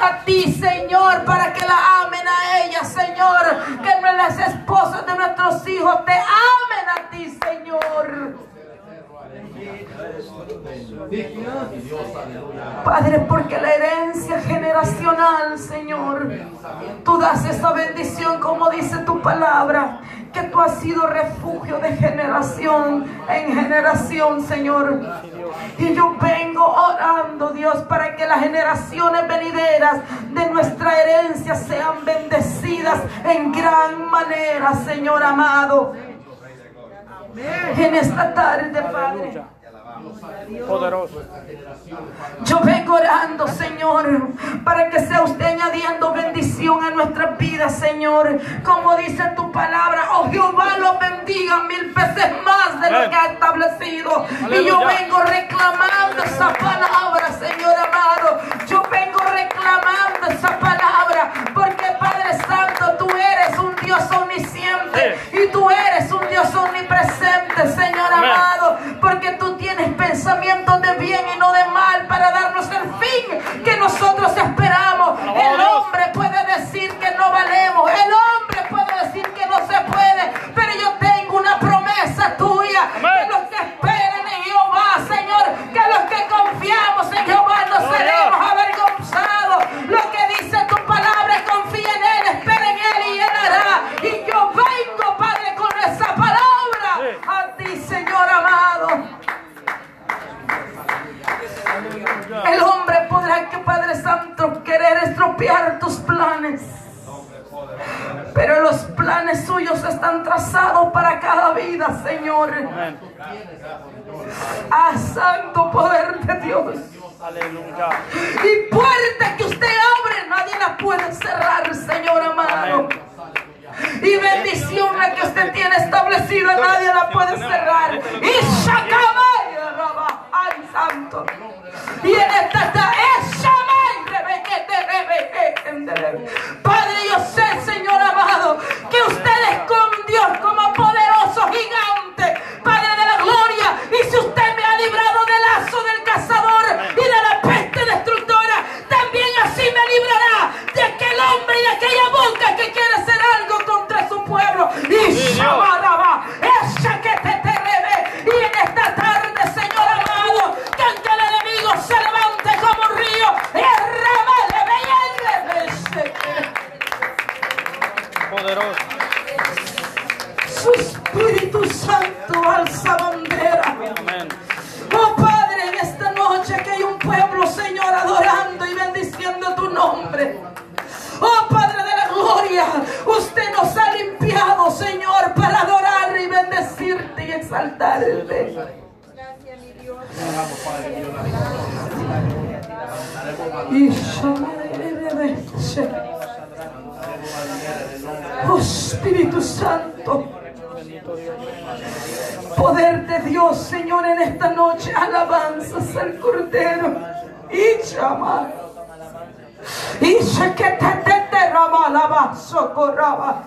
a ti, Señor, para que la amen a ella, Señor. Que las esposas de nuestros hijos te amen a ti, Señor. Padre, porque la herencia generacional, Señor, tú das esa bendición como dice tu palabra, que tú has sido refugio de generación en generación, Señor. Y yo vengo orando, Dios, para que las generaciones venideras de nuestra herencia sean bendecidas en gran manera, Señor amado. En esta tarde, Padre. Poderoso. Yo vengo orando, Señor, para que sea usted añadiendo bendición a nuestras vidas, Señor. Como dice tu palabra, oh Jehová lo bendiga mil veces más de lo que ha establecido. Y yo vengo reclamando esa palabra, Señor amado. Yo vengo reclamando esa palabra, porque Padre Santo, tú eres un Dios omnisciente. Y tú eres un Dios omnipresente, Señor amado, porque tú tienes pensamientos de bien y no de mal para darnos el fin que nosotros esperamos. El hombre puede decir que no valemos, el hombre puede decir que no se puede, pero yo tengo una promesa tuya. Que los que esperan en Jehová, Señor, que los que confiamos en Jehová no seremos avergonzados. Lo El hombre podrá que Padre Santo querer estropear tus planes. Pero los planes suyos están trazados para cada vida, Señor. A santo poder de Dios. Y puerta que usted abre, nadie la puede cerrar, Señor amado. Y bendición la que usted tiene establecida, nadie la puede cerrar. Y ay santo. Y en esta está, Padre, yo sé, Señor amado, que usted es con Dios como poderoso gigante, Padre de la gloria. Y si usted me ha librado del lazo del cazador y de la peste destructora, también así me librará de aquel hombre y de aquella boca que quiere hacer algo contra su pueblo. Y esa que te te Y en esta tarde, Señor amado, que aunque el enemigo se levante como un río, Poderoso. Su Espíritu Santo alza bandera. Oh Padre, en esta noche que hay un pueblo, Señor, adorando y bendiciendo tu nombre. Oh Padre de la gloria, usted nos ha limpiado, Señor, para adorar y bendecirte y exaltarte. Oh Espíritu Santo. Poder de Dios, Señor, en esta noche. Alabanzas al Cordero. Y llama. Y que te te socorraba.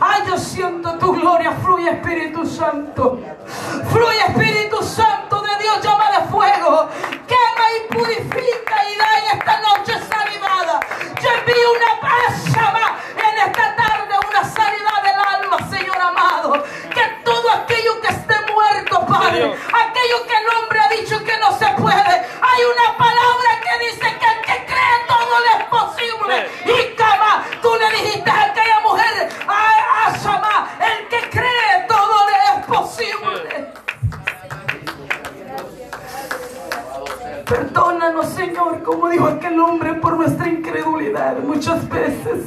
Ay, yo siento tu gloria. Fluye Espíritu Santo. Fluye Espíritu Santo Dios. Llama de fuego. Quema y purifica y da en esta noche sanidad. Yo envío una paz, en esta tarde, una sanidad del alma, Señor amado. Que todo aquello que esté muerto, Padre, aquello que el hombre ha dicho que no se puede, hay una palabra que dice que el que cree todo le es posible. Y cama, tú le dijiste a aquella mujer, a Asama, el que cree todo le es posible. Perdónanos, Señor, como dijo aquel hombre, por nuestra incredulidad muchas veces.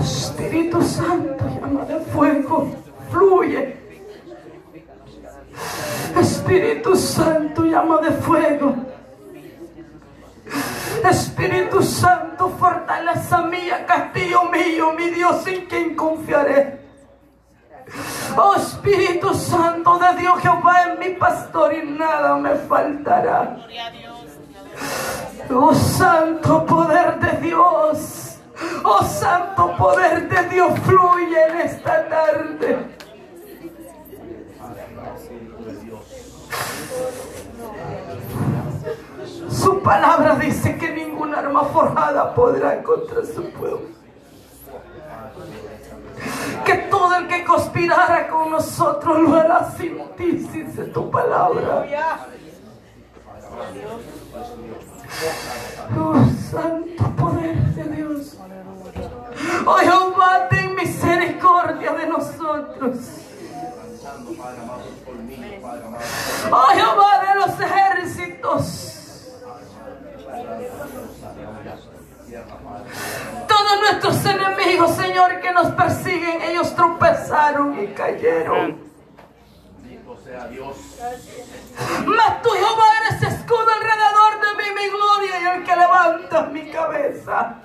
Espíritu Santo, llama de fuego, fluye. Espíritu Santo, llama de fuego. Espíritu Santo, fortaleza mía, castillo mío, mi Dios en quien confiaré. Oh Espíritu Santo de Dios, Jehová es mi pastor y nada me faltará. Oh santo poder de Dios. Oh santo poder de Dios fluye en esta tarde. Su palabra dice que ninguna arma forjada podrá contra su pueblo. Que todo el que conspirara con nosotros lo hará sin ti, dice tu palabra. Oh, santo poder de Dios. Oh Jehová, ten misericordia de nosotros. Oh Jehová de los ejércitos. Todos nuestros enemigos, Señor, que nos persiguen, ellos tropezaron y cayeron. sea Dios. Mas tú, Jehová, eres escudo alrededor de mí, mi gloria, y el que levanta mi cabeza.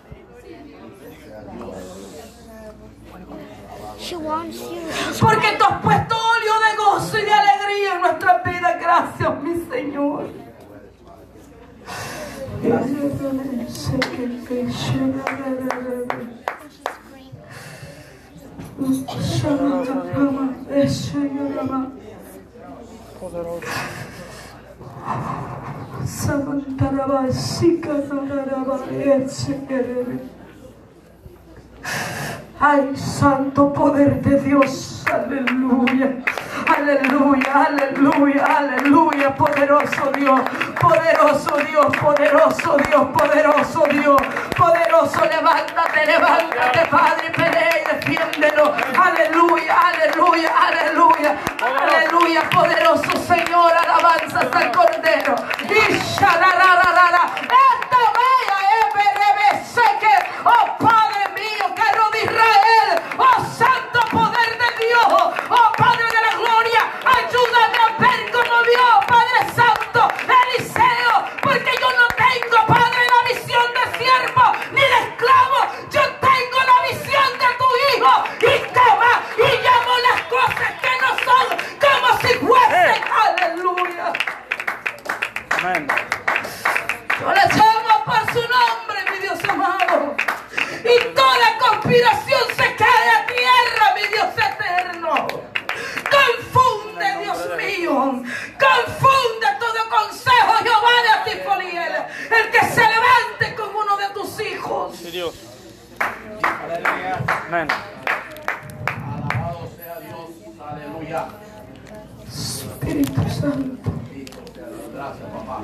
Porque tú has puesto óleo de gozo y de alegría en nuestra vida. Gracias, mi Señor. Sabun taraba, sikatun taraba, etsin gerelim. Ay, santo poder de Dios, aleluya. Aleluya, aleluya, aleluya, poderoso Dios, poderoso Dios, poderoso Dios, poderoso Dios, poderoso, levántate, levántate, Padre, pelea y defiéndelo. Aleluya, aleluya, aleluya, aleluya, poderoso Señor, alabanza hasta el Cordero. Esta bella que, oh Padre Israel, oh Santo poder de Dios, oh Padre de la gloria, ayúdame a ver como vio, Padre Santo, Eliseo, porque yo no tengo, Padre, la visión de siervo ni de esclavo, yo tengo la visión de tu Hijo y toma y llamo las cosas que no son como si fuesen, aleluya. Amén. Yo le por su nombre, mi Dios amado. Y toda conspiración se cae a tierra, mi Dios eterno. Confunde, Dios mío. Confunde todo consejo, Jehová de Atifoliel. El que se levante con uno de tus hijos. Sí, Dios. Aleluya. Amén. Alabado sea Dios. Aleluya. Espíritu Santo. Gracias, papá.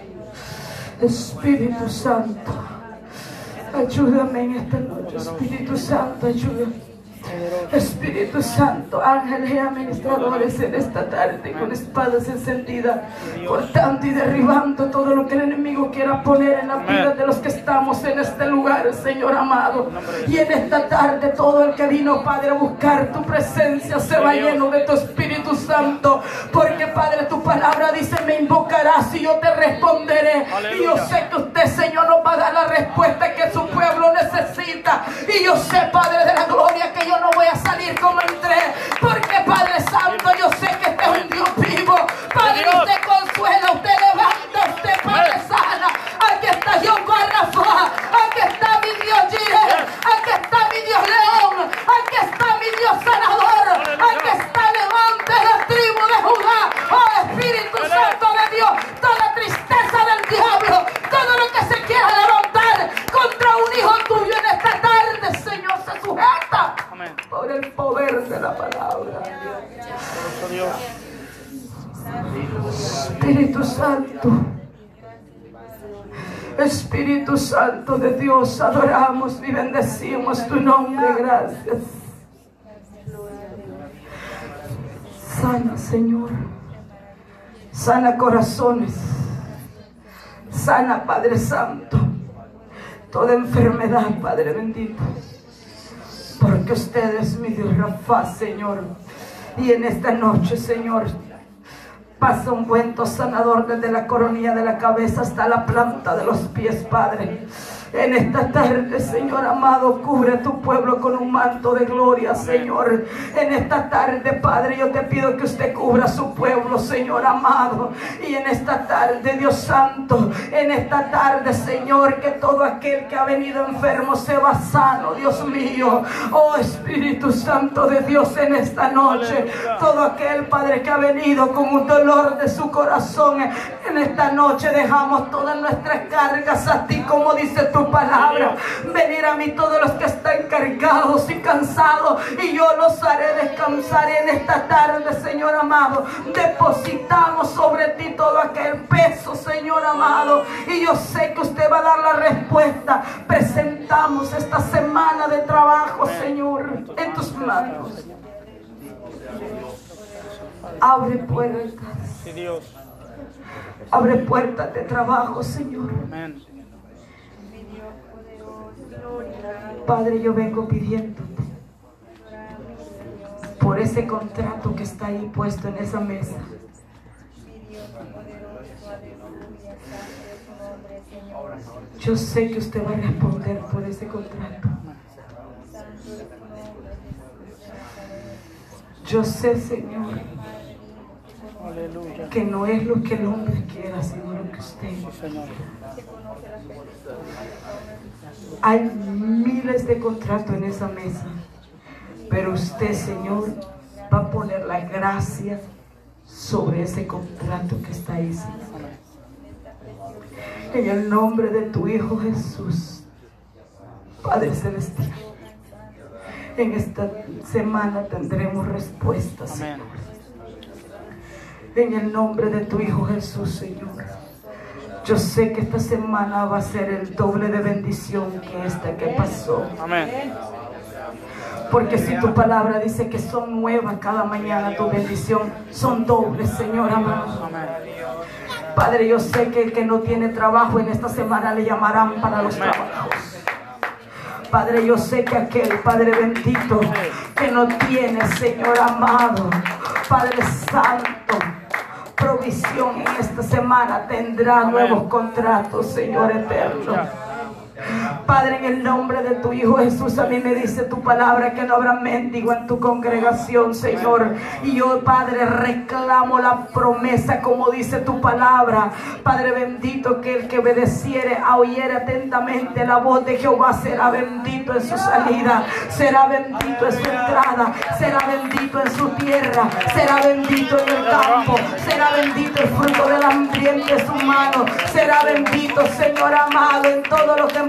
Espíritu Santo, ayúdame en esta noche. Espíritu Santo, ayúdame. Espíritu Santo, ángeles y administradores en esta tarde con espadas encendidas, cortando y derribando todo lo que el enemigo quiera poner en la vida de los que estamos en este lugar, Señor amado. Y en esta tarde todo el que vino, Padre, a buscar tu presencia se va lleno de tu Espíritu Santo, porque Padre, tu palabra dice, me invocarás y yo te responderé. Y yo sé que usted, Señor, nos va a dar la respuesta que su pueblo necesita. Y yo sé, Padre de la gloria, que yo no voy a salir como entré. Porque Padre Santo, yo sé que este es un Dios vivo. Padre, usted consuela, usted levanta, usted Padre sana. Aquí está Jehová Rafa. Aquí está mi Dios Jireh. Aquí está mi Dios León. Aquí está mi Dios sanador. Aquí está levante la tribu de Judá. Oh Espíritu Santo de Dios. Toda tristeza del diablo. Todo lo que se quiera levantar contra un hijo tuyo en esta tarde, Sujeta por el poder de la palabra. Espíritu Santo. Espíritu Santo de Dios, adoramos y bendecimos tu nombre. Gracias. Sana, Señor. Sana corazones. Sana, Padre Santo. toda enfermedad, Padre bendito. Porque usted es mi Rafa, Señor. Y en esta noche, Señor, pasa un cuento sanador desde la coronilla de la cabeza hasta la planta de los pies, Padre. En esta tarde, Señor amado, cubre a tu pueblo con un manto de gloria, Señor. En esta tarde, Padre, yo te pido que usted cubra a su pueblo, Señor amado. Y en esta tarde, Dios Santo, en esta tarde, Señor, que todo aquel que ha venido enfermo se va sano, Dios mío. Oh Espíritu Santo de Dios, en esta noche, todo aquel, Padre, que ha venido con un dolor de su corazón, en esta noche dejamos todas nuestras cargas a ti, como dice tu palabra. Venir a mí todos los que están cargados y cansados y yo los haré descansar en esta tarde, Señor amado. Depositamos sobre ti todo aquel peso, Señor amado. Y yo sé que usted va a dar la respuesta. Presentamos esta semana de trabajo, Señor, en tus manos. Abre puertas. Abre puertas de trabajo, Señor. Amén. Padre, yo vengo pidiéndote por ese contrato que está ahí puesto en esa mesa. Yo sé que usted va a responder por ese contrato. Yo sé, Señor, que no es lo que el hombre quiera, sino lo que usted. Hay miles de contratos en esa mesa, pero usted, Señor, va a poner la gracia sobre ese contrato que está ahí. En el nombre de tu Hijo Jesús, Padre Celestial, en esta semana tendremos respuestas, Señor. En el nombre de tu Hijo Jesús, Señor. Yo sé que esta semana va a ser el doble de bendición que esta que pasó. Amén. Porque si tu palabra dice que son nuevas cada mañana tu bendición, son dobles, Señor amado. Padre, yo sé que el que no tiene trabajo en esta semana le llamarán para los trabajos. Padre, yo sé que aquel Padre bendito que no tiene, Señor amado, Padre Santo, provisión en esta semana. Tendrá nuevos contratos, Señor eterno. Padre, en el nombre de tu Hijo Jesús, a mí me dice tu palabra que no habrá mendigo en tu congregación, Señor. Y yo, Padre, reclamo la promesa como dice tu palabra. Padre bendito, que el que obedeciere, oyere atentamente la voz de Jehová será bendito en su salida, será bendito en su entrada, será bendito en su tierra, será bendito en el campo, será bendito el fruto del ambiente de su mano, será bendito, Señor amado, en todo lo que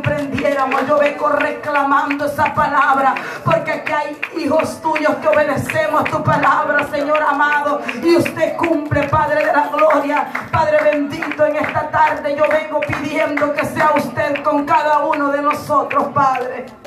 Yo vengo reclamando esa palabra, porque aquí hay hijos tuyos que obedecemos tu palabra, Señor amado, y usted cumple, Padre de la gloria, Padre bendito, en esta tarde yo vengo pidiendo que sea usted con cada uno de nosotros, Padre.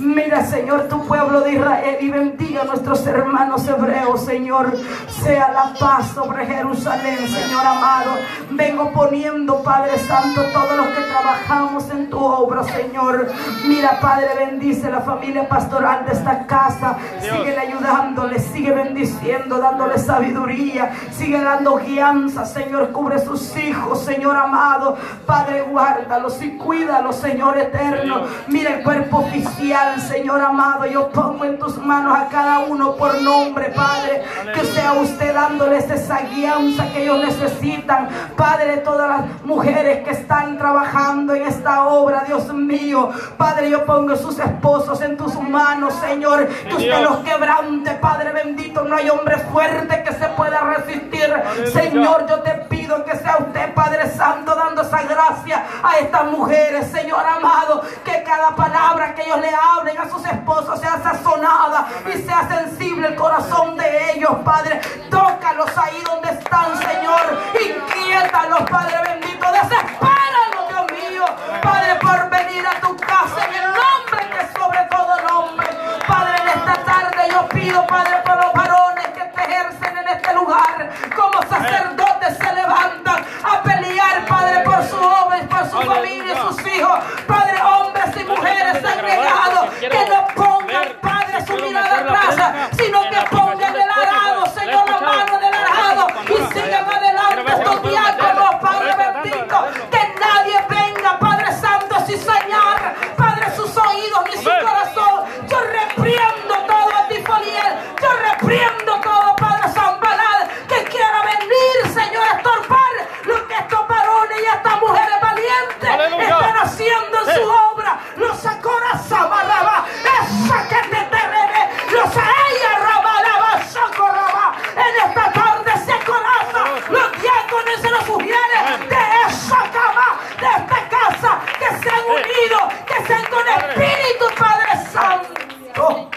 Mira, Señor, tu pueblo de Israel y bendiga a nuestros hermanos hebreos, Señor. Sea la paz sobre Jerusalén, Señor amado. Vengo poniendo, Padre Santo, todos los que trabajamos en tu obra, Señor. Mira, Padre, bendice la familia pastoral de esta casa. Sigue ayudándole, sigue bendiciendo, dándole sabiduría. Sigue dando guianza, Señor. Cubre sus hijos, Señor amado. Padre, guárdalos y cuídalos, Señor eterno. Mira el cuerpo oficial Señor amado. Yo pongo en tus manos a cada uno por nombre, Padre. Que sea usted dándoles esa guianza que ellos necesitan. Padre, todas las mujeres que están trabajando en esta obra, Dios mío. Padre, yo pongo sus esposos en tus manos, Señor. Que usted los quebrante, Padre bendito. No hay hombre fuerte que se pueda resistir. Señor, yo te pido que sea usted, Padre Santo, dando esa gracia a estas mujeres, Señor amado. Que cada palabra que ellos le hablan a sus esposos sea sazonada y sea sensible el corazón de ellos, Padre. Tócalos ahí donde están, Señor. Inquiétalos, Padre bendito. Desespéralos, Dios mío, Padre, por venir a tu casa en el nombre que sobre todo nombre. Padre, en esta tarde yo pido, Padre, por los varones que te ejercen en este lugar, como sacerdotes se levantan para sus jóvenes, para su familia, y sus hijos. Padre, hombres y mujeres agregados que no pongan, Padre, su mirada atrás, sino que pongan el arado, Señor, la mano del arado y sigan adelante tus diáconos, Padre bendito. lo sacó la esa que te terrene, lo ella rabalaba, socorraba, en esta tarde se coraza, los diáconos se los sugieres de esa cama, de esta casa, que se han unido, que se han con espíritu, Padre Santo.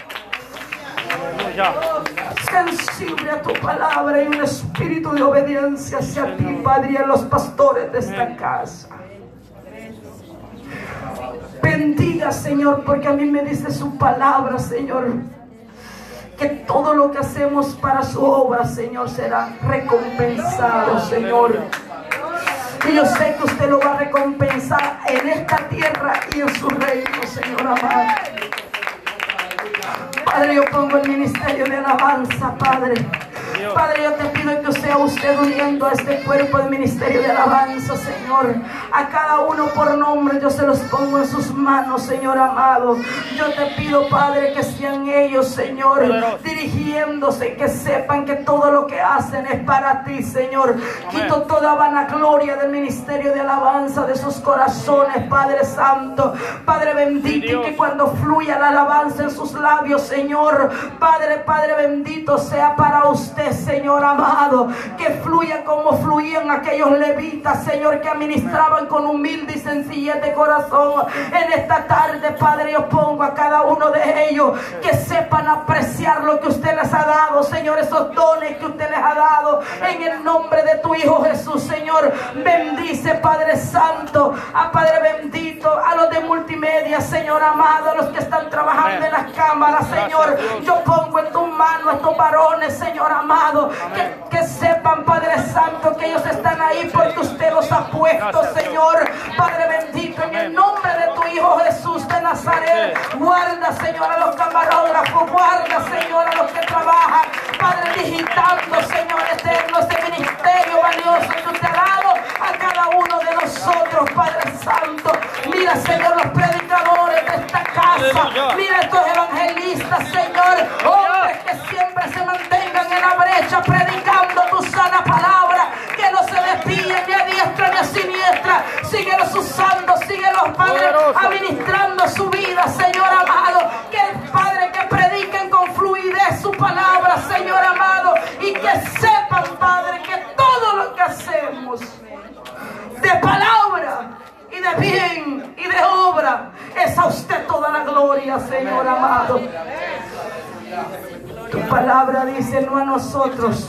Sensible a tu palabra y un espíritu de obediencia hacia ti, Padre, y a los pastores de esta casa. Bendiga, Señor, porque a mí me dice su palabra, Señor. Que todo lo que hacemos para su obra, Señor, será recompensado, Señor. Y yo sé que usted lo va a recompensar en esta tierra y en su reino, Señor amado. Padre, yo pongo el ministerio de alabanza, Padre. Padre, yo te pido que sea usted uniendo a este cuerpo de ministerio de alabanza, Señor. A cada uno por nombre yo se los pongo en sus manos, Señor amado. Yo te pido, Padre, que sean ellos, Señor, dirigiéndose, que sepan que todo lo que hacen es para ti, Señor. Quito toda vanagloria del ministerio de alabanza de sus corazones, Padre Santo. Padre bendito, y que cuando fluya la alabanza en sus labios, Señor, Padre, Padre bendito, sea para usted, Señor amado, que fluya como fluían aquellos levitas, Señor, que administraban con humilde y sencillez de corazón. En esta tarde, Padre, yo pongo a cada uno de ellos que sepan apreciar lo que usted les ha dado, Señor, esos dones que usted les ha dado. En el nombre de tu Hijo Jesús, Señor, bendice, Padre Santo, a Padre bendito, a los de multimedia, Señor amado, a los que están trabajando en las cámaras, Señor. Yo pongo en tus manos a estos varones, Señor amado, que, que sepan, Padre Santo, que ellos están ahí porque usted los ha puesto, Señor. Padre bendito, en el nombre Hijo Jesús de Nazaret, guarda, Señor, a los camarógrafos, guarda, Señor, a los que trabajan, Padre, digitando, Señor eterno, este ministerio valioso que usted ha dado a cada uno de nosotros, Padre Santo. Mira, Señor, los predicadores de esta casa, mira estos evangelistas, Señor, hombres que siempre se mantengan en la brecha predicando tu sana palabra, ni a diestra ni a siniestra, síguelos usando, síguelos, Padre, administrando su vida, Señor amado, que el Padre que prediquen con fluidez su palabra, Señor amado, y que sepan, Padre, que todo lo que hacemos de palabra y de bien y de obra es a usted toda la gloria, Señor amado. Tu palabra dice no a nosotros,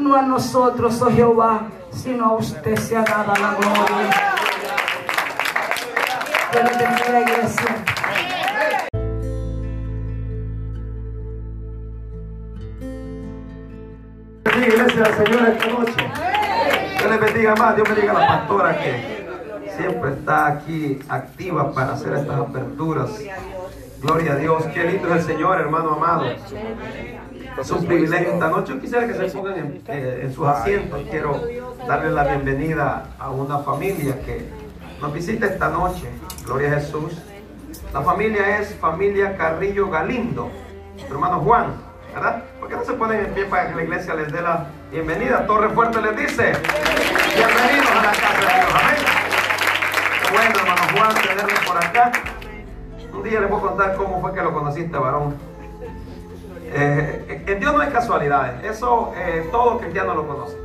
no a nosotros, oh Jehová, sino a usted se ha dado la gloria. Dios le bendiga, iglesia. iglesia del Señor esta noche. Dios les bendiga más. Dios bendiga a la pastora que siempre está aquí activa para hacer estas aperturas. Gloria a Dios. Qué lindo es el Señor, hermano amado. Es un privilegio esta noche. Yo quisiera que se pongan en, eh, en sus asientos. Quiero darle la bienvenida a una familia que nos visita esta noche. Gloria a Jesús. La familia es familia Carrillo Galindo. Su hermano Juan, ¿verdad? ¿Por qué no se ponen en pie para que la iglesia les dé la bienvenida? Torre Fuerte les dice, bienvenidos a la casa de Dios. Amén. Bueno, hermano Juan, tenerlo por acá. Un día les voy a contar cómo fue que lo conociste, varón. Eh, en Dios no hay casualidades. Eso eh, todo cristiano lo conoce.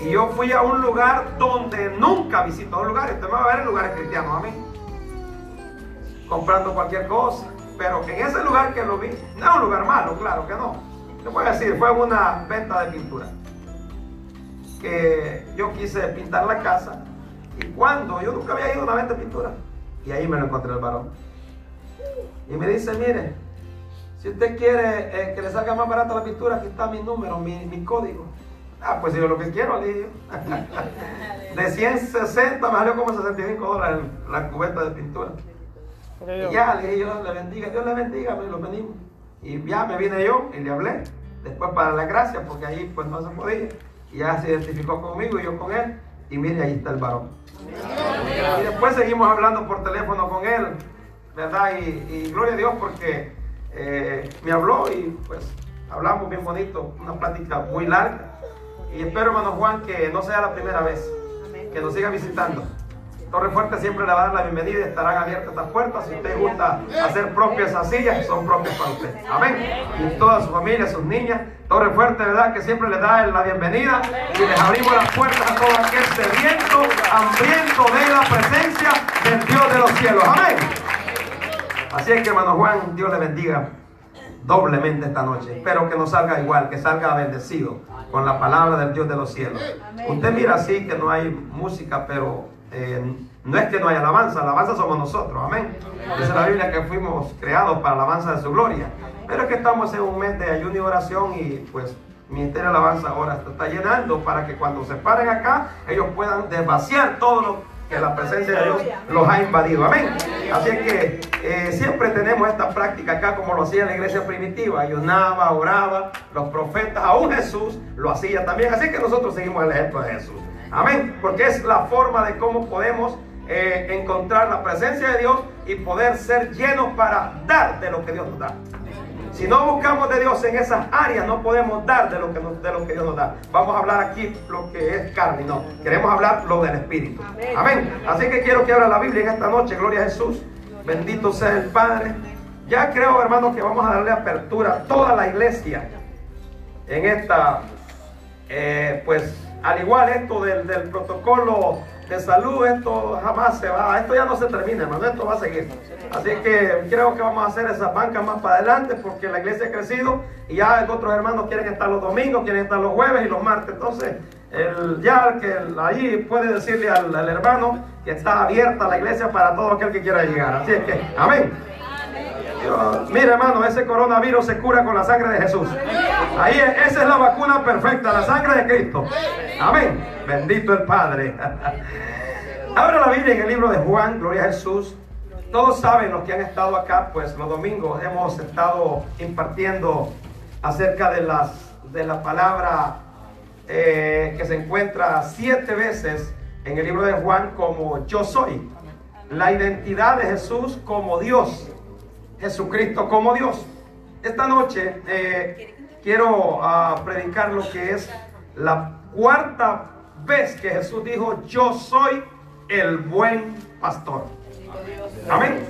Y yo fui a un lugar donde nunca visito un lugar. Usted me va a ver en lugares cristianos, amén. Comprando cualquier cosa. Pero en ese lugar que lo vi, no es un lugar malo, claro que no. Voy a decir, fue una venta de pintura. Que yo quise pintar la casa. Y cuando yo nunca había ido a una venta de pintura. Y ahí me lo encontré el varón. Y me dice, mire, si usted quiere eh, que le salga más barata la pintura, aquí está mi número, mi, mi código. Ah, pues yo lo que quiero, le dije. De 160 me salió como 65 dólares la cubeta de pintura. Y ya le dije, Dios le bendiga, Dios le bendiga, me lo venimos. Y ya me vine yo y le hablé. Después para la gracia, porque ahí pues no se podía. Y ya se identificó conmigo y yo con él. Y mire, ahí está el varón. Y después seguimos hablando por teléfono con él, ¿verdad? Y, y gloria a Dios porque eh, me habló y pues hablamos bien bonito, una plática muy larga. Y espero, hermano Juan, que no sea la primera vez, que nos siga visitando. Torre Fuerte siempre le va a dar la bienvenida estarán abiertas estas puertas. Si usted gusta hacer propias esas sillas, son propias para usted. Amén. Y toda su familia, sus niñas. Torre Fuerte, ¿verdad? Que siempre les da la bienvenida y les abrimos las puertas a todo aquel sediento, hambriento de la presencia del Dios de los cielos. Amén. Así es que, hermano Juan, Dios le bendiga. doblemente esta noche. Espero que no salga igual, que salga bendecido con la palabra del Dios de los cielos. Usted mira así que no hay música, pero eh, no es que no hay alabanza, alabanza somos nosotros, amén. Dice la Biblia que fuimos creados para la alabanza de su gloria. Pero es que estamos en un mes de ayuno y oración y pues Ministerio de Alabanza ahora está llenando para que cuando se paren acá, ellos puedan desvaciar todo lo que la presencia de Dios los ha invadido. Amén. Así que eh, siempre tenemos esta práctica acá como lo hacía la iglesia primitiva. Ayunaba, oraba, los profetas, aún Jesús lo hacía también. Así que nosotros seguimos el ejemplo de Jesús. Amén. Porque es la forma de cómo podemos eh, encontrar la presencia de Dios y poder ser llenos para dar de lo que Dios nos da. Si no buscamos de Dios en esas áreas, no podemos dar de lo que, de lo que Dios nos da. Vamos a hablar aquí lo que es carne, no. Queremos hablar lo del Espíritu. Amén. Así que quiero que abra la Biblia en esta noche. Gloria a Jesús. Bendito sea el Padre. Ya creo, hermanos, que vamos a darle apertura a toda la iglesia en esta, eh, pues, al igual esto del, del protocolo de salud, esto jamás se va, esto ya no se termina, hermano, esto va a seguir. Así que creo que vamos a hacer esas bancas más para adelante porque la iglesia ha crecido y ya otros hermanos quieren estar los domingos, quieren estar los jueves y los martes. Entonces, el, ya que ahí puede decirle al, hermano que está abierta la iglesia para todo aquel que quiera llegar. Así es que, amén. Mire hermano, ese coronavirus se cura con la sangre de Jesús. Ahí esa es la vacuna perfecta, la sangre de Cristo. Amén. Bendito el Padre. Abra la Biblia en el libro de Juan, gloria a Jesús. Todos saben los que han estado acá, pues los domingos hemos estado impartiendo acerca de, las, de la palabra eh, que se encuentra siete veces en el libro de Juan como yo soy. La identidad de Jesús como Dios. Jesucristo como Dios. Esta noche eh, quiero uh, predicar lo que es la cuarta vez que Jesús dijo, yo soy el buen pastor. Amén.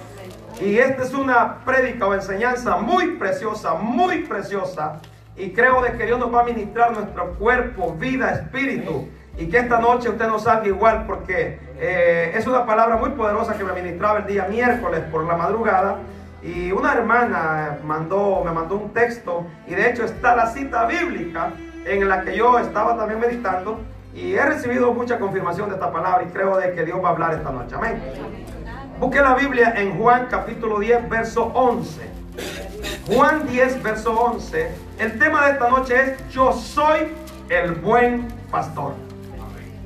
Y esta es una prédica o enseñanza muy preciosa, muy preciosa. Y creo de que Dios nos va a ministrar nuestro cuerpo, vida, espíritu. Y que esta noche usted no salga igual porque eh, es una palabra muy poderosa que me ministraba el día miércoles por la madrugada. Y una hermana mandó, me mandó un texto y de hecho está la cita bíblica en la que yo estaba también meditando y he recibido mucha confirmación de esta palabra y creo de que Dios va a hablar esta noche. Amén. Busque la Biblia en Juan capítulo 10, verso 11. Juan 10, verso 11. El tema de esta noche es Yo soy el buen pastor.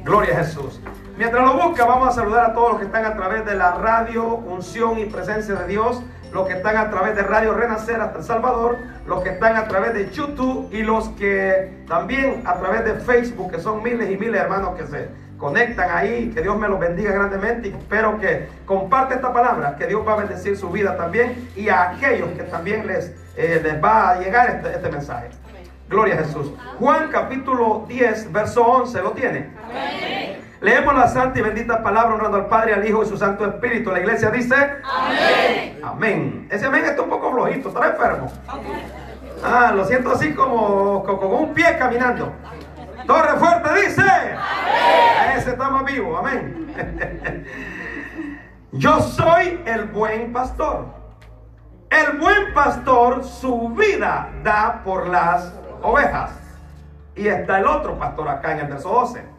Gloria a Jesús. Mientras lo busca, vamos a saludar a todos los que están a través de la radio, unción y presencia de Dios los que están a través de Radio Renacer hasta El Salvador, los que están a través de YouTube y los que también a través de Facebook, que son miles y miles de hermanos que se conectan ahí. Que Dios me los bendiga grandemente y espero que comparte esta palabra, que Dios va a bendecir su vida también y a aquellos que también les, eh, les va a llegar este, este, mensaje. Gloria a Jesús. Juan capítulo 10, verso 11, ¿lo tiene? Amén. Leemos la santa y bendita palabra honrando al Padre, al Hijo y su Santo Espíritu. La iglesia dice Amén. Amén. Ese amén está un poco flojito, está enfermo. Ah, lo siento así como con, un pie caminando. Torre fuerte dice Amén. Ese está más vivo, amén. Yo soy el buen pastor. El buen pastor su vida da por las ovejas. Y está el otro pastor acá en el verso 12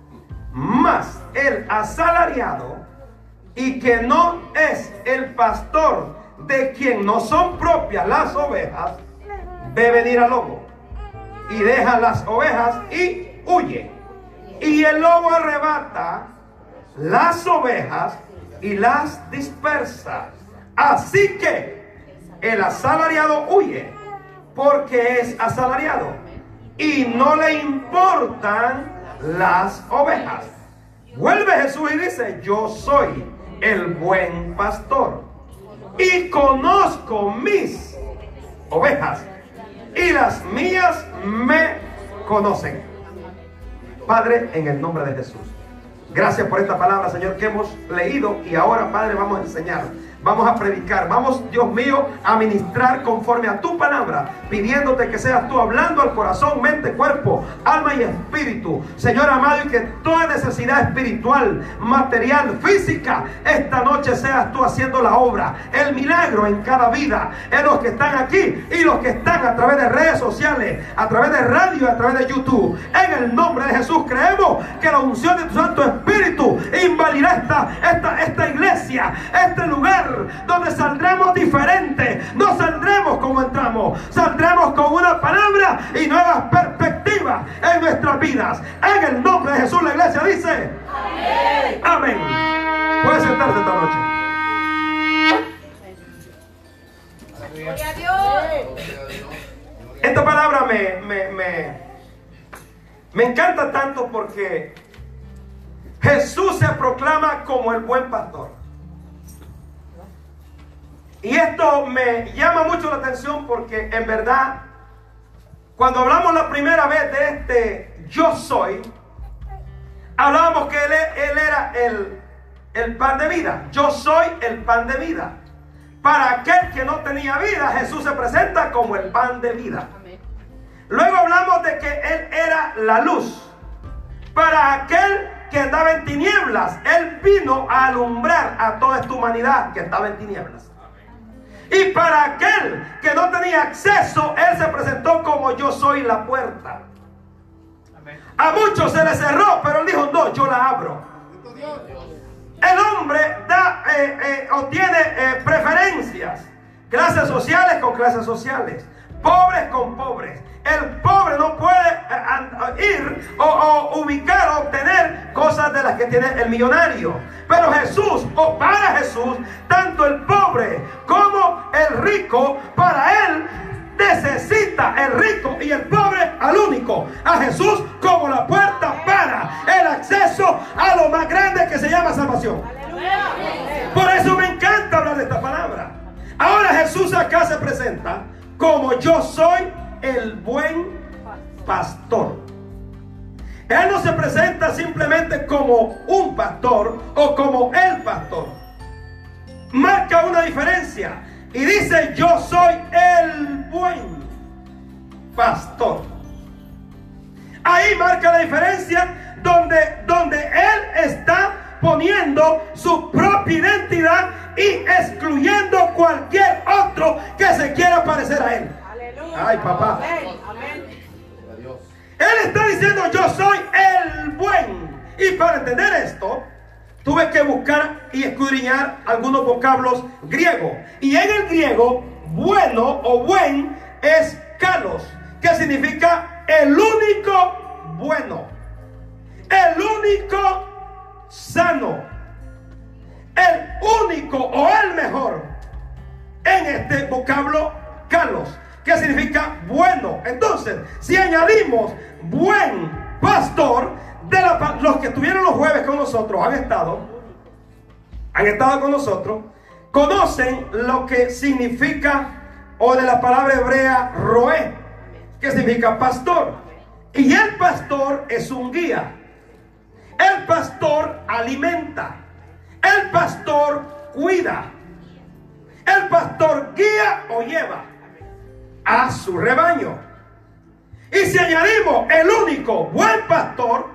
más el asalariado y que no es el pastor de quien no son propias las ovejas, ve venir al lobo y deja las ovejas y huye. Y el lobo arrebata las ovejas y las dispersa. Así que el asalariado huye porque es asalariado y no le importan las ovejas. Vuelve Jesús y dice, yo soy el buen pastor y conozco mis ovejas y las mías me conocen. Padre, en el nombre de Jesús. Gracias por esta palabra, Señor, que hemos leído y ahora, Padre, vamos a enseñar. Vamos a predicar, vamos, Dios mío, a ministrar conforme a tu palabra, pidiéndote que seas tú hablando al corazón, mente, cuerpo, alma y espíritu. Señor amado, y que toda necesidad espiritual, material, física, esta noche seas tú haciendo la obra, el milagro en cada vida, en los que están aquí y los que están a través de redes sociales, a través de radio, a través de YouTube. En el nombre de Jesús creemos que la unción de tu Santo Espíritu invadirá esta, esta, esta iglesia, este lugar donde saldremos diferentes. No saldremos como entramos, saldremos con una palabra y nuevas perspectivas en nuestras vidas. En el nombre de Jesús la iglesia dice, amén. Amén. Puede sentarse esta noche. Esta palabra me, me, me, me encanta tanto porque Jesús se proclama como el buen pastor. Y esto me llama mucho la atención porque en verdad, cuando hablamos la primera vez de este yo soy, hablábamos que él, él era el, el pan de vida. Yo soy el pan de vida. Para aquel que no tenía vida, Jesús se presenta como el pan de vida. Luego hablamos de que Él era la luz. Para aquel que andaba en tinieblas, Él vino a alumbrar a toda esta humanidad que estaba en tinieblas. Y para aquel que no tenía acceso, Él se presentó como yo soy la puerta. A muchos se les cerró, pero Él dijo, no, yo la abro. El hombre da, eh, eh, obtiene eh, preferencias, clases sociales con clases sociales, pobres con pobres. El pobre no puede ir o, ubicar o obtener cosas de las que tiene el millonario. Pero Jesús, o para Jesús, tanto el pobre como el rico, para él necesita el rico y el pobre al único, a Jesús como la puerta para el acceso a lo más grande que se llama salvación. Por eso me encanta hablar de esta palabra. Ahora Jesús acá se presenta como yo soy el buen pastor. Él no se presenta simplemente como un pastor o como el pastor. Marca una diferencia y dice yo soy el buen pastor. Ahí marca la diferencia donde, donde Él está poniendo su propia identidad y excluyendo cualquier otro que se quiera parecer a Él. Ay, papá. Él está diciendo, yo soy el buen. Y para entender esto, tuve que buscar y escudriñar algunos vocablos griegos. Y en el griego, bueno o buen es kalos, que significa el único bueno, el único sano, el único o el mejor en este vocablo kalos que significa bueno. Entonces, si añadimos buen pastor, de los que estuvieron los jueves con nosotros han estado, han estado con nosotros, conocen lo que significa, o de la palabra hebrea, roé, que significa pastor. Y el pastor es un guía. El pastor alimenta. El pastor cuida. El pastor guía o lleva a su rebaño. Y si añadimos el único buen pastor,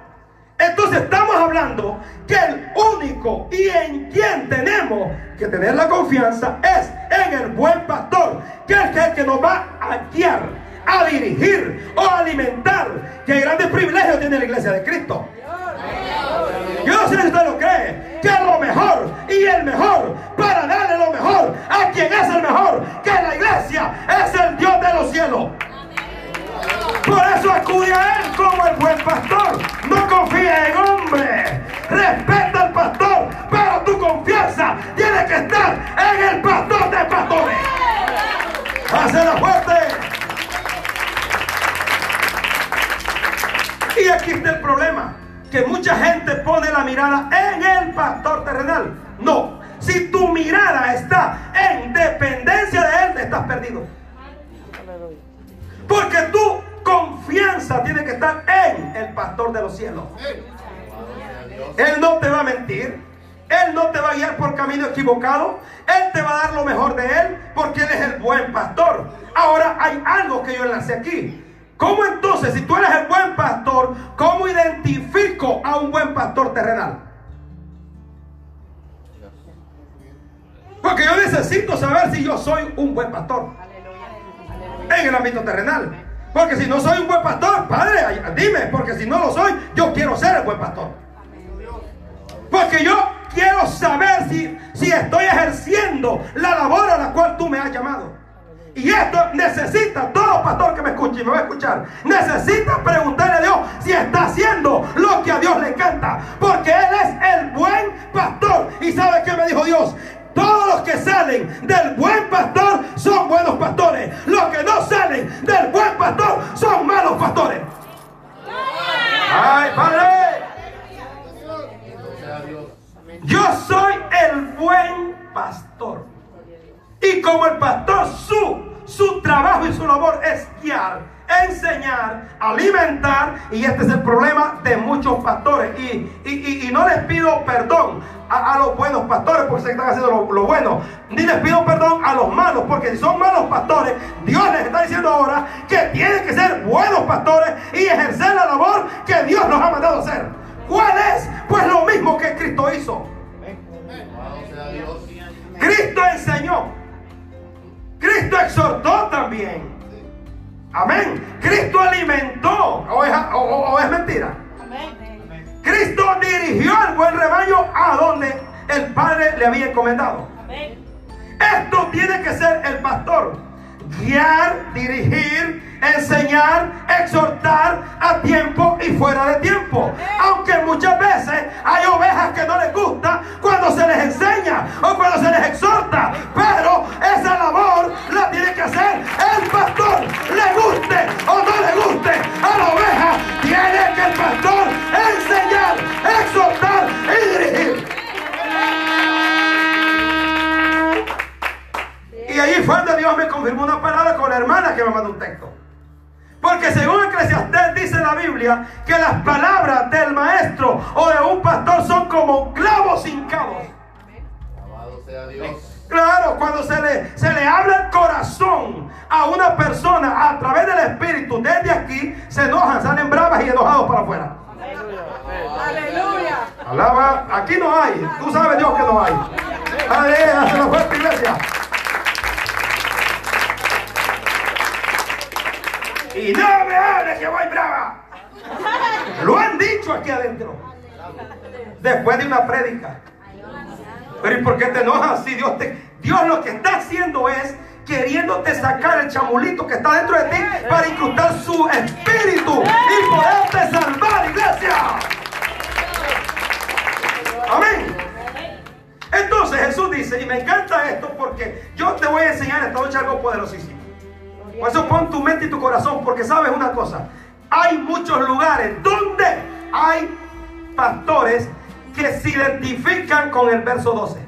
entonces estamos hablando que el único y en quien tenemos que tener la confianza es en el buen pastor, que es el que nos va a guiar, a dirigir o a alimentar. Que grandes privilegios tiene la iglesia de Cristo. Yo no sé si usted lo cree, que lo mejor y el mejor para darle lo mejor a quien es el mejor, que la iglesia es el Dios de los cielos. Por eso acude a Él como el buen pastor. No confía en hombre. Respeta al pastor, pero tu confianza tiene que estar en el pastor de pastores. la fuerte. Y aquí está el problema que mucha gente pone la mirada en el pastor terrenal. No, si tu mirada está en dependencia de él, estás perdido. Porque tu confianza tiene que estar en el pastor de los cielos. Él no te va a mentir. Él no te va a guiar por camino equivocado. Él te va a dar lo mejor de Él porque Él es el buen pastor. Ahora hay algo que yo enlace aquí. ¿Cómo entonces, si tú eres el buen pastor, cómo identifico a un buen pastor terrenal? Porque yo necesito saber si yo soy un buen pastor en el ámbito terrenal. Porque si no soy un buen pastor, padre, dime, porque si no lo soy, yo quiero ser el buen pastor. Porque yo quiero saber si, si estoy ejerciendo la labor a la cual tú me has llamado. Y esto necesita, todo pastor que me escuche y me va a escuchar, necesita preguntarle a Dios si está haciendo lo que a Dios le encanta. Porque Él es el buen pastor. ¿Y sabe qué me dijo Dios? Todos los que salen del buen pastor son buenos pastores. Los que no salen del buen pastor son malos pastores. ¡Ay, Padre! Yo soy el buen pastor. Y como el pastor, su, su trabajo y su labor es guiar, enseñar, alimentar. Y este es el problema de muchos pastores. Y, no les pido perdón a, los buenos pastores porque se están haciendo lo, lo, bueno. Ni les pido perdón a los malos porque si son malos pastores, Dios les está diciendo ahora que tienen que ser buenos pastores y ejercer la labor que Dios nos ha mandado hacer. ¿Cuál es? Pues lo mismo que Cristo hizo. Cristo enseñó. Cristo exhortó también. Amén. Cristo alimentó. ¿O es, mentira? Cristo dirigió al buen rebaño a donde el Padre le había encomendado. Esto tiene que ser el pastor. Guiar, dirigir, enseñar, exhortar a tiempo y fuera de tiempo. Aunque muchas veces hay ovejas que no les gusta cuando se les enseña o cuando se les exhorta. Pero esa labor la tiene que hacer el pastor. Le guste o no le guste a la oveja, tiene que el pastor enseñar, exhortar y dirigir. Y allí fue donde Dios me confirmó una palabra con la hermana que me mandó un texto. Porque según Eclesiastés dice la Biblia que las palabras del maestro o de un pastor son como clavos hincados. Alabado sea Dios. Claro, cuando se le, se le habla el corazón a una persona a través del Espíritu, desde aquí se enojan, salen bravas y enojados para afuera. Aleluya. Alaba, aquí no hay, tú sabes Dios que no hay. Aleluya, se la fuerte iglesia. Y no me hables que voy brava. Lo han dicho aquí adentro. Después de una prédica. Pero ¿y por qué te enojas si Dios te... Dios lo que está haciendo es queriéndote sacar el chamulito que está dentro de ti para incrustar su espíritu y poderte salvar, iglesia. Amén. Entonces Jesús dice, y me encanta esto porque yo te voy a enseñar esta noche algo poderosísimo. Por eso pon tu mente y tu corazón, porque sabes una cosa. Hay muchos lugares donde hay pastores que se identifican con el verso 12.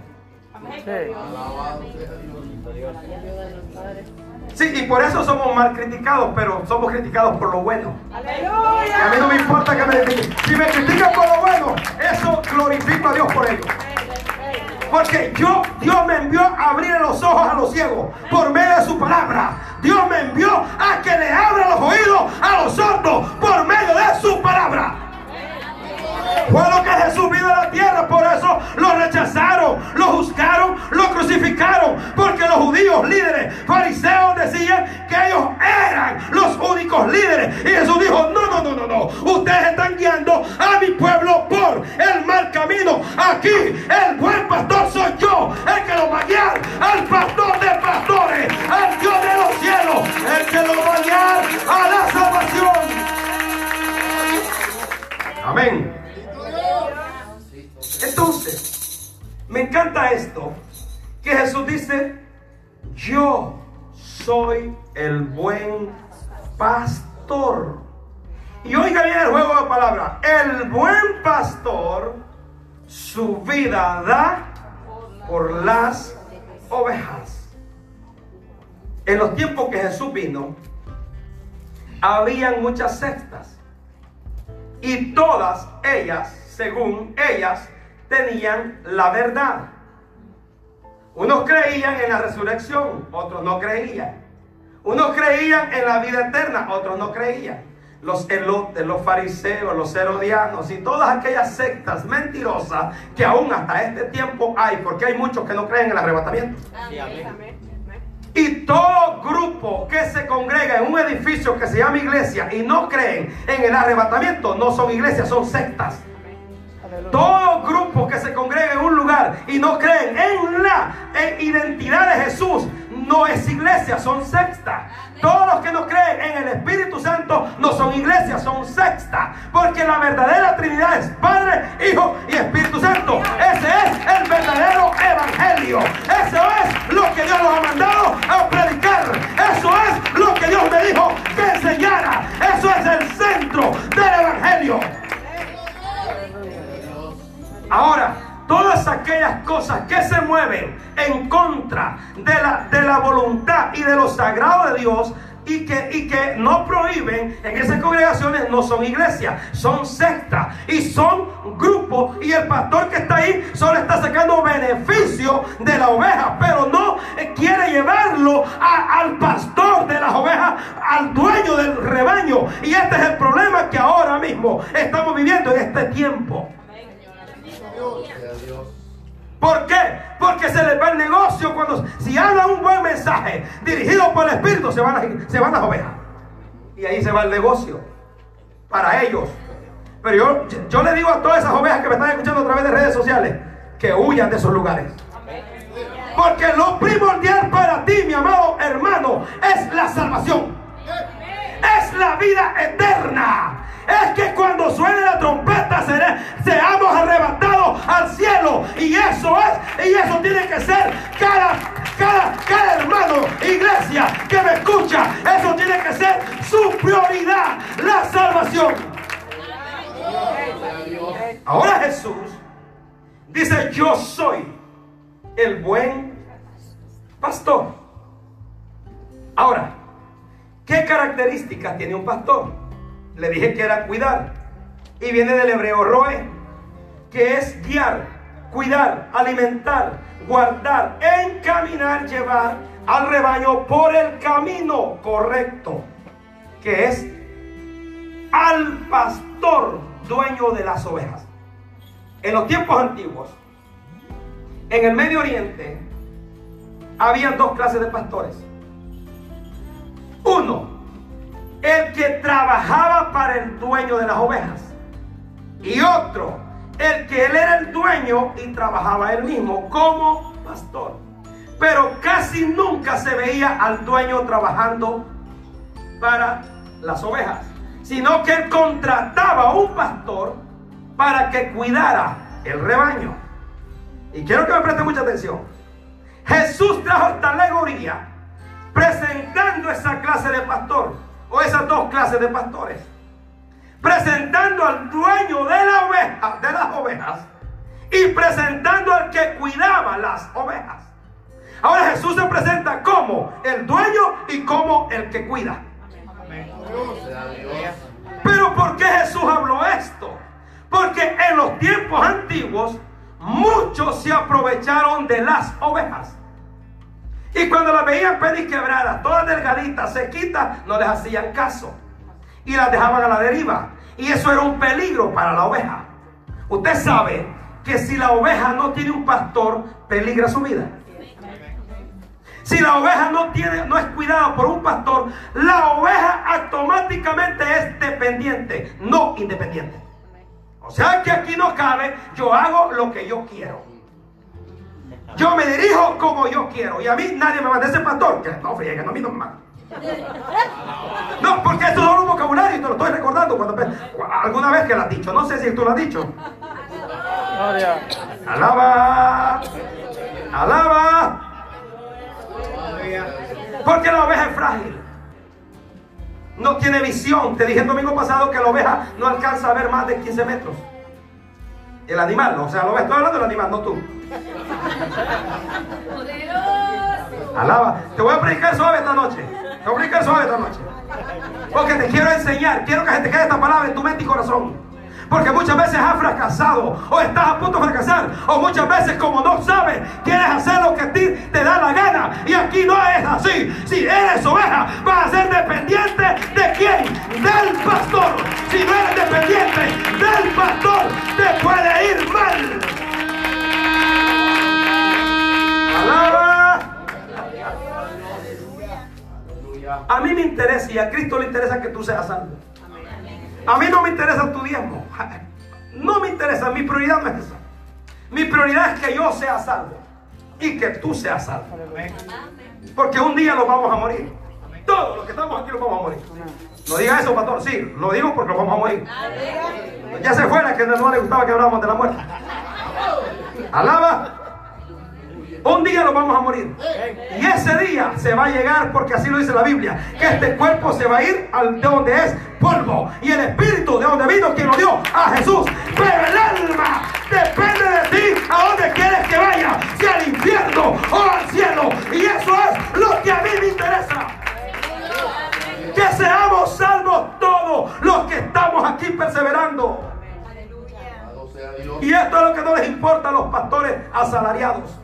Sí, y por eso somos mal criticados, pero somos criticados por lo bueno. a mí no me importa que me critiquen. Si me critican por lo bueno, eso glorifico a Dios por ello. Porque yo, Dios me envió a abrir los ojos a los ciegos por medio de su palabra. Dios me envió a que le abra los oídos a los sordos por medio de su palabra. Fue lo que Jesús vino a la tierra, por eso lo rechazaron, lo juzgaron, lo crucificaron, porque los judíos líderes, fariseos decían que ellos eran los únicos líderes. Y Jesús dijo, no, no, no, no, no, ustedes están guiando a mi pueblo por el mal camino. Aquí el buen pastor soy yo, el que lo va a guiar al pastor de pastores, al Dios de los cielos, el que lo va a guiar a la salvación. Amén. Entonces, me encanta esto, que Jesús dice, yo soy el buen pastor. Y oiga bien el juego de palabras, el buen pastor su vida da por las ovejas. En los tiempos que Jesús vino, habían muchas sectas. Y todas ellas, según ellas, tenían la verdad. Unos creían en la resurrección, otros no creían. Unos creían en la vida eterna, otros no creían. Los elotes, los fariseos, los herodianos y todas aquellas sectas mentirosas que aún hasta este tiempo hay, porque hay muchos que no creen en el arrebatamiento. Y todo grupo que se congrega en un edificio que se llama iglesia y no creen en el arrebatamiento, no son iglesias, son sectas. Todo grupo que se congrega en un lugar y no creen en la identidad de Jesús, no es iglesia, son sexta. Todos los que no creen en el Espíritu Santo no son iglesias, son sexta. Porque la verdadera Trinidad es Padre, Hijo y Espíritu Santo. Ese es el verdadero Evangelio. Eso es lo que Dios nos ha mandado a predicar. Eso es lo que Dios me dijo que enseñara. Eso es el centro del Evangelio. Ahora, todas aquellas cosas que se mueven en contra de la, de la voluntad y de lo sagrado de Dios y que, y que no prohíben en esas congregaciones no son iglesias, son sectas y son grupos y el pastor que está ahí solo está sacando beneficio de la oveja, pero no quiere llevarlo al pastor de las ovejas, al dueño del rebaño. Y este es el problema que ahora mismo estamos viviendo en este tiempo. ¿Por qué? Porque se les va el negocio cuando si hablan un buen mensaje dirigido por el Espíritu se van, a, se van las ovejas. Y ahí se va el negocio para ellos. Pero yo, yo le digo a todas esas ovejas que me están escuchando a través de redes sociales que huyan de esos lugares. Porque lo primordial para ti, mi amado hermano, es la salvación. Es la vida eterna es que cuando suene la trompeta seamos arrebatados al cielo. Y eso es, y eso tiene que ser cada, cada, cada hermano, iglesia que me escucha. Eso tiene que ser su prioridad, la salvación. Ahora Jesús dice, yo soy el buen pastor. Ahora, ¿qué características tiene un pastor? Le dije que era cuidar. Y viene del hebreo roe, que es guiar, cuidar, alimentar, guardar, encaminar, llevar al rebaño por el camino correcto, que es al pastor dueño de las ovejas. En los tiempos antiguos, en el Medio Oriente, había dos clases de pastores. Uno, el que trabajaba para el dueño de las ovejas. Y otro, el que él era el dueño y trabajaba él mismo como pastor. Pero casi nunca se veía al dueño trabajando para las ovejas, sino que él contrataba a un pastor para que cuidara el rebaño. Y quiero que me preste mucha atención. Jesús trajo esta alegoría presentando esa clase de pastor o esas dos clases de pastores, presentando al dueño de, la oveja, de las ovejas y presentando al que cuidaba las ovejas. Ahora Jesús se presenta como el dueño y como el que cuida. Pero ¿por qué Jesús habló esto? Porque en los tiempos antiguos muchos se aprovecharon de las ovejas. Y cuando las veían quebradas, todas delgaditas, sequitas, no les hacían caso. Y las dejaban a la deriva. Y eso era un peligro para la oveja. Usted sabe que si la oveja no tiene un pastor, peligra su vida. Si la oveja no, tiene, no es cuidada por un pastor, la oveja automáticamente es dependiente, no independiente. O sea que aquí no cabe, yo hago lo que yo quiero. Yo me dirijo como yo quiero. Y a mí nadie me manda ese pastor. Que no frieguen, a mí no me manda. No, porque esto es un vocabulario y te lo estoy recordando cuando alguna vez que lo has dicho. No sé si tú lo has dicho. Alaba. Alaba. Porque la oveja es frágil. No tiene visión. Te dije el domingo pasado que la oveja no alcanza a ver más de 15 metros. El animal, o sea, lo ves, estoy hablando del animal, no tú. Alaba. Te voy a predicar suave esta noche. Te voy a predicar suave esta noche. Porque te quiero enseñar. Quiero que se te quede esta palabra en tu mente y corazón. Porque muchas veces has fracasado o estás a punto de fracasar. O muchas veces como no sabes, quieres hacer lo que a ti te da la gana. Y aquí no es así. Si eres oveja, vas a ser dependiente de quién? Del pastor. Si no eres dependiente del pastor, te puede ir mal. Alaba. A mí me interesa y a Cristo le interesa que tú seas salvo. A mí no me interesa tu diezmo. No me interesa, mi prioridad no es esa. Mi prioridad es que yo sea salvo y que tú seas salvo. Porque un día nos vamos a morir. Todos los que estamos aquí nos vamos a morir. No diga eso, pastor. Sí, lo digo porque nos vamos a morir. Ya se fuera que no le gustaba que habláramos de la muerte. Alaba. Un día nos vamos a morir. Y ese día se va a llegar, porque así lo dice la Biblia, que este cuerpo se va a ir al de donde es polvo. Y el espíritu de donde vino quien lo dio a Jesús. Pero el alma depende de ti a donde quieres que vaya. Si al infierno o al cielo. Y eso es lo que a mí me interesa. Que seamos salvos todos los que estamos aquí perseverando. Y esto es lo que no les importa a los pastores asalariados.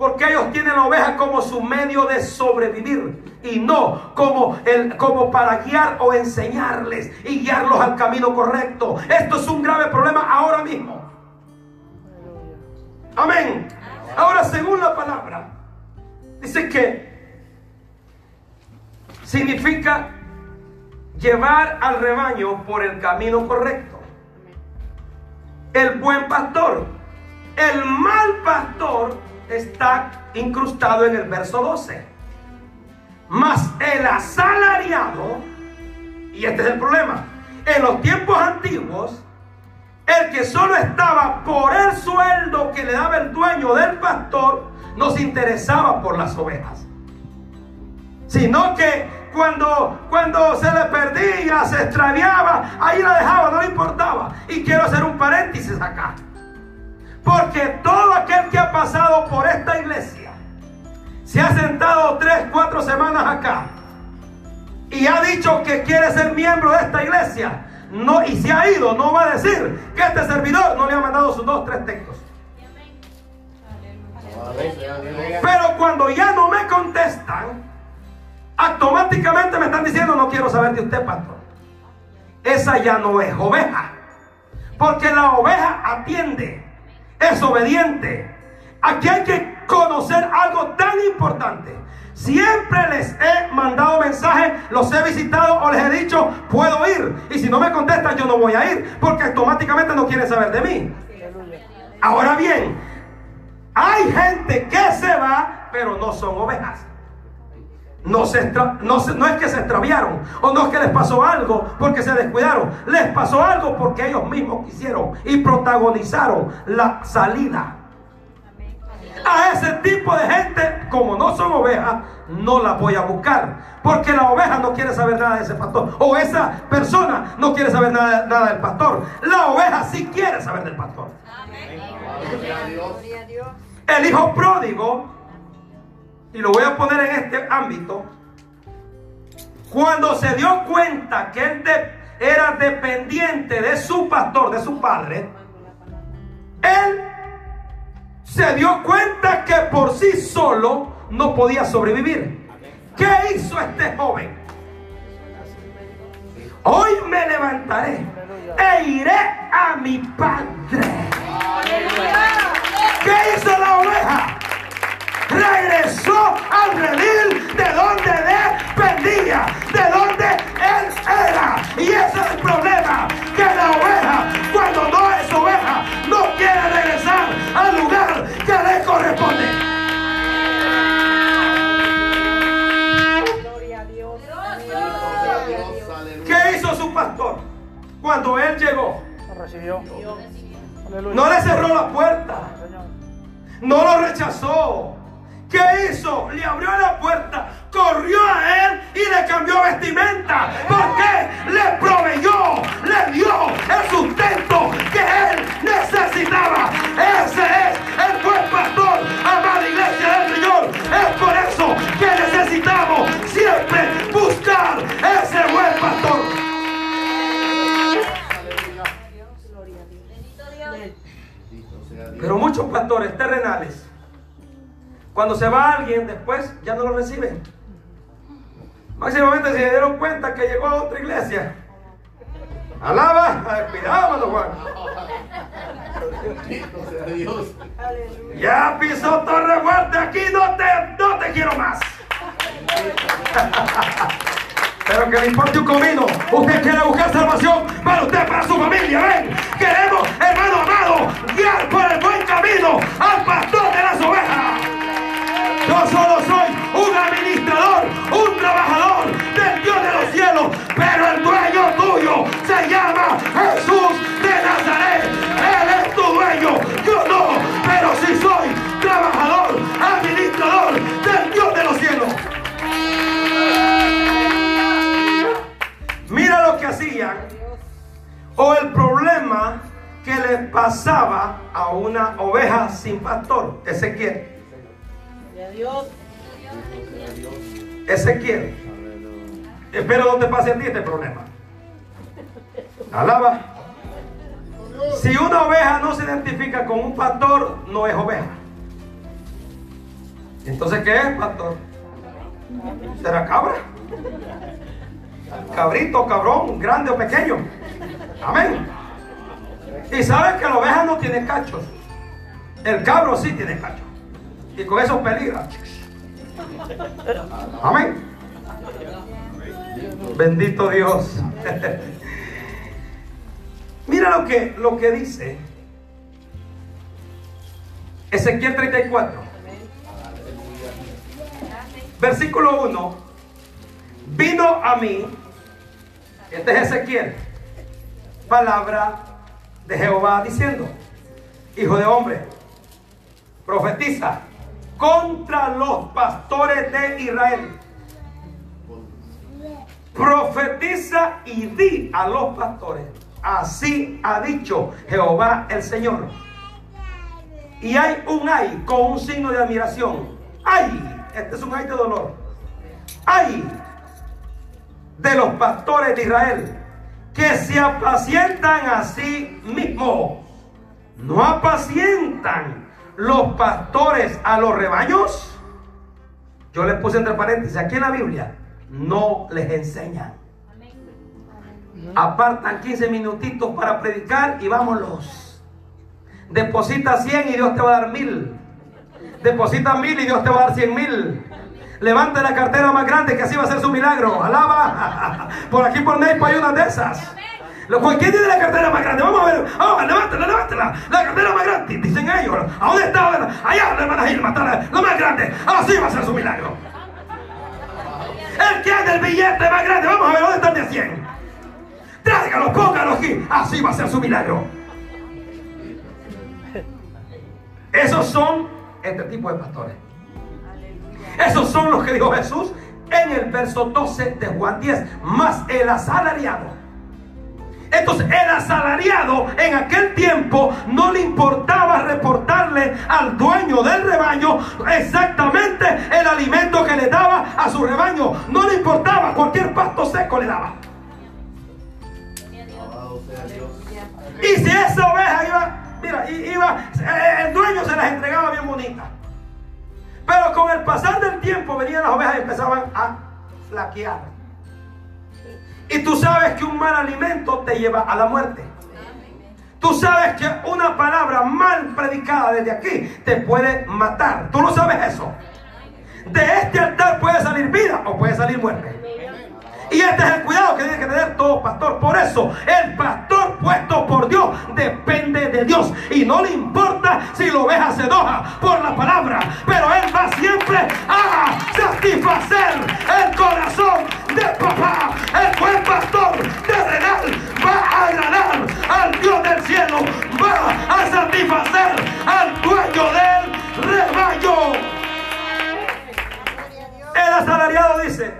Porque ellos tienen la oveja como su medio de sobrevivir y no como, el, como para guiar o enseñarles y guiarlos al camino correcto. Esto es un grave problema ahora mismo. Amén. Ahora, según la palabra, dice que significa llevar al rebaño por el camino correcto. El buen pastor. El mal pastor está incrustado en el verso 12. Mas el asalariado, y este es el problema, en los tiempos antiguos, el que solo estaba por el sueldo que le daba el dueño del pastor, no se interesaba por las ovejas. Sino que cuando, cuando se le perdía, se extraviaba, ahí la dejaba, no le importaba. Y quiero hacer un paréntesis acá. Porque todo aquel que ha pasado por esta iglesia, se ha sentado tres, cuatro semanas acá y ha dicho que quiere ser miembro de esta iglesia, y se ha ido, no va a decir que este servidor no le ha mandado sus dos, tres textos. Pero cuando ya no me contestan, automáticamente me están diciendo, no quiero saber de usted, pastor. Esa ya no es oveja. Porque la oveja atiende es obediente. Aquí hay que conocer algo tan importante. Siempre les he mandado mensajes, los he visitado o les he dicho, puedo ir. Y si no me contestan, yo no voy a ir, porque automáticamente no quieren saber de mí. Ahora bien, hay gente que se va, pero no son ovejas. No, se no, no, es que se extraviaron o no es que les pasó algo porque se descuidaron. Les pasó algo porque ellos mismos quisieron y protagonizaron la salida. A ese tipo de gente, como no son ovejas, no la voy a buscar. Porque la oveja no quiere saber nada de ese pastor. O esa persona no quiere saber nada, nada del pastor. La oveja sí quiere saber del pastor. El hijo pródigo y lo voy a poner en este ámbito, cuando se dio cuenta que él era dependiente de su pastor, de su padre, él se dio cuenta que por sí solo no podía sobrevivir. ¿Qué hizo este joven? Hoy me levantaré e iré a mi padre. ¿Qué hizo la oveja? Regresó al redil de donde dependía, de donde él era. Y ese es el problema, que la oveja, cuando no es oveja, no quiere regresar al lugar que le corresponde. ¿Qué hizo su pastor cuando él llegó? No le cerró la puerta. No lo rechazó. ¿Qué hizo? Le abrió la puerta, corrió a él y le cambió vestimenta. Porque le proveyó, le dio el sustento que él necesitaba. Ese es el buen pastor, amada iglesia del Señor. Es por eso que necesitamos siempre buscar ese buen pastor. Pero muchos pastores terrenales cuando se va alguien, después ya no lo reciben. Máximamente se dieron cuenta que llegó a otra iglesia. Alaba, cuidado, Juan. Ya pisó Torre Fuerte, aquí no te, no te quiero más. Pero que le importe un comino. Usted quiere buscar salvación para usted, para su familia. Ven, queremos, hermano amado, guiar por el buen camino al pastor de las ovejas. Yo solo soy un administrador, un trabajador del Dios de los cielos, pero el dueño tuyo se llama Ezequiel. Espero no te pase a ti este problema. Alaba. Si una oveja no se identifica con un pastor, no es oveja. Entonces, ¿qué es pastor? ¿Será cabra? Cabrito, cabrón, grande o pequeño. Amén. Y sabes que la oveja no tiene cachos. El cabro sí tiene cachos. Y con eso peligra. Amén. Bendito Dios. Mira lo que, lo que dice Ezequiel 34. Versículo 1. Vino a mí, este es Ezequiel, palabra de Jehová diciendo, Hijo de hombre, profetiza contra los pastores de Israel. Profetiza y di a los pastores. Así ha dicho Jehová el Señor. Y hay un ay con un signo de admiración. Ay, este es un ay de dolor. Ay de los pastores de Israel que se apacientan a sí mismos. No apacientan los pastores a los rebaños. Yo les puse entre paréntesis aquí en la Biblia. No les enseñan. Apartan 15 minutitos para predicar y vámonos. Deposita 100 y Dios te va a dar mil. Deposita mil y Dios te va a dar 100 mil. Levante la cartera más grande que así va a ser su milagro. Alaba. Por aquí por Neipa hay una de esas. ¿Quién tiene la cartera más grande? Vamos a ver. Vamos, levántela, levántela. La cartera más grande. Dicen ellos. ¿A dónde está? Allá, la hermana Gilma, está la, la más grande. Así va a ser su milagro. El que es del billete más grande. Vamos a ver, ¿dónde está el de 100? Tráigalo, póngalo aquí. Así va a ser su milagro. Esos son este tipo de pastores. Esos son los que dijo Jesús en el verso 12 de Juan 10. Más el asalariado. Entonces el asalariado en aquel tiempo no le importaba reportarle al dueño del rebaño exactamente el alimento que le daba a su rebaño. No le importaba, cualquier pasto seco le daba. Y si esa oveja iba, mira, iba, eh, el dueño se las entregaba bien bonitas. Pero con el pasar del tiempo venían las ovejas y empezaban a flaquear. Y tú sabes que un mal alimento te lleva a la muerte. Tú sabes que una palabra mal predicada desde aquí te puede matar. Tú no sabes eso. De este altar puede salir vida o puede salir muerte. Y este es el cuidado que tiene que tener todo pastor. Por eso, el pastor puesto por Dios depende de Dios. Y no le importa si la oveja se enoja por la palabra. Pero él va siempre a satisfacer el corazón de papá. El buen pastor terrenal va a agradar al Dios del cielo. Va a satisfacer al dueño del rebaño. El asalariado dice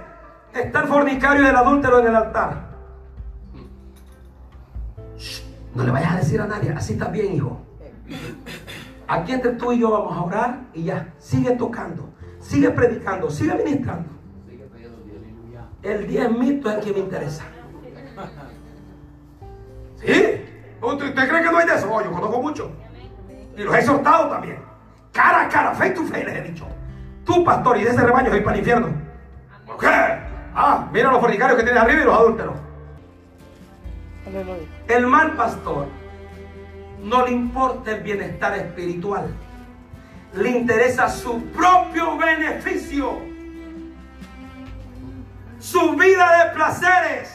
está el fornicario y el adúltero en el altar. no le vayas a decir a nadie, así está bien, hijo. Aquí entre tú y yo vamos a orar y ya, sigue tocando, sigue predicando, sigue ministrando. El diezmito es el que me interesa. ¿Sí? ¿Usted cree que no hay de eso? Oh, yo conozco mucho. Y los he exhortado también. Cara a cara, face to face les he dicho. tú pastor y de ese rebaño soy para el infierno. ¿Por qué? Ah, mira los fornicarios que tienes arriba y los adúlteros. Aleluya. El mal pastor no le importa el bienestar espiritual, le interesa su propio beneficio, su vida de placeres.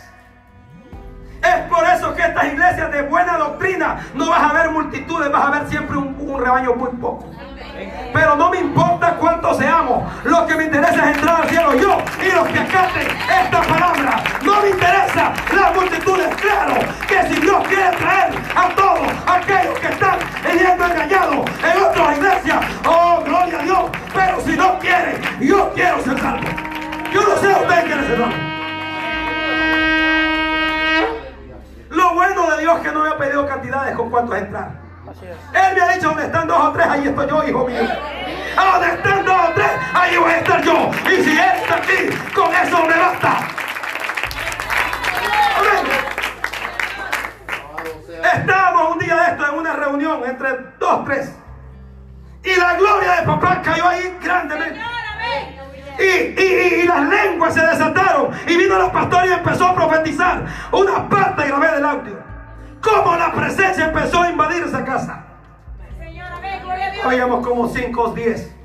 Es por eso que estas iglesias de buena doctrina no vas a ver multitudes, vas a ver siempre un, un rebaño muy poco. Pero no me importa cuántos seamos. Lo que me interesa es entrar al cielo yo y los que acaten esta palabra. No me interesa las multitudes. Claro que si Dios quiere traer a todos aquellos que están yendo engañados en otras iglesias, oh, gloria a Dios. Pero si no quiere, yo quiero ser salvo. Yo no sé ustedes quieren ser salvos. Lo bueno de Dios es que no me ha pedido cantidades con cuántos entrar. Él me ha dicho, donde están dos o tres, ahí estoy yo, hijo mío. A donde están dos o tres, ahí voy a estar yo. Y si Él está aquí, con eso me basta. Amén. Estábamos un día de esto en una reunión entre dos, tres. Y la gloria de papá cayó ahí grandemente. Y, y- y- y las lenguas se desataron. Y vino los pastores y empezó a profetizar. Una parte grabé del audio. Cómo la presencia empezó a invadir esa casa. Oíamos como 5 o 10.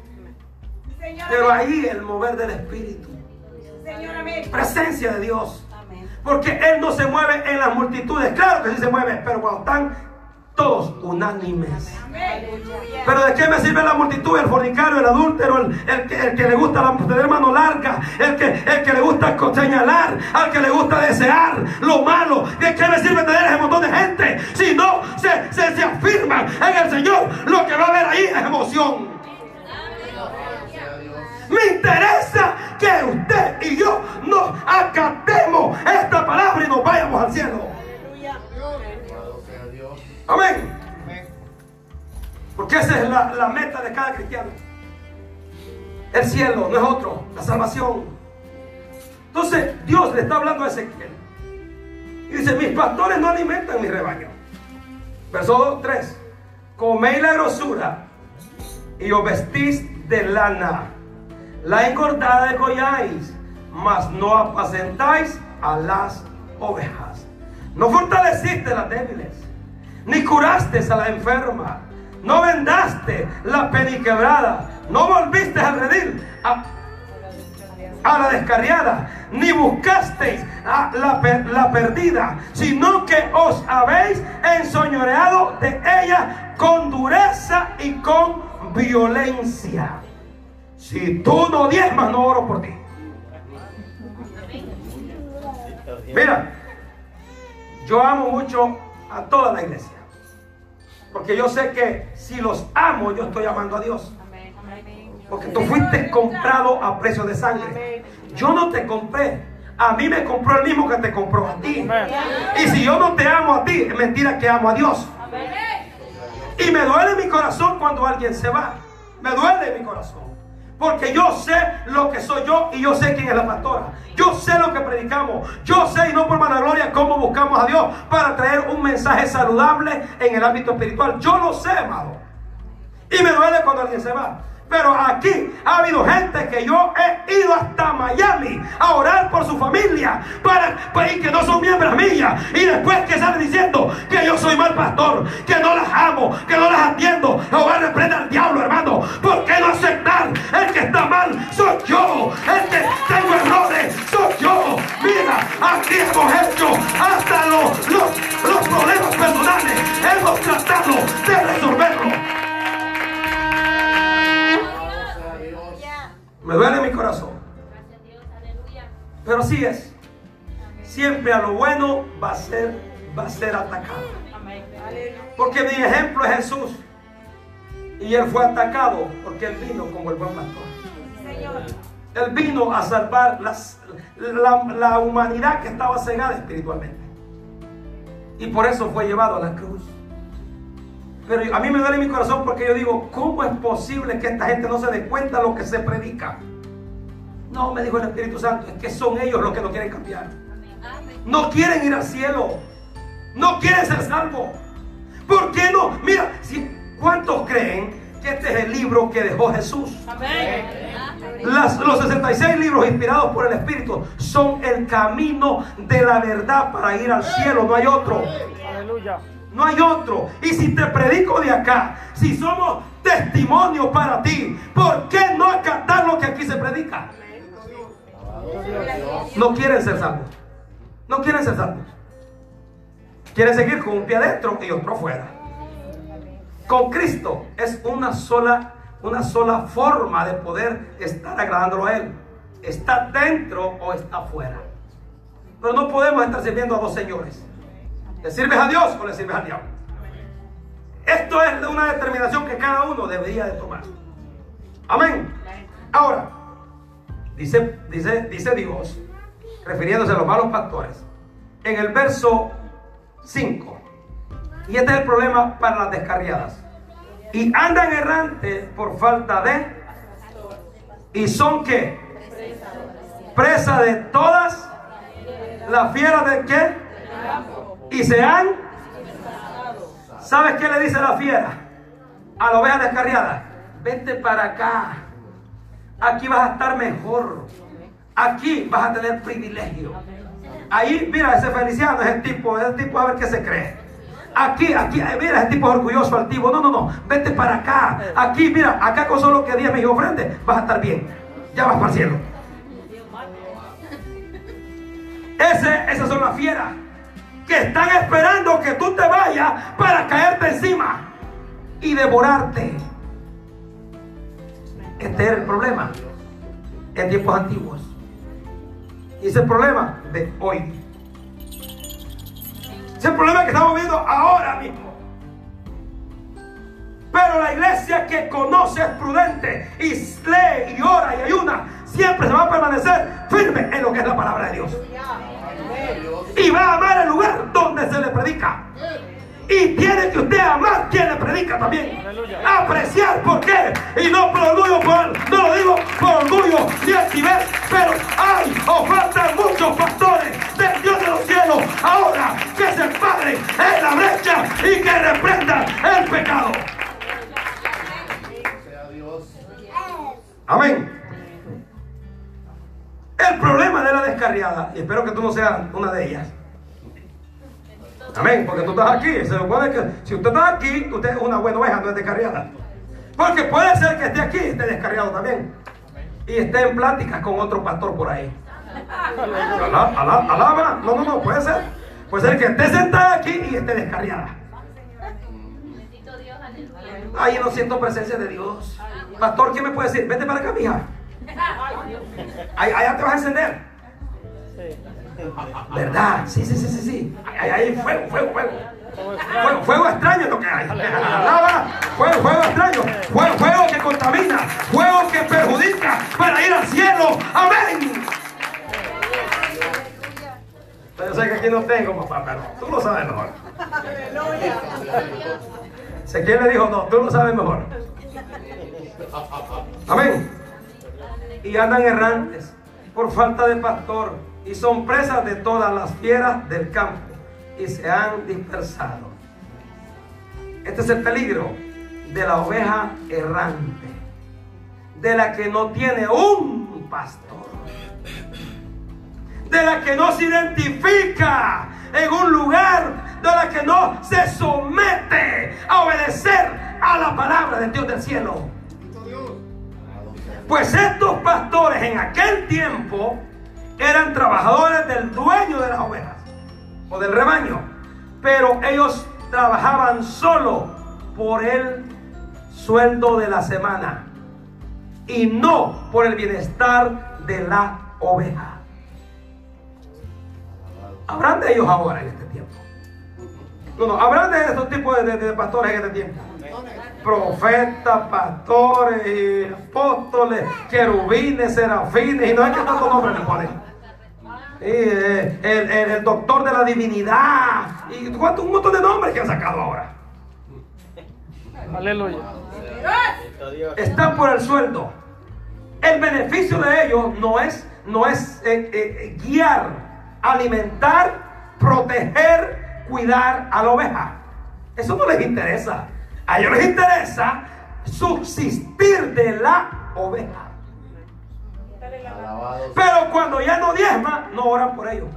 Señor, Pero ahí el mover del Espíritu. Presencia de Dios. Porque Él no se mueve en las multitudes. Claro que sí se mueve. Pero cuando están todos unánimes. Pero de qué me sirve la multitud, el fornicario, el adúltero, el, el que, el que le gusta la, tener mano larga, el que, el que le gusta señalar, al que le gusta desear lo malo. ¿De qué me sirve tener ese montón de gente? Si no se, se, se afirman en el Señor, lo que va a haber ahí es emoción. Me interesa que usted y yo nos acatemos esta palabra y nos vayamos al cielo. Amén. Porque esa es la, la meta de cada cristiano. El cielo, no es otro, la salvación. Entonces Dios le está hablando a Ezequiel. Y dice, mis pastores no alimentan mi rebaño. Verso 3. Coméis la grosura y os vestís de lana. La engordada colláis, mas no apacentáis a las ovejas. No fortaleciste las débiles, ni curaste a la enferma, no vendaste la peniquebrada, no volviste a redil a, la descarriada, ni buscasteis a la, la perdida, sino que os habéis ensoñoreado de ella con dureza y con violencia. Si tú no diezmas, no oro por ti. Mira, yo amo mucho a toda la iglesia. Porque yo sé que si los amo, yo estoy amando a Dios. Porque tú fuiste comprado a precio de sangre. Yo no te compré. A mí me compró el mismo que te compró a ti. Y si yo no te amo a ti, es mentira que amo a Dios. Y me duele mi corazón cuando alguien se va. Me duele mi corazón. Porque yo sé lo que soy yo y yo sé quién es la pastora. Yo sé lo que predicamos. Yo sé y no por vanagloria cómo buscamos a Dios para traer un mensaje saludable en el ámbito espiritual. Yo lo sé, amado. Y me duele cuando alguien se va. Pero aquí ha habido gente que yo he ido hasta Miami a orar por su familia para, para- y que no son miembros mías. Y después que salen diciendo que yo soy mal pastor, que no las amo, que no las atiendo, lo va a reprender al diablo, hermano. ¿Por qué no aceptar? El que está mal va a ser atacado. Porque mi ejemplo es Jesús. Y él fue atacado porque él vino como el buen pastor. Él vino a salvar las- la, la humanidad que estaba cegada espiritualmente. Y por eso fue llevado a la cruz. Pero a mí me duele mi corazón porque yo digo, ¿cómo es posible que esta gente no se dé cuenta de lo que se predica? No, me dijo el Espíritu Santo, es que son ellos los que no quieren cambiar. No quieren ir al cielo. No quieren ser salvos. ¿Por qué no? Mira, si, ¿cuántos creen que este es el libro que dejó Jesús? Amén. Las- los 66 libros inspirados por el Espíritu son el camino de la verdad para ir al cielo, no hay otro. Aleluya. No hay otro. Y si te predico de acá, si somos testimonio para ti, ¿por qué no acatar lo que aquí se predica? No quieren ser salvos. No quieren ser salvos. Quieren seguir con un pie adentro y otro afuera. Con Cristo es una sola, una sola forma de poder estar agradándolo a Él. Está dentro o está afuera. Pero no podemos estar sirviendo a dos señores. ¿Le sirves a Dios o le sirves al diablo? Esto es una determinación que cada uno debería de tomar. Amén. Ahora, dice, dice, dice Dios, refiriéndose a los malos pastores, en el verso 5. Y este es el problema para las descarriadas. Y andan errantes por falta de... ¿Y son qué? Presa de todas las fieras de qué? Y se han... ¿Sabes qué le dice la fiera? A la oveja descarriada. Vente para acá. Aquí vas a estar mejor. Aquí vas a tener privilegio. Ahí, mira, ese Feliciano es el tipo, es el tipo a ver qué se cree. Aquí, aquí, eh, mira, ese tipo es orgulloso, altivo. No, no, no, vete para acá. Aquí, mira, acá con solo que Dios me ofrende, vas a estar bien. Ya vas para el cielo. Ese, esas son las fieras que están esperando que tú te vayas para caerte encima y devorarte. Este era el problema en tiempos antiguos. Y ese es el problema de hoy. Ese es el problema que estamos viendo ahora mismo. Pero la iglesia que conoce es prudente y lee y ora y ayuna, siempre se va a permanecer firme en lo que es la palabra de Dios. Y va a amar el lugar donde se le predica. Y tiene que usted amar quien le predica también. Apreciar por qué. Y no por orgullo, por, no lo digo por orgullo ni altivez, pero hay o faltan muchos pastores del Dios de los cielos ahora que se padren en la brecha y que reprendan el pecado. Amén. El problema de la descarriada, y espero que tú no seas una de ellas. Amén, porque tú estás aquí. Se supone que si usted está aquí, usted es una buena oveja, no es descarriada. Porque puede ser que esté aquí y esté descarriado también. Y esté en pláticas con otro pastor por ahí. Alá- alá- Alaba, no, no, no, puede ser. Puede ser que esté sentada aquí y esté descarriada. Ahí no siento presencia de Dios. Pastor, ¿quién me puede decir? Vete para acá, mija. Allá te vas a encender. ¿Verdad? Sí, sí, sí, sí, sí. Ahí hay fuego, fuego, fuego. Fuego, fuego extraño es lo que hay. Alaba. Fuego, fuego extraño. Fuego, fuego que contamina. Fuego que perjudica para ir al cielo. Amén. Yo sé que aquí no tengo, papá, pero tú lo sabes mejor. Sé quién le dijo, no, tú lo sabes mejor. Amén. Y andan errantes por falta de pastor y son presas de todas las fieras del campo y se han dispersado. Este es el peligro de la oveja errante, de la que no tiene un pastor, de la que no se identifica en un lugar, de la que no se somete a obedecer a la palabra del Dios del cielo. Pues estos pastores en aquel tiempo eran trabajadores del dueño de las ovejas o del rebaño, pero ellos trabajaban solo por el sueldo de la semana y no por el bienestar de la oveja. Habrán de ellos ahora en este tiempo. No, no, habrán de estos tipos de, pastores en este tiempo profetas, pastores, y apóstoles, querubines, serafines, y no hay que tantos nombres le ponen. Y, eh, el, el- el doctor de la divinidad, y un montón de nombres que han sacado ahora. Aleluya. Están por el sueldo. El beneficio de ellos no es, no es eh, eh, guiar, alimentar, proteger, cuidar a la oveja. Eso no les interesa. A ellos les interesa subsistir de la oveja. Pero cuando ya no diezma, no oran por ellos.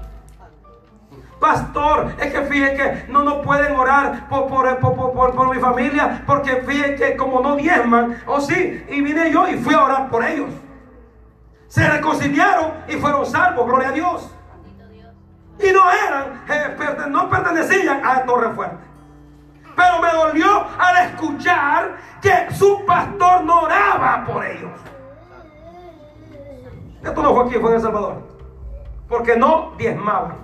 Pastor, es que fíjense que no pueden orar por, por, por, por, por mi familia, porque fíjense que como no diezman, o oh, sí, y vine yo y fui a orar por ellos. Se reconciliaron y fueron salvos, gloria a Dios. Y no eran, eh, no pertenecían a Torre Fuerte. Pero me dolió al escuchar que su pastor no oraba por ellos. Esto no fue aquí, fue en El Salvador. Porque no diezmaban.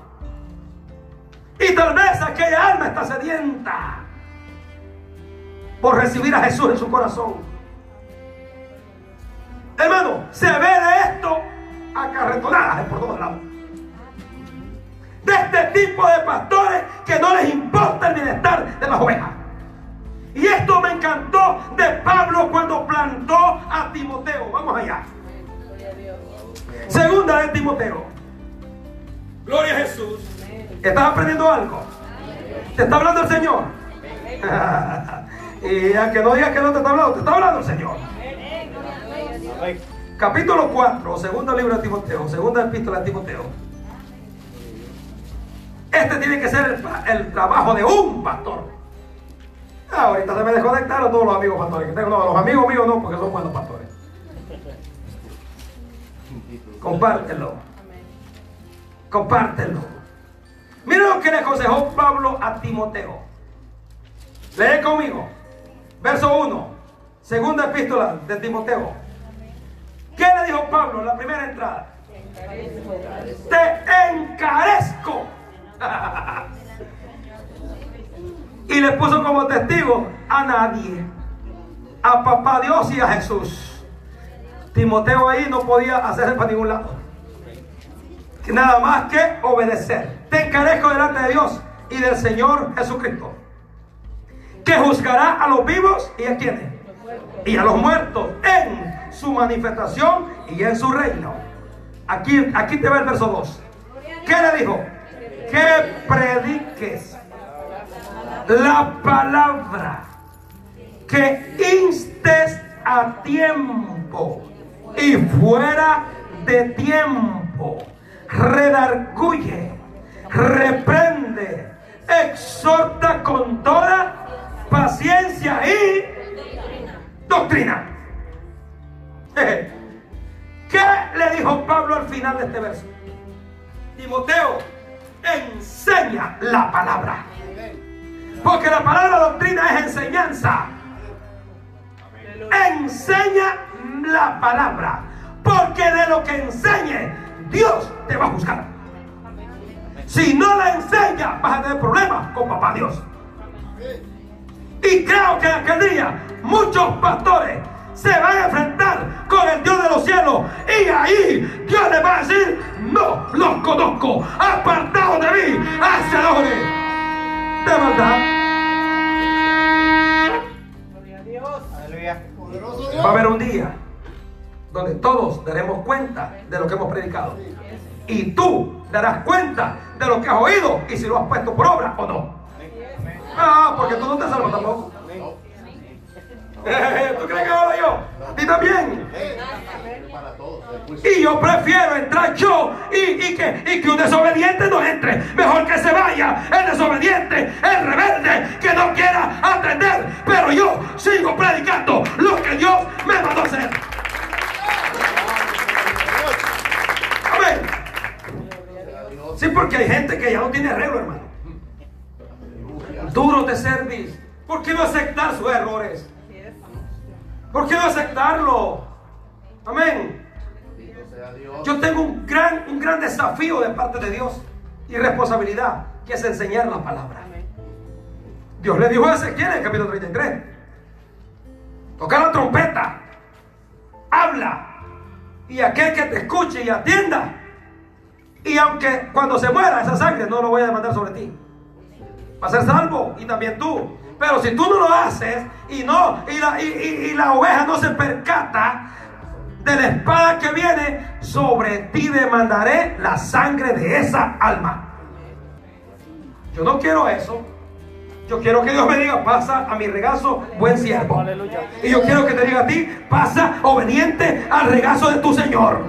Y tal vez aquella alma está sedienta por recibir a Jesús en su corazón. Hermano, se ve de esto acarretonadas por todos lados. De este tipo de pastores que no les importa el bienestar de las ovejas. Y esto me encantó de Pablo cuando plantó a Timoteo. Vamos allá. Segunda de Timoteo. Gloria a Jesús. ¿Estás aprendiendo algo? ¿Te está hablando el Señor? y a que no digas que no te está hablando, te está hablando el Señor. Capítulo 4, segundo libro de Timoteo, segunda epístola de Timoteo. Este tiene que ser el, trabajo de un pastor. Ah, ahorita se me desconectaron todos los amigos pastores que tengo. No, los amigos míos no, porque son buenos pastores. Compártelo. Compártelo. Mira lo que le aconsejó Pablo a Timoteo. Lee conmigo. Verso 1. Segunda epístola de Timoteo. ¿Qué le dijo Pablo en la primera entrada? Te encarezco. y le puso como testigo a nadie. A papá Dios y a Jesús. Timoteo ahí no podía hacerse para ningún lado. Nada más que obedecer. Te encarezco delante de Dios y del Señor Jesucristo. Que juzgará a los vivos y a quienes. Y a los muertos en su manifestación y en su reino. Aquí, aquí te va el verso 2. ¿Qué le dijo? Que prediques la palabra. Que instes a tiempo y fuera de tiempo. Redarguye, reprende, exhorta con toda paciencia y doctrina. ¿Qué le dijo Pablo al final de este verso? Timoteo, enseña la palabra. Porque la palabra doctrina es enseñanza. Enseña la palabra. Porque de lo que enseñe, Dios te va a juzgar. Si no la enseña, vas a tener problemas con papá Dios. Y creo que en aquel día muchos pastores se van a enfrentar con el Dios de los cielos. Y ahí Dios les va a decir, no los conozco. Apartados de mí, hacedores de maldad. Va a haber un día donde todos daremos cuenta de lo que hemos predicado. Y tú darás cuenta de lo que has oído y si lo has puesto por obra o no. Ah, porque tú no te salvas tampoco. ¿Tú crees que ahora yo? A ti también. Y yo prefiero entrar yo y, que, y que un desobediente no entre. Mejor que se vaya el desobediente, el rebelde, que no quiera atender. Pero yo sigo predicando lo que Dios me mandó hacer. Amén. Sí, porque hay gente que ya no tiene arreglo, hermano. Duro de servir. ¿Por qué no aceptar sus errores? ¿Por qué no aceptarlo? Amén. Yo tengo un gran, un gran desafío de parte de Dios y responsabilidad, que es enseñar la palabra. Dios le dijo a Ezequiel en el capítulo 33, toca la trompeta, habla, y aquel que te escuche y atienda, y aunque cuando se muera esa sangre no lo voy a demandar sobre ti, va a ser salvo y también tú. Pero si tú no lo haces y no, y la, y, la oveja no se percata de la espada que viene, sobre ti demandaré la sangre de esa alma. Yo no quiero eso. Yo quiero que Dios me diga, pasa a mi regazo, buen siervo. Y yo quiero que te diga a ti, pasa obediente al regazo de tu Señor.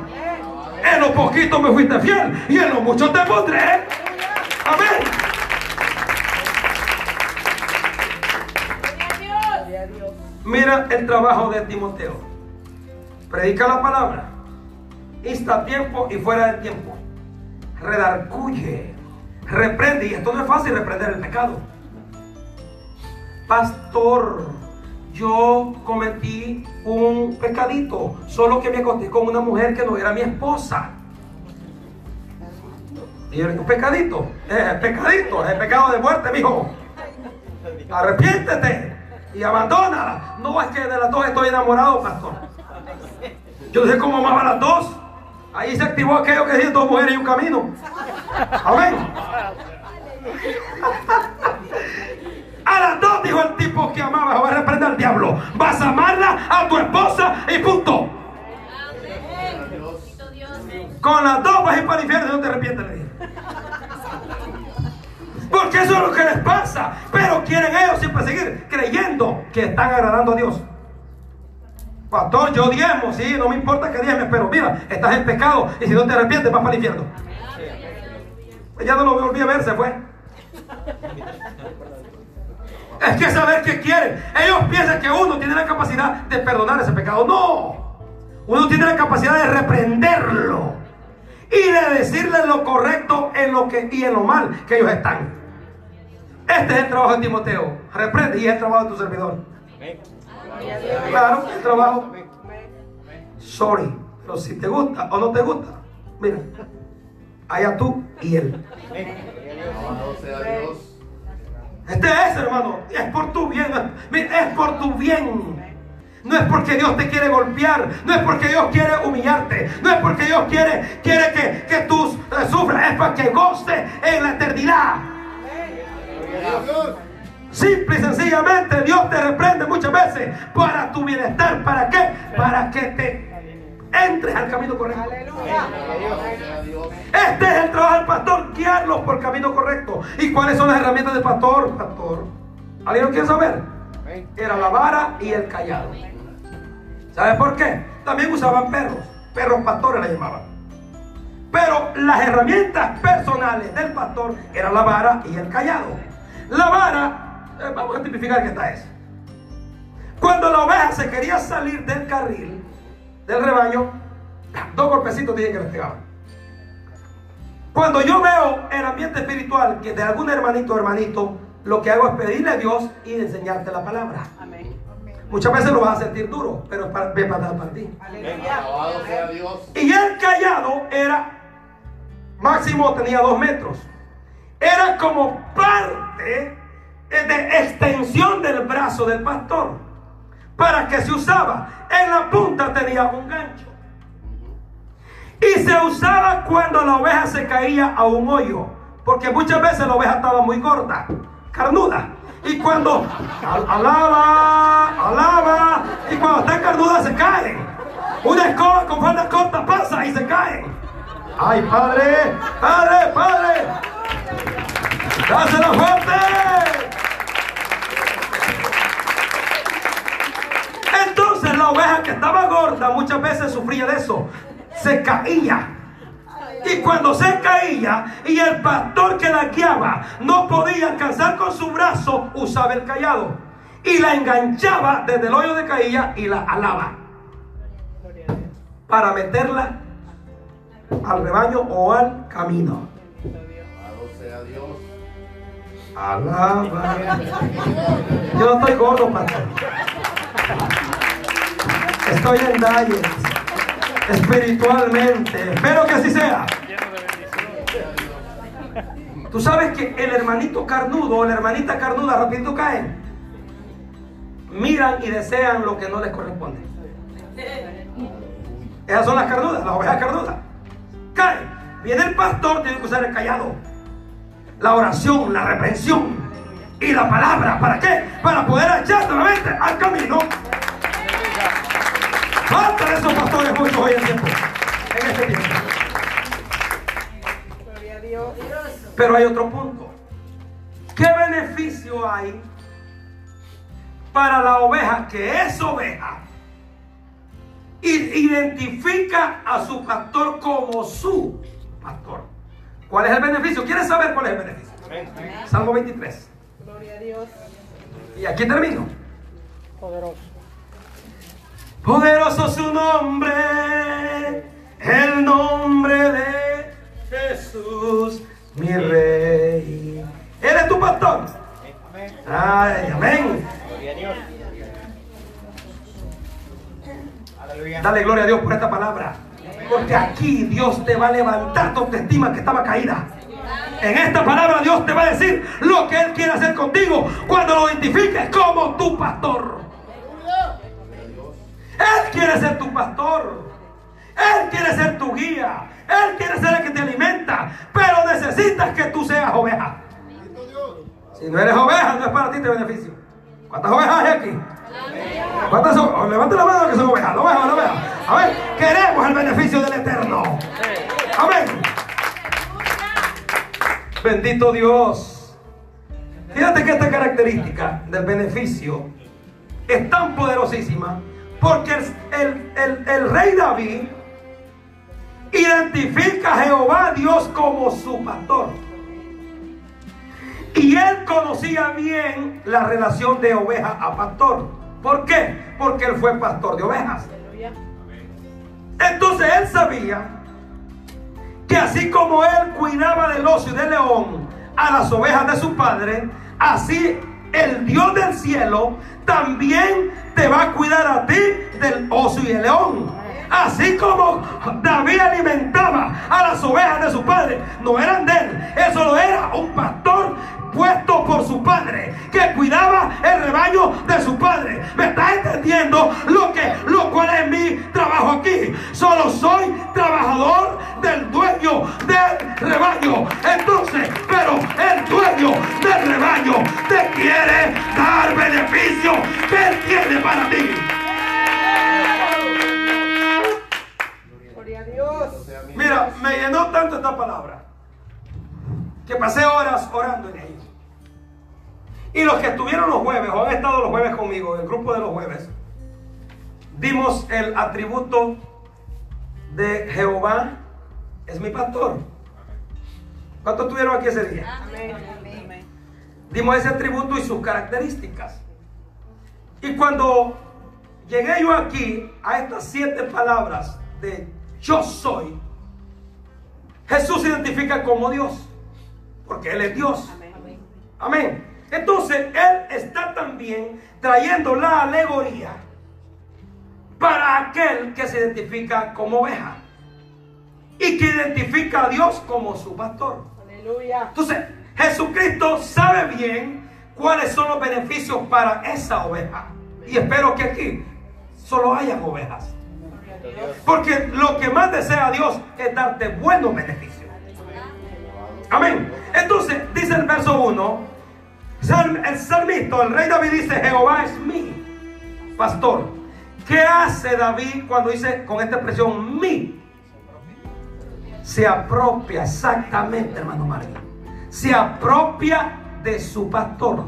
En lo poquito me fuiste fiel y en lo mucho te pondré. Amén. Mira el trabajo de Timoteo. Predica la palabra. Insta a tiempo y fuera de tiempo. Redarcuye. Reprende. Y esto no es fácil reprender el pecado. Pastor, yo cometí un pecadito. Solo que me acosté con una mujer que no era mi esposa. Y el pecadito, eh, pecadito, es pecado de muerte, mijo. Arrepiéntete y abandónala. No es que de las dos estoy enamorado, pastor. Yo no sé cómo amaba a las dos. Ahí se activó aquello que dice dos mujeres y un camino. Amén. A las dos dijo el tipo que amaba, va a reprender al diablo. Vas a amarla a tu esposa y punto. Con las dos vas a ir para el infierno y no te arrepientes, le dije. Porque eso es lo que les pasa. Pero quieren ellos siempre seguir creyendo que están agradando a Dios. Pastor, yo diezmo, sí, no me importa que diezmes, pero mira, estás en pecado y si no te arrepientes vas para el infierno. Ya no lo volví a ver, se fue. Es que saber qué quieren. Ellos piensan que uno tiene la capacidad de perdonar ese pecado. No. Uno tiene la capacidad de reprenderlo y de decirle lo correcto en lo que y en lo mal que ellos están. Este es el trabajo de Timoteo. Reprende y es el trabajo de tu servidor. Claro, el trabajo. Sorry, pero si te gusta o no te gusta, mira, allá tú y él. Este es, hermano, es por tu bien, es por tu bien. No es porque Dios te quiere golpear, no es porque Dios quiere humillarte, no es porque Dios quiere, quiere que, que tú eh, sufras, es para que goce en la eternidad. Simple y sencillamente Dios te reprende muchas veces para tu bienestar. ¿Para qué? Para que te entres al camino correcto. Este es el trabajo del pastor, guiarlos por el camino correcto. ¿Y cuáles son las herramientas del pastor? Pastor. ¿Alguien lo quiere saber? Era la vara y el callado. ¿Sabe por qué? También usaban perros. Perros pastores le llamaban. Pero las herramientas personales del pastor eran la vara y el callado. La vara, eh, vamos a tipificar qué está es. Cuando la oveja se quería salir del carril, del rebaño, dos golpecitos dije que le pegaban. Cuando yo veo el ambiente espiritual que de algún hermanito o hermanito, lo que hago es pedirle a Dios y enseñarte la palabra. Muchas veces lo vas a sentir duro, pero es para, es para dar para ti. Y el callado era, máximo tenía dos metros. Era como parte de extensión del brazo del pastor. Para que se usaba. En la punta tenía un gancho. Y se usaba cuando la oveja se caía a un hoyo. Porque muchas veces la oveja estaba muy gorda, carnuda. Y cuando al- alaba, alaba, y cuando está carnuda se caen. Una escoba con falda corta pasa y se caen. ¡Ay, padre! ¡Padre, padre! ¡Dásela fuerte! Entonces la oveja que estaba gorda muchas veces sufría de eso. Se caía. Y cuando se caía y el pastor que la guiaba no podía alcanzar con su brazo, usaba el callado. Y la enganchaba desde el hoyo de caída y la alaba. Para meterla al rebaño o al camino. Sea Dios. Alaba. Yo no estoy gordo, pastor. Estoy en diet. Espiritualmente. Espero que así sea. Tú sabes que el hermanito carnudo o la hermanita carnuda rapidito caen. Miran y desean lo que no les corresponde. Esas son las carnudas, las ovejas carnudas. Caen. Viene el pastor, tiene que usar el callado. La oración, la reprensión y la palabra. ¿Para qué? Para poder echar nuevamente al camino. Falta de esos pastores muchos hoy en tiempo. En este tiempo. Gloria a Dios. Pero hay otro punto. ¿Qué beneficio hay para la oveja que es oveja y identifica a su pastor como su pastor. ¿Cuál es el beneficio? ¿Quieres saber cuál es el beneficio? Salmo 23. Gloria a Dios. Y aquí termino. Poderoso. Poderoso su nombre, el nombre de Jesús, mi rey. Él es tu pastor. Ay, amén. Dale gloria a Dios por esta palabra. Porque aquí Dios te va a levantar tu autoestima que estaba caída. En esta palabra Dios te va a decir lo que Él quiere hacer contigo cuando lo identifiques como tu pastor. Él quiere ser tu pastor. Él quiere ser tu guía. Él quiere ser el que te alimenta. Pero necesitas que tú seas oveja. Si no eres oveja, no es para ti este beneficio. ¿Cuántas ovejas hay aquí? ¿Cuántas son? Oh, Levante la mano que son ovejas. La oveja, la oveja. A ver, queremos el beneficio del Eterno. Amén. Bendito Dios. Fíjate que esta característica del beneficio es tan poderosísima porque el, el- el- rey David identifica a Jehová Dios como su pastor. Y él conocía bien la relación de oveja a pastor. ¿Por qué? Porque él fue pastor de ovejas. Entonces él sabía que así como él cuidaba del oso y del león a las ovejas de su padre, así el Dios del cielo también te va a cuidar a ti del oso y el león. Así como David alimentaba a las ovejas de su padre, no eran de él, eso lo era un pastor puesto por su padre, que cuidaba el rebaño de su padre. ¿Me estás entendiendo lo que lo cual es mi trabajo aquí? Solo soy trabajador del dueño del rebaño. Entonces, pero el dueño del rebaño te quiere dar beneficio que él tiene para ti. Gloria a Dios. Mira, me llenó tanto esta palabra que pasé horas orando en ella. Y los que estuvieron los jueves o han estado los jueves conmigo, el grupo de los jueves, dimos el atributo de Jehová es mi pastor. ¿Cuántos estuvieron aquí ese día? Amén. Dimos ese atributo y sus características. Y cuando llegué yo aquí a estas siete palabras de yo soy, Jesús se identifica como Dios, porque Él es Dios. Amén. Amén. Entonces, Él está también trayendo la alegoría para aquel que se identifica como oveja y que identifica a Dios como su pastor. Aleluya. Entonces, Jesucristo sabe bien cuáles son los beneficios para esa oveja. Y espero que aquí solo hayan ovejas. Porque lo que más desea Dios es darte buenos beneficios. Amén. Entonces, dice el verso 1, sal- el salmista, el rey David dice, Jehová es mi pastor. ¿Qué hace David cuando dice con esta expresión mi? Se apropia exactamente, hermano Mario. Se apropia de su pastor.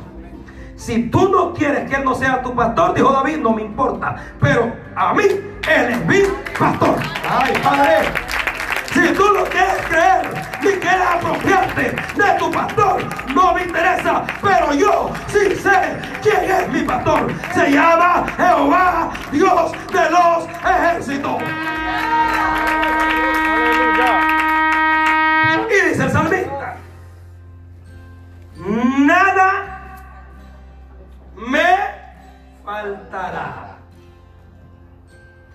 Si tú no quieres que él no sea tu pastor, dijo David, no me importa. Pero a mí, él es mi pastor. Ay, padre. Si tú no quieres creer ni quieres apropiarte de tu pastor, no me interesa. Pero yo sí sé quién es mi pastor. Se llama Jehová, Dios de los ejércitos. Y dice el salmista, nada me faltará.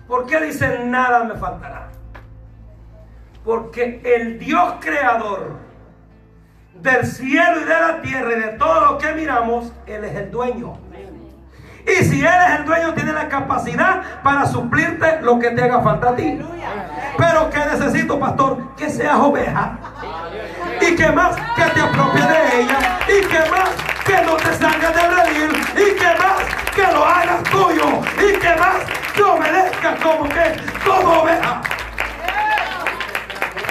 ¿Por qué dice nada me faltará? Porque el Dios creador del cielo y de la tierra y de todo lo que miramos, Él es el dueño. Y si Él es el dueño, tiene la capacidad para suplirte lo que te haga falta a ti. Pero que necesito, pastor, que seas oveja. Y que más que te apropies de ella. Y que más que no te salgas de reír. Y que más que lo hagas tuyo. Y que más que obedezcas como que como oveja.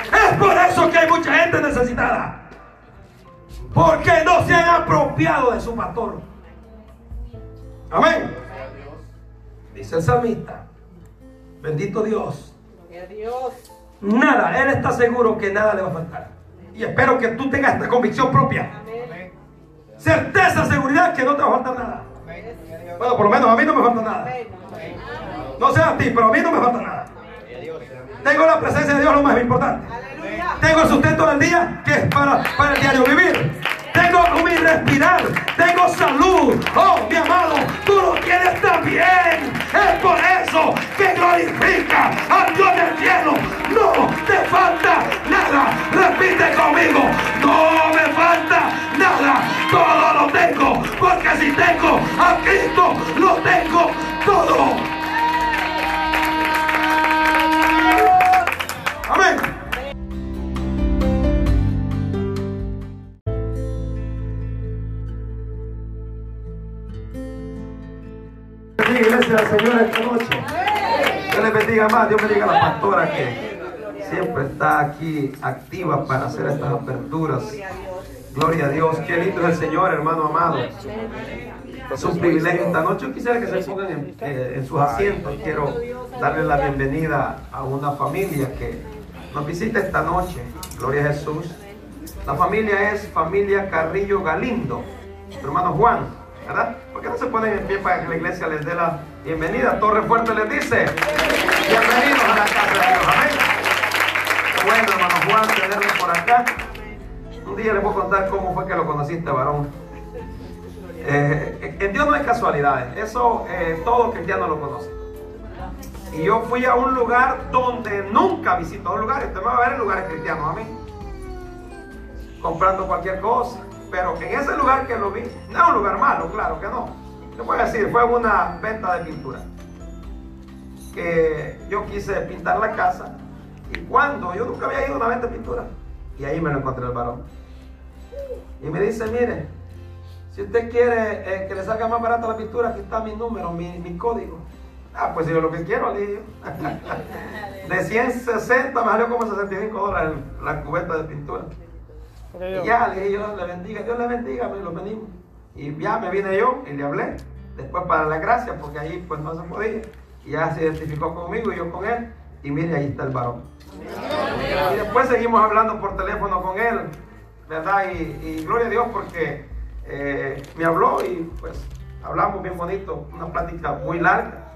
Es por eso que hay mucha gente necesitada. Porque no se han apropiado de su pastor. Amén. Dice el salmista. Bendito Dios. Nada, Él está seguro que nada le va a faltar. Y espero que tú tengas esta convicción propia. Amén. Certeza, seguridad que no te va a faltar nada. Bueno, por lo menos a mí no me falta nada. Amén. No sé a ti, pero a mí no me falta nada. Tengo la presencia de Dios, lo más importante. Aleluya. Tengo el sustento del día, que es para, para el diario vivir. Tengo como respirar. Tengo salud. Oh, mi amado, tú lo tienes también. Es por eso que glorifica al Dios del cielo. No te falta nada. Repite conmigo. No me falta nada. Todo lo tengo. Porque si tengo a Cristo, lo tengo todo. Bendiga, iglesia del Señor esta noche. Dios les bendiga más, Dios bendiga a la pastora que siempre está aquí activa para hacer estas aperturas. Gloria a Dios, qué lindo es el Señor, hermano amado. Es un privilegio esta noche. Yo quisiera que se pongan en, eh, en sus asientos. Quiero darle la bienvenida a una familia que nos visita esta noche. Gloria a Jesús. La familia es familia Carrillo Galindo, hermano Juan, ¿verdad? ¿Por qué no se ponen en pie para que la iglesia les dé la bienvenida? Torre Fuerte les dice, bienvenidos a la casa de Dios, amén. Bueno, hermano Juan, tenerlo por acá. Un día les voy a contar cómo fue que lo conociste, varón. Eh, en Dios no hay casualidades, eso eh, todo cristiano lo conoce. Y yo fui a un lugar donde nunca visito un lugar, usted me va a ver en lugares cristianos, amén comprando cualquier cosa. Pero en ese lugar que lo vi, no es un lugar malo, claro que no. Te voy a decir, fue una venta de pintura. Que yo quise pintar la casa. Y cuando yo nunca había ido a una venta de pintura. Y ahí me lo encontré el varón. Y me dice, mire, si usted quiere eh, que le salga más barata la pintura, aquí está mi número, mi, mi código. Ah, pues yo lo que quiero, le dije yo. De 160 me salió como 65 dólares la cubeta de pintura. Y ya le dije yo, le bendiga, Dios le bendiga, me lo venimos. Y ya me vine yo y le hablé. Después para la gracia, porque ahí pues no se podía. Y ya se identificó conmigo y yo con él. Y mire, ahí está el varón. Y después seguimos hablando por teléfono con él, ¿verdad? Y, gloria a Dios porque eh, me habló y pues hablamos bien bonito, una plática muy larga.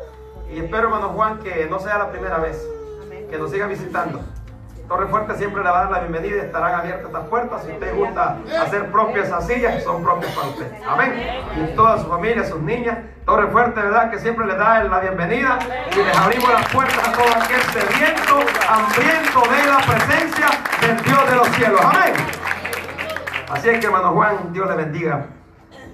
Y espero, hermano Juan, que no sea la primera vez que nos siga visitando. Torre Fuerte siempre le va a dar la bienvenida y estarán abiertas estas puertas. Si usted gusta hacer propias esas sillas, son propias para usted. Amén. Y toda su familia, sus niñas. Torre Fuerte, ¿verdad? Que siempre les da la bienvenida y les abrimos las puertas a todo aquel sediento, hambriento de la presencia del Dios de los cielos. Amén. Así es que, hermano Juan, Dios le bendiga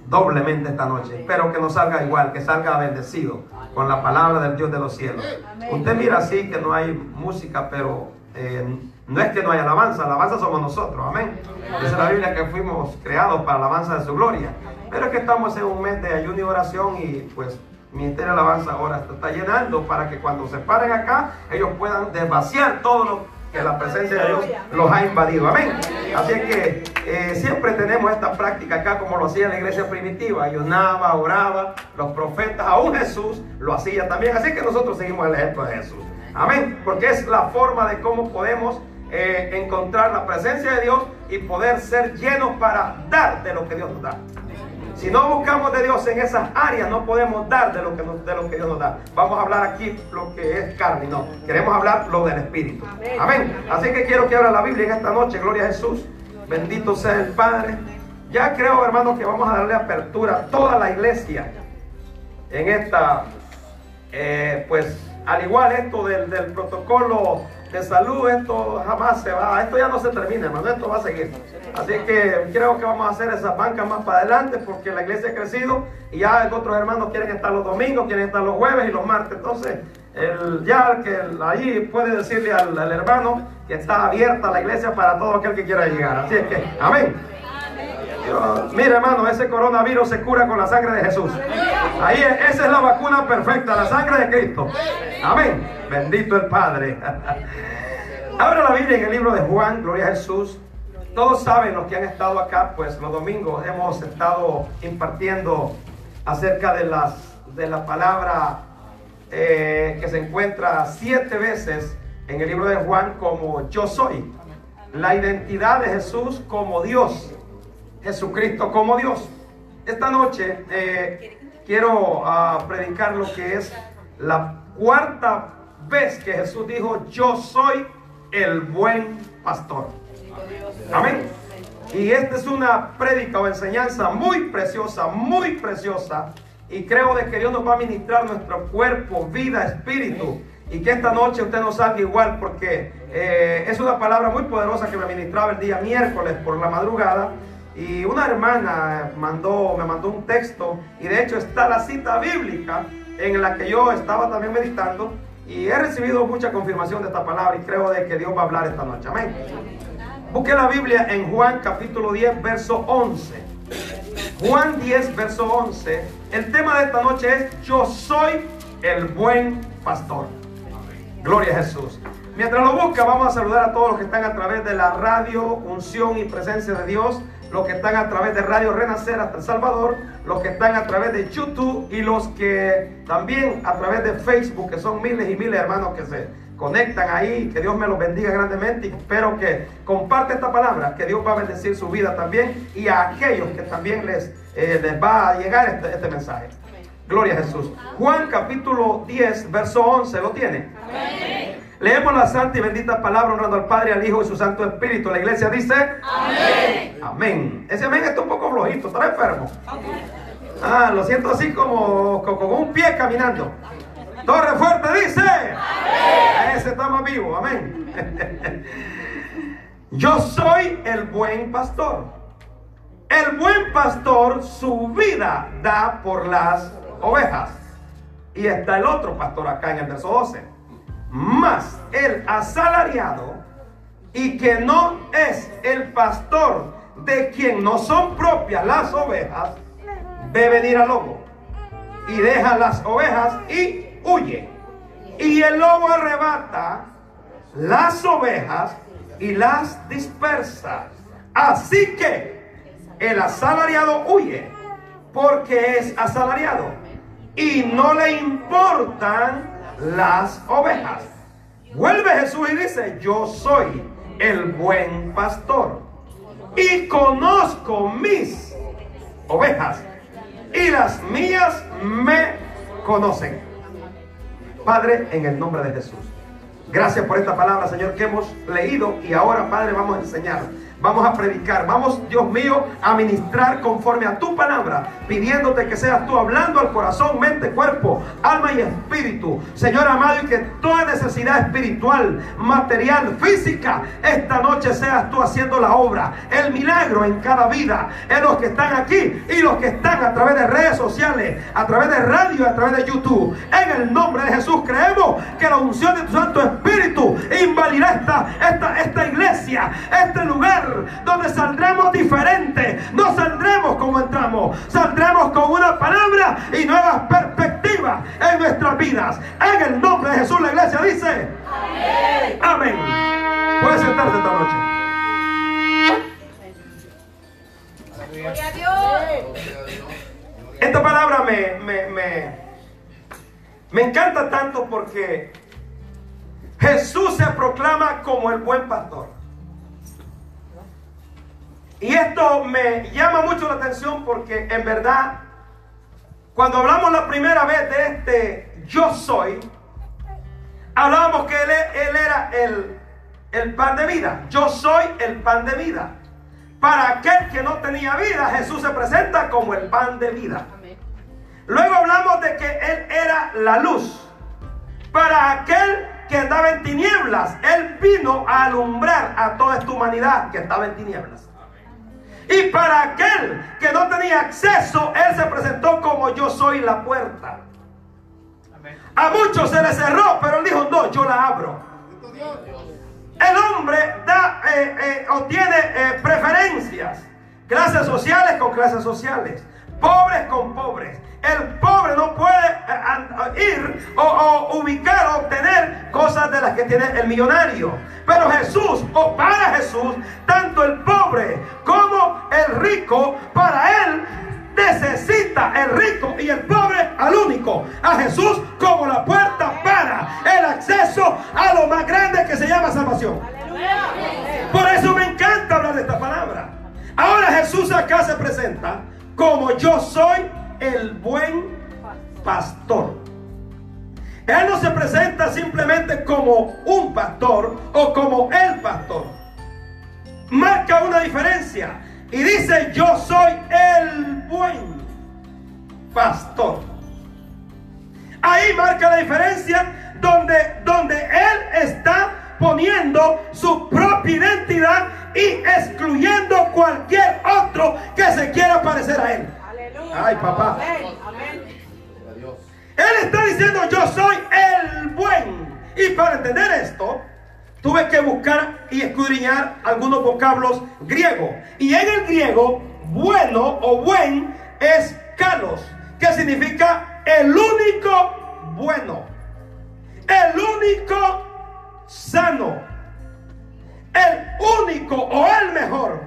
doblemente esta noche. Espero que no salga igual, que salga bendecido con la palabra del Dios de los cielos. Usted mira así que no hay música, pero eh, no es que no haya alabanza, alabanza somos nosotros, amén. Dice la Biblia que fuimos creados para la alabanza de su gloria. Pero es que estamos en un mes de ayuno y oración y pues Ministerio de Alabanza ahora está llenando para que cuando se paren acá, ellos puedan desvaciar todo lo que la presencia de Dios los ha invadido. Amén. Así es que eh, siempre tenemos esta práctica acá como lo hacía la iglesia primitiva. Ayunaba, oraba, los profetas, aún Jesús lo hacía también. Así que nosotros seguimos el ejemplo de Jesús. Amén. Porque es la forma de cómo podemos eh, encontrar la presencia de Dios y poder ser llenos para dar de lo que Dios nos da. Si no buscamos de Dios en esas áreas, no podemos dar de lo que, nos- de lo que Dios nos da. Vamos a hablar aquí lo que es carne, no. Queremos hablar lo del Espíritu. Amén. Así que quiero que abra la Biblia en esta noche. Gloria a Jesús. Bendito sea el Padre. Ya creo, hermanos, que vamos a darle apertura a toda la iglesia en esta, eh, pues, al igual esto del, protocolo de salud, esto jamás se va, esto ya no se termina, hermano, esto va a seguir. Así que creo que vamos a hacer esas bancas más para adelante porque la iglesia ha crecido y ya otros hermanos quieren estar los domingos, quieren estar los jueves y los martes. Entonces, el, ya que el- ahí puede decirle al, hermano que está abierta la iglesia para todo aquel que quiera llegar. Así es que, amén. Mira, hermano, ese coronavirus se cura con la sangre de Jesús. Ahí es- esa es la vacuna perfecta, la sangre de Cristo. Amén. Bendito el Padre. Abra la Biblia en el libro de Juan, gloria a Jesús. Todos saben los que han estado acá, pues los domingos hemos estado impartiendo acerca de las de la palabra eh, que se encuentra siete veces en el libro de Juan como yo soy. La identidad de Jesús como Dios. Jesucristo como Dios. Esta noche eh, quiero ah, predicar lo que es la cuarta vez que Jesús dijo, yo soy el buen pastor. Amén. Y esta es una prédica o enseñanza muy preciosa, muy preciosa. Y creo de que Dios nos va a ministrar nuestro cuerpo, vida, espíritu. Y que esta noche usted no salga igual porque eh, es una palabra muy poderosa que me ministraba el día miércoles por la madrugada. Y una hermana mandó, me mandó un texto y de hecho está la cita bíblica en la que yo estaba también meditando y he recibido mucha confirmación de esta palabra y creo de que Dios va a hablar esta noche. Amén. Busque la Biblia en Juan capítulo 10, verso 11. Juan 10, verso 11. El tema de esta noche es Yo soy el buen pastor. Gloria a Jesús. Mientras lo busca, vamos a saludar a todos los que están a través de la radio, unción y presencia de Dios, los que están a través de Radio Renacer hasta El Salvador, los que están a través de YouTube y los que también a través de Facebook, que son miles y miles de hermanos que se conectan ahí. Que Dios me los bendiga grandemente y espero que comparte esta palabra, que Dios va a bendecir su vida también y a aquellos que también les, eh, les va a llegar este, este mensaje. Gloria a Jesús. Juan capítulo 10, verso 11, ¿lo tiene? Leemos la santa y bendita palabra honrando al Padre, al Hijo y su Santo Espíritu. La iglesia dice Amén. Amén. Ese amén está un poco flojito, está enfermo. Ah, lo siento así como con, con un pie caminando. Torre fuerte dice. Amén. Ese está más vivo, amén. Yo soy el buen pastor. El buen pastor su vida da por las ovejas. Y está el otro pastor acá en el verso 12 más el asalariado y que no es el pastor de quien no son propias las ovejas, ve venir al lobo y deja las ovejas y huye. Y el lobo arrebata las ovejas y las dispersa. Así que el asalariado huye porque es asalariado y no le importan las ovejas. Vuelve Jesús y dice, yo soy el buen pastor y conozco mis ovejas y las mías me conocen. Padre, en el nombre de Jesús. Gracias por esta palabra, Señor, que hemos leído y ahora, Padre, vamos a enseñar. Vamos a predicar, vamos, Dios mío, a ministrar conforme a tu palabra, pidiéndote que seas tú hablando al corazón, mente, cuerpo, alma y espíritu. Señor amado, y que toda necesidad espiritual, material, física, esta noche seas tú haciendo la obra, el milagro en cada vida, en los que están aquí y los que están a través de redes sociales, a través de radio, a través de YouTube. En el nombre de Jesús creemos que la unción de tu Santo Espíritu invadirá esta, esta, esta iglesia, este lugar donde saldremos diferentes. No saldremos como entramos, saldremos con una palabra y nuevas perspectivas en nuestras vidas. En el nombre de Jesús la iglesia dice, amén. Amén. Puedes sentarte esta noche. Gloria a Dios. Esta palabra me, me, me, me encanta tanto porque Jesús se proclama como el buen pastor. Y esto me llama mucho la atención porque en verdad, cuando hablamos la primera vez de este yo soy, hablábamos que él, él era el, el pan de vida. Yo soy el pan de vida. Para aquel que no tenía vida, Jesús se presenta como el pan de vida. Luego hablamos de que Él era la luz. Para aquel que andaba en tinieblas, Él vino a alumbrar a toda esta humanidad que estaba en tinieblas. Y para aquel que no tenía acceso, Él se presentó como yo soy la puerta. A muchos se les cerró, pero Él dijo, no, yo la abro. El hombre da, eh, eh, obtiene eh, preferencias. Clases sociales con clases sociales. Pobres con pobres. El pobre no puede ir o, o, ubicar o obtener cosas de las que tiene el millonario. Pero Jesús, o para Jesús, tanto el pobre como el rico, para él necesita el rico y el pobre al único, a Jesús como la puerta para el acceso a lo más grande que se llama salvación. Por eso me encanta hablar de esta palabra. Ahora Jesús acá se presenta como yo soy el buen pastor. Él no se presenta simplemente como un pastor o como el pastor. Marca una diferencia y dice yo soy el buen pastor. Ahí marca la diferencia donde, donde Él está poniendo su propia identidad y excluyendo cualquier otro que se quiera parecer a Él. Ay, papá. Él está diciendo yo soy el buen. Y para entender esto, tuve que buscar y escudriñar algunos vocablos griegos. Y en el griego, bueno o buen es kalos, que significa el único bueno, el único sano, el único o el mejor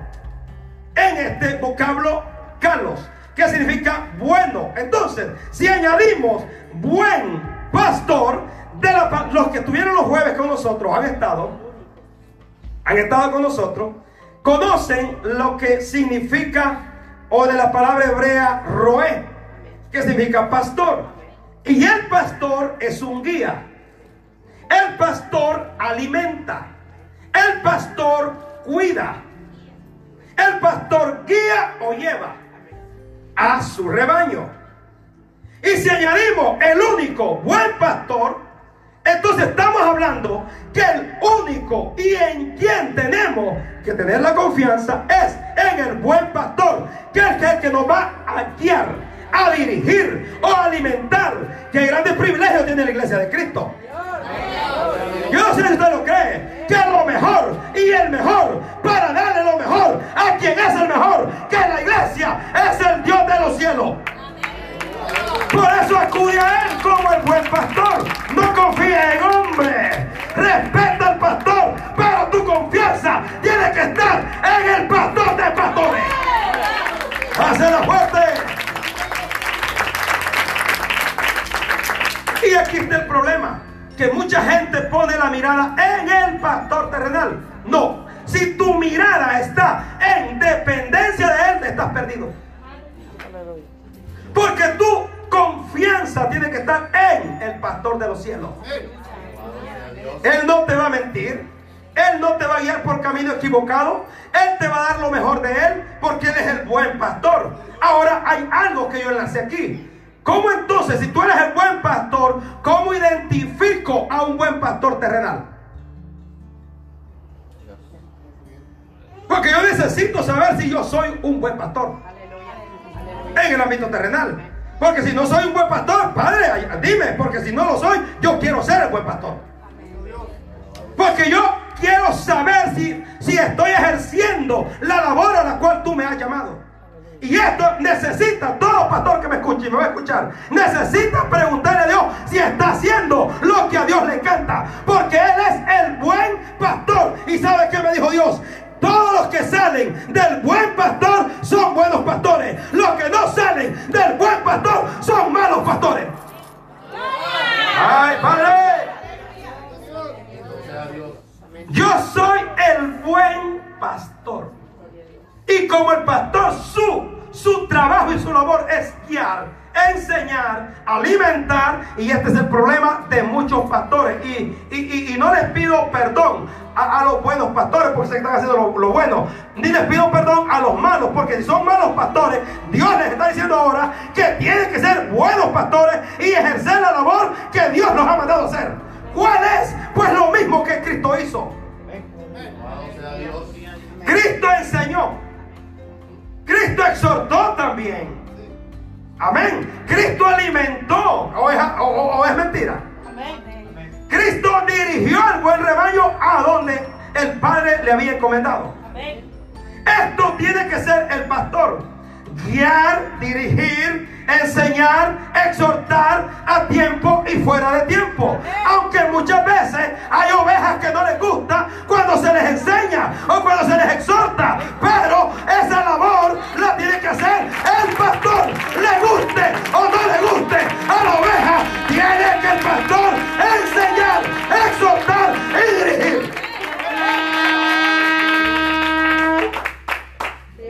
en este vocablo kalos, que significa bueno. Entonces, si añadimos buen pastor, de los que estuvieron los jueves con nosotros han estado, han estado con nosotros, conocen lo que significa, o de la palabra hebrea roé, que significa pastor. Y el pastor es un guía. El pastor alimenta. El pastor cuida. El pastor guía o lleva a su rebaño. Y si añadimos el único buen pastor, entonces estamos hablando que el único y en quien tenemos que tener la confianza es en el buen pastor, que es el que nos va a guiar, a dirigir o a alimentar. Que grandes privilegios tiene la iglesia de Cristo. Yo sé si usted lo cree, que lo mejor y el mejor para darle lo mejor a quien es el mejor, que la iglesia es el Dios de los cielos. Por eso acude a Él como el buen pastor. No confía en hombre. Respeta al pastor, pero tu confianza tiene que estar en el pastor de pastores. Hace fuerte. Y aquí está el problema. Que mucha gente pone la mirada en el pastor terrenal. No. Si tu mirada está en dependencia de Él, estás perdido. Porque tu confianza tiene que estar en el pastor de los cielos. Él no te va a mentir. Él no te va a guiar por camino equivocado. Él te va a dar lo mejor de Él porque Él es el buen pastor. Ahora hay algo que yo enlace aquí. ¿Cómo entonces, si tú eres el buen pastor, cómo identifico a un buen pastor terrenal? Porque yo necesito saber si yo soy un buen pastor en el ámbito terrenal. Porque si no soy un buen pastor, padre, dime, porque si no lo soy, yo quiero ser el buen pastor. Porque yo quiero saber si, si estoy ejerciendo la labor a la cual tú me has llamado. Y esto necesita, todo pastor que me escuche y me va a escuchar, necesita preguntarle a Dios si está haciendo lo que a Dios le encanta. Porque Él es el buen pastor. ¿Y sabe qué me dijo Dios? Todos los que salen del buen pastor son buenos pastores. Los que no salen del buen pastor son malos pastores. ¡Ay, Padre! Yo soy el buen pastor. Y como el pastor, su, su trabajo y su labor es guiar, enseñar, alimentar. Y este es el problema de muchos pastores. Y, y- y- y no les pido perdón a, a los buenos pastores porque sé que están haciendo lo, lo bueno. Ni les pido perdón a los malos porque si son malos pastores, Dios les está diciendo ahora que tienen que ser buenos pastores y ejercer la labor que Dios nos ha mandado hacer. ¿Cuál es? Pues lo mismo que Cristo hizo. Cristo enseñó. Cristo exhortó también. Amén. Cristo alimentó. ¿O es, o- o- o es mentira? Cristo dirigió al buen rebaño a donde el Padre le había encomendado. Esto tiene que ser el pastor. Guiar, dirigir, enseñar, exhortar a tiempo y fuera de tiempo. Aunque muchas veces hay ovejas que no les gusta cuando se les enseña o cuando se les exhorta, pero esa labor la tiene que hacer el pastor, le guste o no le guste a la oveja, tiene que el pastor enseñar, exhortar y dirigir.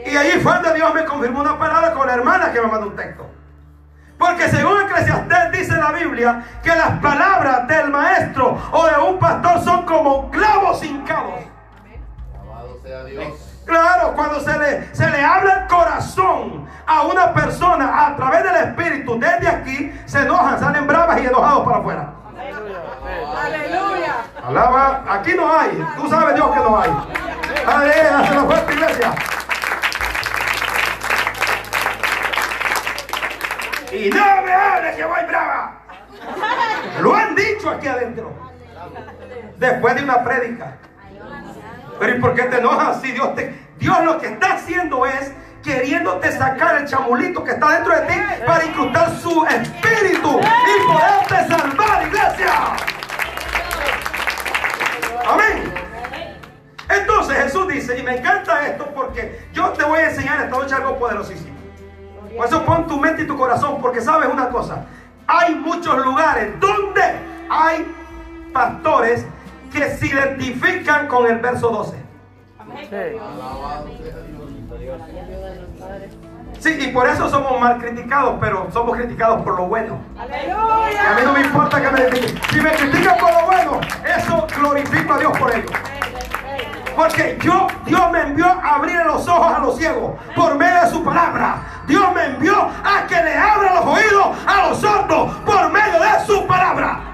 Y allí fue donde Dios me confirmó una palabra con la hermana que me mandó un texto. Porque según Eclesiastés dice la Biblia que las palabras del maestro o de un pastor son como clavos hincados. Alabado sea Dios. Claro, cuando se le, se le habla el corazón a una persona a través del Espíritu, desde aquí se enojan, salen bravas y enojados para afuera. Aleluya. Alaba, aquí no hay, tú sabes Dios que no hay. Aleluya, se nos fue esta iglesia. Y no me hable que voy brava. Lo han dicho aquí adentro. Después de una prédica. Pero ¿y por qué te enojas? Si Dios te. Dios lo que está haciendo es queriéndote sacar el chamulito que está dentro de ti para incrustar su espíritu y poderte salvar, iglesia. Amén. Entonces Jesús dice, y me encanta esto porque yo te voy a enseñar esta noche algo poderosísimo. Por eso pon tu mente y tu corazón, porque sabes una cosa. Hay muchos lugares donde hay pastores que se identifican con el verso 12. Alabado sea Dios. Sí, y por eso somos mal criticados, pero somos criticados por lo bueno. Y a Aleluya. mí no me importa que me critiquen. Si me critican por lo bueno, eso glorifico a Dios por ello. Porque yo, Dios me envió a abrir los ojos a los ciegos por medio de su palabra. Dios me envió a que le abra los oídos a los sordos por medio de su palabra.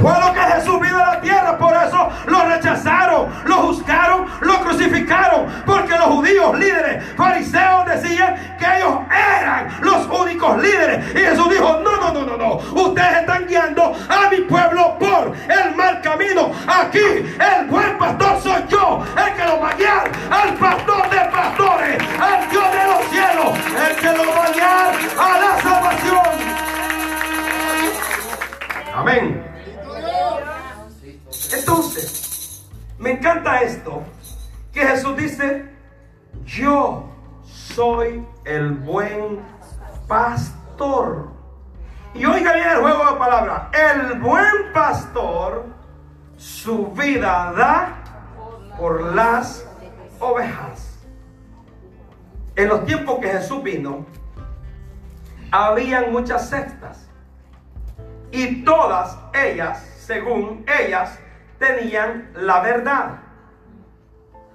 Fue lo que Jesús vino a la tierra, por eso lo rechazaron, lo juzgaron, lo crucificaron, porque los judíos líderes, fariseos decían que ellos eran los únicos líderes. Y Jesús dijo, no, no, no, no, no, ustedes están guiando Aquí el buen pastor En los tiempos que Jesús vino, habían muchas sectas. Y todas ellas, según ellas, tenían la verdad.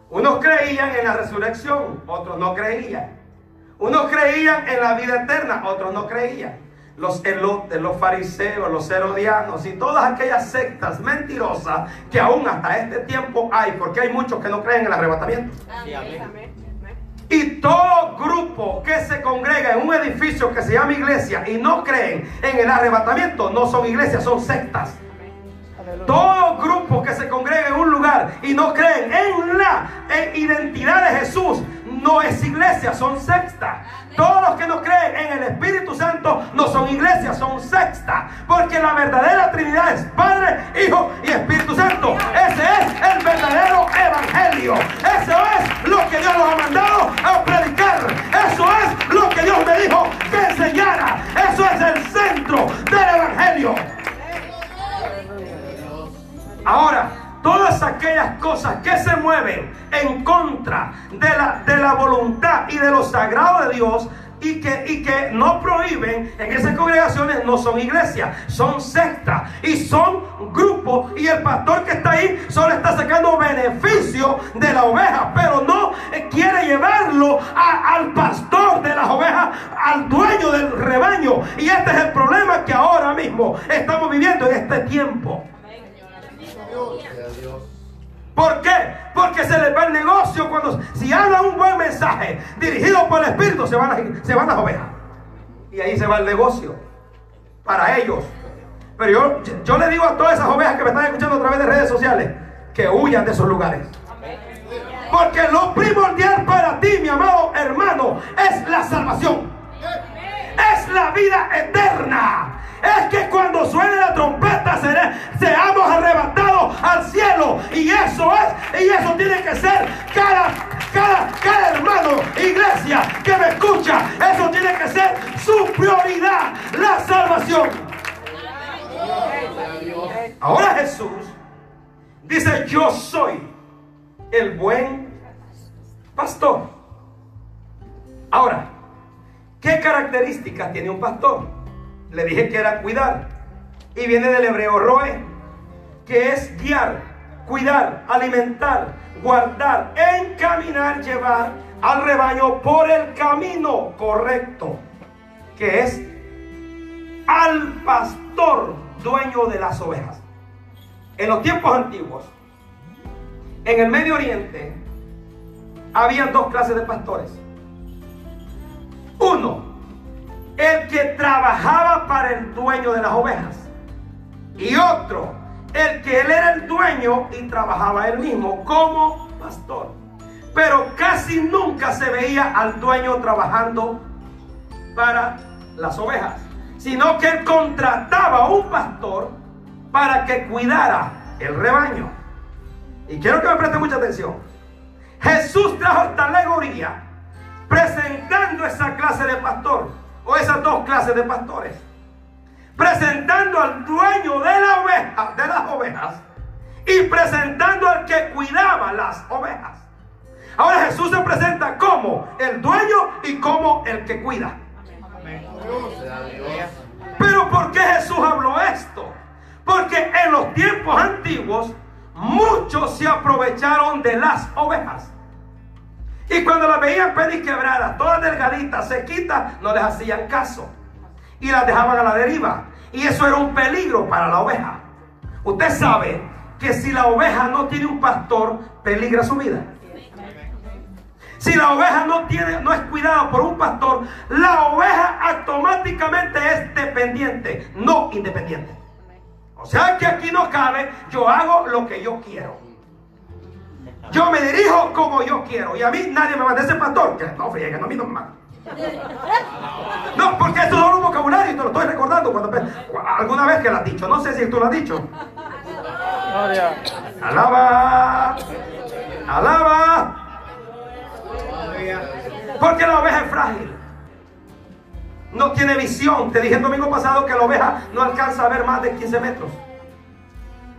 Unos creían en la resurrección, otros no creían. Unos creían en la vida eterna, otros no creían. Los elotes, los fariseos, los herodianos y todas aquellas sectas mentirosas que aún hasta este tiempo hay, porque hay muchos que no creen en el arrebatamiento. Y todo grupo que se congrega en un edificio que se llama iglesia y no creen en el arrebatamiento, no son iglesias, son sectas. Todo grupo que se congrega en un lugar y no creen en la en identidad de Jesús, no es iglesia, son sexta. Todos los que no creen en el Espíritu Santo no son iglesias, son sexta. Porque la verdadera Trinidad es Padre, Hijo y Espíritu Santo. Ese es el verdadero Evangelio. Eso es lo que Dios nos ha mandado a predicar. Eso es lo que Dios me dijo que enseñara. Eso es el centro del Evangelio. Ahora, todas aquellas cosas que se mueven en contra de la, de la voluntad y de lo sagrado de Dios y que, y que no prohíben en esas congregaciones no son iglesias, son sectas y son grupos y el pastor que está ahí solo está sacando beneficio de la oveja, pero no quiere llevarlo al pastor de las ovejas, al dueño del rebaño. Y este es el problema que ahora mismo estamos viviendo en este tiempo. ¿Por qué? Porque se les va el negocio cuando si hablan un buen mensaje dirigido por el Espíritu se van, las, se van las ovejas. Y ahí se va el negocio para ellos. Pero yo, yo le digo a todas esas ovejas que me están escuchando a través de redes sociales que huyan de esos lugares. Porque lo primordial para ti, mi amado hermano, es la salvación. Es la vida eterna. Es que cuando suene la trompeta seré- seamos arrebatados al cielo. Y eso es, y eso tiene que ser cada, cada, cada hermano, iglesia que me escucha. Eso tiene que ser su prioridad, la salvación. Ahora Jesús dice, yo soy el buen pastor. Ahora, ¿qué características tiene un pastor? Le dije que era cuidar. Y viene del hebreo roe, que es guiar, cuidar, alimentar, guardar, encaminar, llevar al rebaño por el camino correcto, que es al pastor dueño de las ovejas. En los tiempos antiguos, en el Medio Oriente, habían dos clases de pastores. Uno, el que trabajaba para el dueño de las ovejas. Y otro, el que él era el dueño y trabajaba él mismo como pastor. Pero casi nunca se veía al dueño trabajando para las ovejas, sino que él contrataba a un pastor para que cuidara el rebaño. Y quiero que me preste mucha atención. Jesús trajo esta alegoría presentando esa clase de pastor o esas dos clases de pastores. Presentando al dueño de, la oveja, de las ovejas y presentando al que cuidaba las ovejas. Ahora Jesús se presenta como el dueño y como el que cuida. Pero ¿por qué Jesús habló esto? Porque en los tiempos antiguos muchos se aprovecharon de las ovejas. Y cuando las veían quebradas, todas delgaditas, sequitas, no les hacían caso. Y las dejaban a la deriva. Y eso era un peligro para la oveja. Usted sabe que si la oveja no tiene un pastor, peligra su vida. Si la oveja no, tiene, no es cuidada por un pastor, la oveja automáticamente es dependiente, no independiente. O sea que aquí no cabe, yo hago lo que yo quiero. Yo me dirijo como yo quiero. Y a mí nadie me manda ese pastor. Que no friegue, no a mí no me No, porque esto es un vocabulario y te lo estoy recordando cuando alguna vez que lo has dicho. No sé si tú lo has dicho. Alaba. Alaba. Porque la oveja es frágil. No tiene visión. Te dije el domingo pasado que la oveja no alcanza a ver más de 15 metros.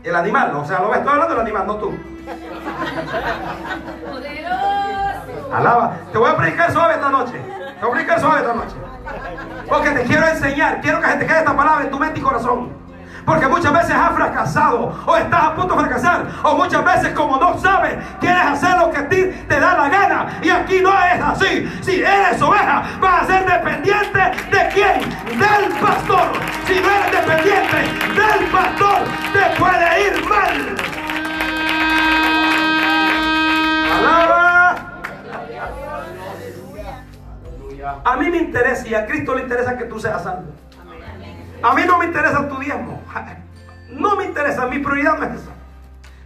El animal, o sea, lo ves, estoy hablando del animal, no tú. Alaba. Te voy a predicar suave esta noche. Te voy a predicar suave esta noche. Porque te quiero enseñar. Quiero que se te quede esta palabra en tu mente y corazón. Porque muchas veces has fracasado o estás a punto de fracasar. O muchas veces como no sabes, quieres hacer lo que a ti te da la gana. Y aquí no es así. Si eres oveja, vas a ser dependiente de quién? Del pastor. Si no eres dependiente del pastor, te puede ir mal. Alaba. A mí me interesa y a Cristo le interesa que tú seas salvo. A mí no me interesa tu diezmo. No me interesa, mi prioridad no es esa.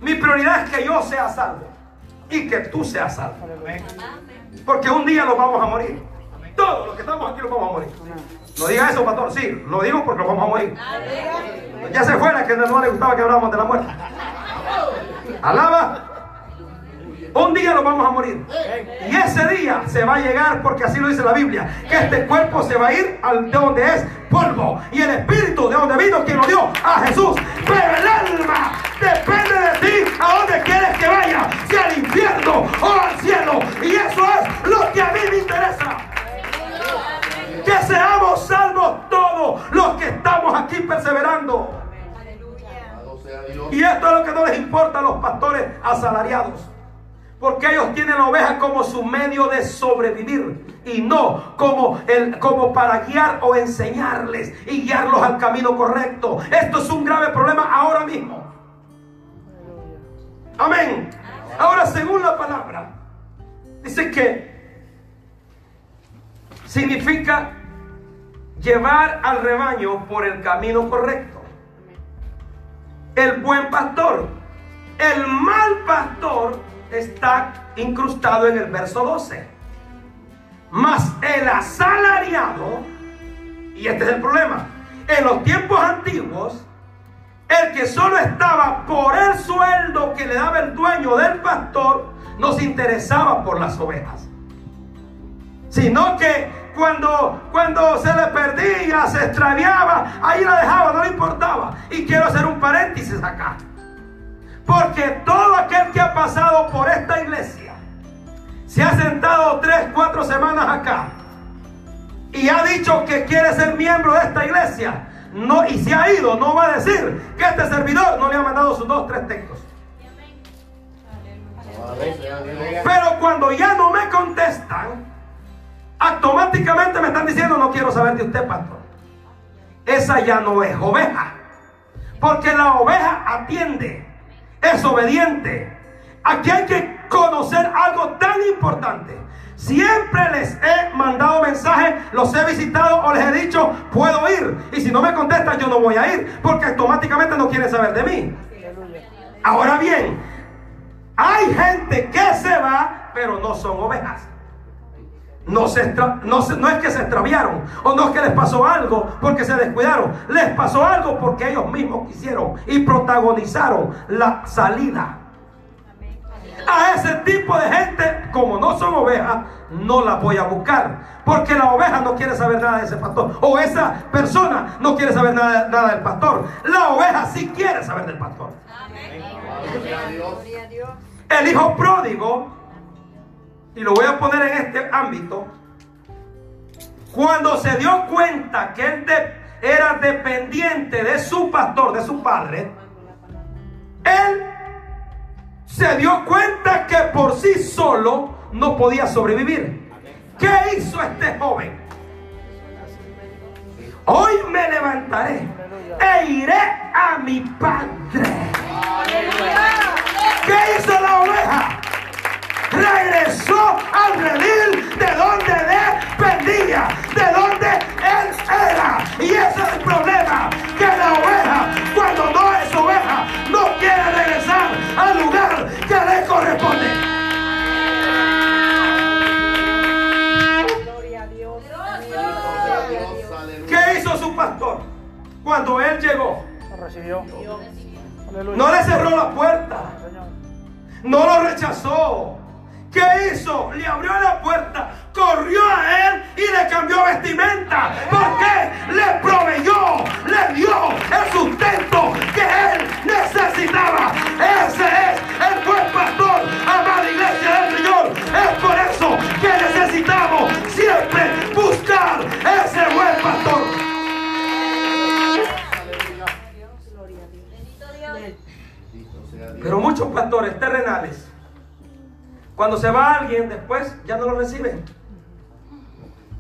Mi prioridad es que yo sea salvo y que tú seas salvo. Porque un día nos vamos a morir. Todos los que estamos aquí nos vamos a morir. No diga eso, pastor. Sí, lo digo porque nos vamos a morir. Ya se fue la que no le gustaba que habláramos de la muerte. Alaba. Un día nos vamos a morir. Y ese día se va a llegar, porque así lo dice la Biblia, que este cuerpo se va a ir al de donde es polvo. Y el espíritu de donde vino quien lo dio a Jesús. Pero el alma depende de ti a donde quieres que vaya. Si al infierno o al cielo. Y eso es lo que a mí me interesa. Que seamos salvos todos los que estamos aquí perseverando. Y esto es lo que no les importa a los pastores asalariados. Porque ellos tienen la oveja como su medio de sobrevivir y no como, el, como para guiar o enseñarles y guiarlos al camino correcto. Esto es un grave problema ahora mismo. Amén. Ahora, según la palabra, dice que significa llevar al rebaño por el camino correcto. El buen pastor. El mal pastor está incrustado en el verso 12. Mas el asalariado, y este es el problema, en los tiempos antiguos, el que solo estaba por el sueldo que le daba el dueño del pastor, no se interesaba por las ovejas. Sino que cuando, cuando se le perdía, se extraviaba, ahí la dejaba, no le importaba. Y quiero hacer un paréntesis acá. Porque todo aquel que ha pasado por esta iglesia, se ha sentado tres, cuatro semanas acá y ha dicho que quiere ser miembro de esta iglesia, no, y se ha ido, no va a decir que este servidor no le ha mandado sus dos, tres textos. Pero cuando ya no me contestan, automáticamente me están diciendo, no quiero saber de usted, pastor. Esa ya no es oveja. Porque la oveja atiende, es obediente. Aquí hay que conocer algo tan importante. Siempre les he mandado mensajes, los he visitado o les he dicho, puedo ir. Y si no me contestan, yo no voy a ir, porque automáticamente no quieren saber de mí. Ahora bien, hay gente que se va, pero no son ovejas. No, se extra- no, se- no es que se extraviaron o no es que les pasó algo porque se descuidaron. Les pasó algo porque ellos mismos quisieron y protagonizaron la salida. A ese tipo de gente, como no son ovejas, no la voy a buscar. Porque la oveja no quiere saber nada de ese pastor. O esa persona no quiere saber nada, nada del pastor. La oveja sí quiere saber del pastor. El hijo pródigo, y lo voy a poner en este ámbito, cuando se dio cuenta que él de- era dependiente de su pastor, de su padre, él se dio cuenta que por sí solo no podía sobrevivir. ¿Qué hizo este joven? Hoy me levantaré e iré a mi padre. ¿Qué hizo la oveja? Regresó al redil de donde dependía, de donde él era. Y ese es el problema, que la oveja, cuando no es oveja, no quiere regresar al lugar que le corresponde. Sea Dios. Aleluya. ¿Qué hizo su pastor cuando él llegó? Lo recibió. No le cerró la puerta. No lo rechazó. ¿Qué hizo? Le abrió la puerta, corrió a él y le cambió vestimenta. ¿Por qué? Le proveyó, le dio el sustento que él necesitaba. Ese es el buen pastor, amada iglesia del Señor. Es por eso que necesitamos siempre buscar ese buen pastor. Pero muchos pastores terrenales, cuando se va alguien, después ya no lo reciben.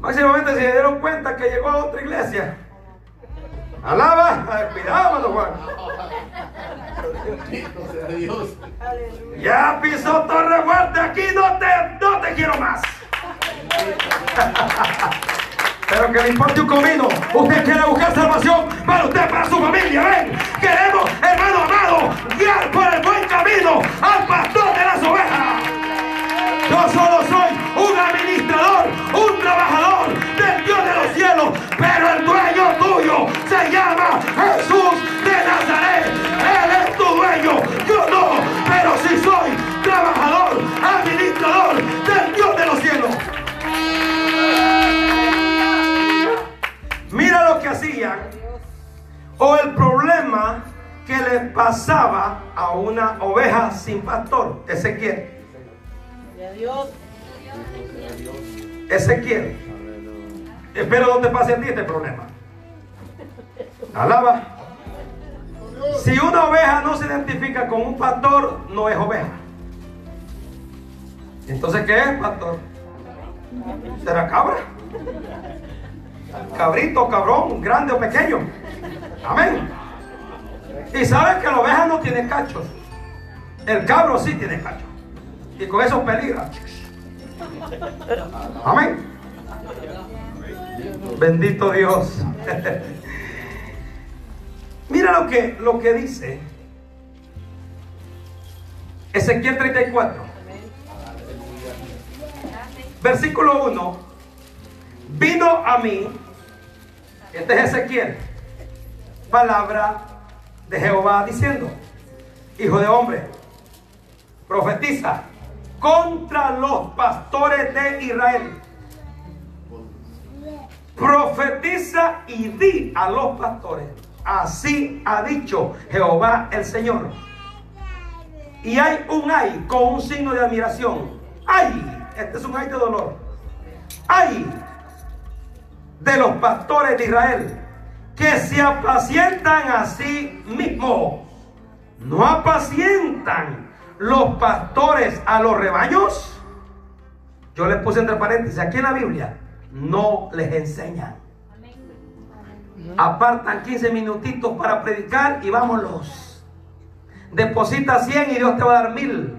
Máximamente se dieron cuenta que llegó a otra iglesia. Alaba, cuidado, Juan. Ya pisó Torre Fuerte, aquí no te, no te quiero más. Pero que le importe un comino. Usted quiere buscar salvación para usted, para su familia. Ven, queremos, hermano amado, guiar por el buen camino al pastor de las ovejas. Yo solo soy un administrador, un trabajador del Dios de los cielos, pero el dueño tuyo se llama Jesús de Nazaret. Él es tu dueño, yo no, pero sí soy trabajador, administrador del Dios de los cielos. Mira lo que hacían o el problema que le pasaba a una oveja sin pastor, Ezequiel. Ezequiel. Espero no te pase a este problema. Alaba. Si una oveja no se identifica con un pastor, no es oveja. Entonces, ¿qué es pastor? ¿Será cabra? Cabrito, cabrón, grande o pequeño. Amén. Y sabes que la oveja no tiene cachos. El cabro sí tiene cachos. Y con eso peligra. Amén. Bendito Dios. Mira lo que, lo que dice Ezequiel 34. Versículo 1. Vino a mí, este es Ezequiel, palabra de Jehová diciendo, hijo de hombre, profetiza contra los pastores de Israel. Profetiza y di a los pastores. Así ha dicho Jehová el Señor. Y hay un ay con un signo de admiración. Ay, este es un ay de dolor. Ay de los pastores de Israel, que se apacientan a sí mismos. ¿No apacientan los pastores a los rebaños? Yo les puse entre paréntesis, aquí en la Biblia, no les enseñan. Apartan 15 minutitos para predicar y vámonos. Deposita 100 y Dios te va a dar mil.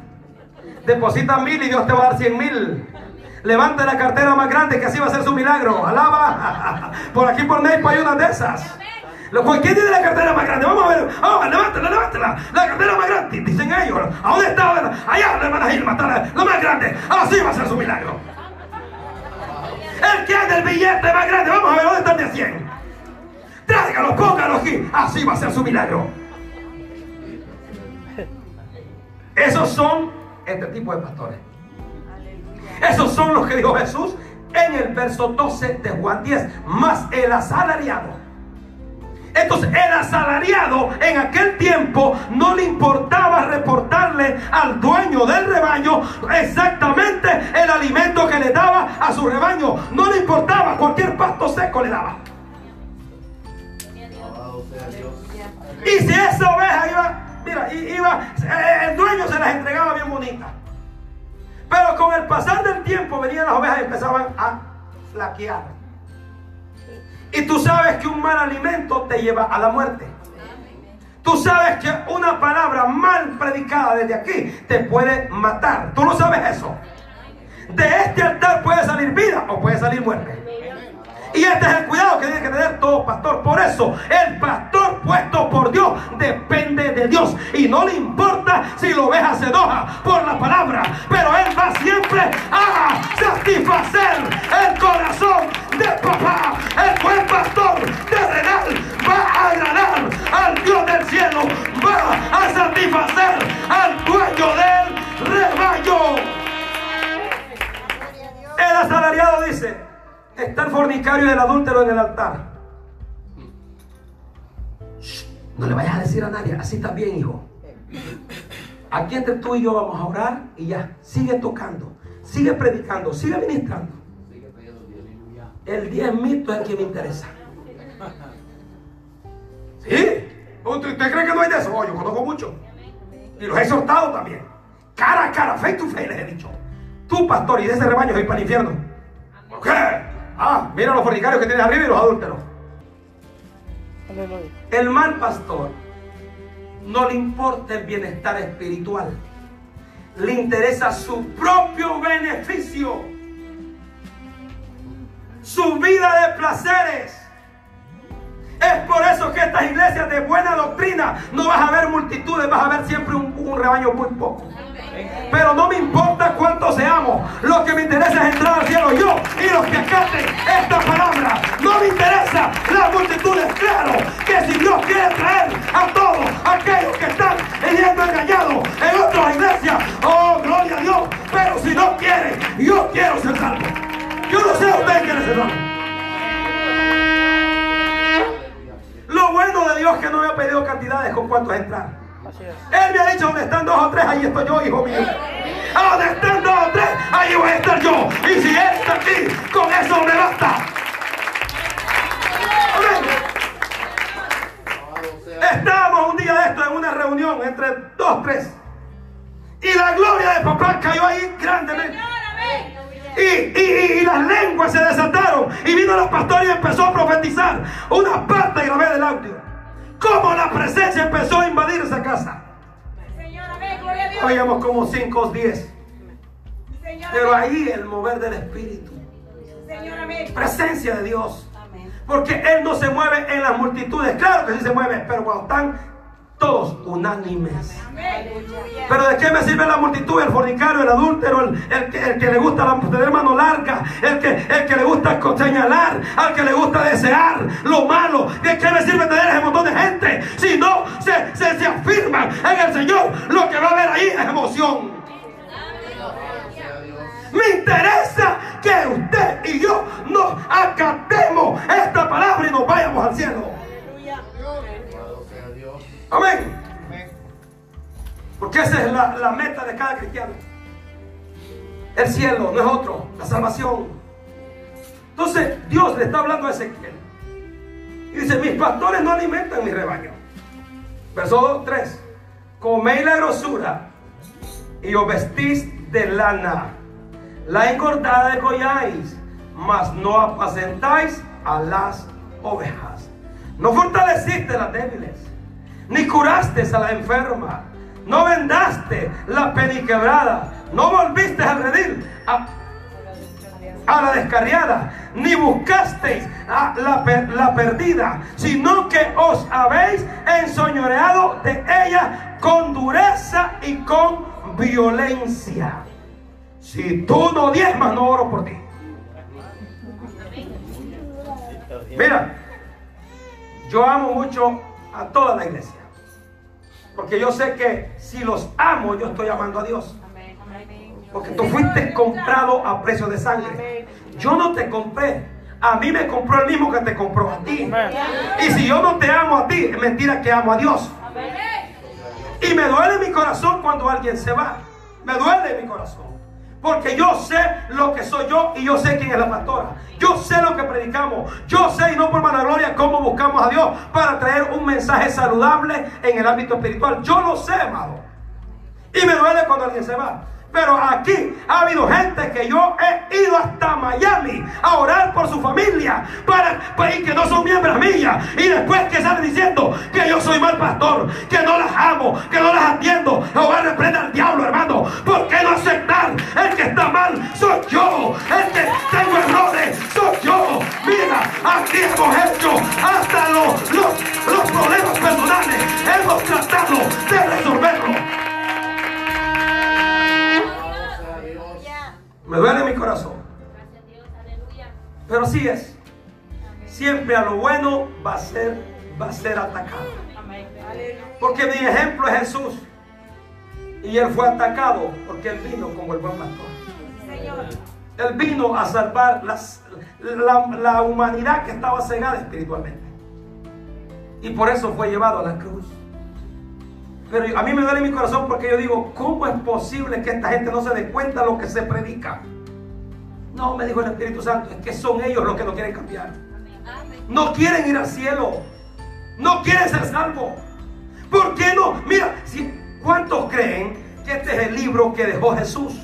Deposita mil y Dios te va a dar 100 mil. Levante la cartera más grande que así va a ser su milagro. Alaba. Por aquí por Neipa hay una de esas. ¿Quién tiene la cartera más grande? Vamos a ver. Vamos, levántela, levántela. La cartera más grande. Dicen ellos. ¿A dónde está? Allá, la hermana Gilma. Está la, más grande. Así va a ser su milagro. El que es del billete más grande. Vamos a ver dónde está el de 100. Tráigalo, póngalo aquí. Así va a ser su milagro. Esos son este tipo de pastores. Esos son los que dijo Jesús en el verso 12 de Juan 10. Más el asalariado. Entonces el asalariado en aquel tiempo no le importaba reportarle al dueño del rebaño exactamente el alimento que le daba a su rebaño. No le importaba, cualquier pasto seco le daba. Y si esa oveja iba, mira, iba, eh, el dueño se las entregaba bien bonitas. Pero con el pasar del tiempo venían las ovejas y empezaban a flaquear. Y tú sabes que un mal alimento te lleva a la muerte. Tú sabes que una palabra mal predicada desde aquí te puede matar. Tú no sabes eso. De este altar puede salir vida o puede salir muerte. Y este es el cuidado que tiene que tener todo pastor. Por eso, el pastor puesto por Dios depende de Dios. Y no le importa si la oveja se por la palabra. Pero él va siempre a satisfacer el corazón de papá. El buen pastor terrenal va a agradar al Dios del cielo. Va a satisfacer al dueño del rebaño. El asalariado dice, está el fornicario y el adúltero en el altar. No le vayas a decir a nadie, así está bien, hijo. Aquí entre tú y yo vamos a orar y ya, sigue tocando, sigue predicando, sigue ministrando. El diezmito es el que me interesa. ¿Sí? ¿Usted, cree que no hay de eso? Yo conozco mucho. Y los he exhortado también. Cara a cara, face to face les he dicho. Tú, pastor, y de ese rebaño soy para el infierno. ¿Por qué? Ah, mira los fornicarios que tienes arriba y los adúlteros. Aleluya. El mal pastor no le importa el bienestar espiritual. Le interesa su propio beneficio. Su vida de placeres. Es por eso que estas iglesias de buena doctrina no vas a ver multitudes, vas a ver siempre un, un rebaño muy poco. Pero no me importa cuántos seamos. Lo que me interesa es entrar al cielo yo y los que acaten esta palabra. No me interesa las multitudes. Claro que si Dios quiere traer a todos aquellos que están yendo engañados en ahí estoy yo, hijo mío. A donde están dos o tres, ahí voy a estar yo. Y si Él está aquí, con eso me basta. Estábamos un día de esto en una reunión entre dos, tres. Y la gloria de papá cayó ahí grandemente. Y, y- y las lenguas se desataron. Y vino el pastor y empezó a profetizar. Una parte grabé del audio. Cómo la presencia empezó a Habíamos como 5 o 10. Señor, Pero ahí el mover del Espíritu. Presencia de Dios. Porque Él no se mueve en las multitudes. Claro que sí se mueve. Pero cuando están todos unánimes. Pero ¿de qué me sirve la multitud? El fornicario, el adúltero, el, el que, el que le gusta la, tener mano larga, el que, el que le gusta señalar, al que le gusta desear lo malo. ¿De qué me sirve tener ese montón de gente? Si no se, se, se afirman en el Señor, lo que va a haber ahí es emoción. Me interesa que usted y yo nos acatemos esta palabra y nos vayamos al cielo. Amén. Porque esa es la, meta de cada cristiano. El cielo no es otro, la salvación. Entonces Dios le está hablando a Ezequiel. Y dice, mis pastores no alimentan mi rebaño. Verso 3. Coméis la grosura y os vestís de lana. La engordada degolláis, mas no apacentáis a las ovejas. No fortaleciste las débiles, ni curaste a la enferma, no vendaste la peniquebrada, no volviste a redil a, la descarriada, ni buscasteis a la, la perdida, sino que os habéis ensoñoreado de ella con dureza y con violencia. Si tú no diezmas, no oro por ti. Mira, yo amo mucho a toda la iglesia. Porque yo sé que si los amo, yo estoy amando a Dios. Porque tú fuiste comprado a precio de sangre. Yo no te compré. A mí me compró el mismo que te compró a ti. Y si yo no te amo a ti, es mentira que amo a Dios. Y me duele mi corazón cuando alguien se va. Me duele mi corazón. Porque yo sé lo que soy yo y yo sé quién es la pastora. Yo sé lo que predicamos. Yo sé y no por vanagloria cómo buscamos a Dios para traer un mensaje saludable en el ámbito espiritual. Yo lo sé, amado. Y me duele cuando alguien se va. Pero aquí ha habido gente que yo he ido hasta Miami a orar por su familia para, y que no son miembros mías. Y después que salen diciendo que yo soy mal pastor, que no las amo, que no las atiendo. Jehová reprenda al diablo, hermano. ¿Por qué no aceptar? El que está mal soy yo. El que tengo errores soy yo. Mira, aquí hemos hecho hasta los, los, los problemas personales. Hemos tratado de resolverlo. Me duele mi corazón. Pero así es. Siempre a lo bueno va a ser, va a ser atacado. Porque mi ejemplo es Jesús. Y él fue atacado porque él vino como el buen pastor. Él vino a salvar las- la, la humanidad que estaba cegada espiritualmente. Y por eso fue llevado a la cruz. Pero a mí me duele mi corazón porque yo digo, ¿cómo es posible que esta gente no se dé cuenta de lo que se predica? No, me dijo el Espíritu Santo, es que son ellos los que no quieren cambiar. No quieren ir al cielo. No quieren ser salvos. ¿Por qué no? Mira, si, ¿cuántos creen que este es el libro que dejó Jesús?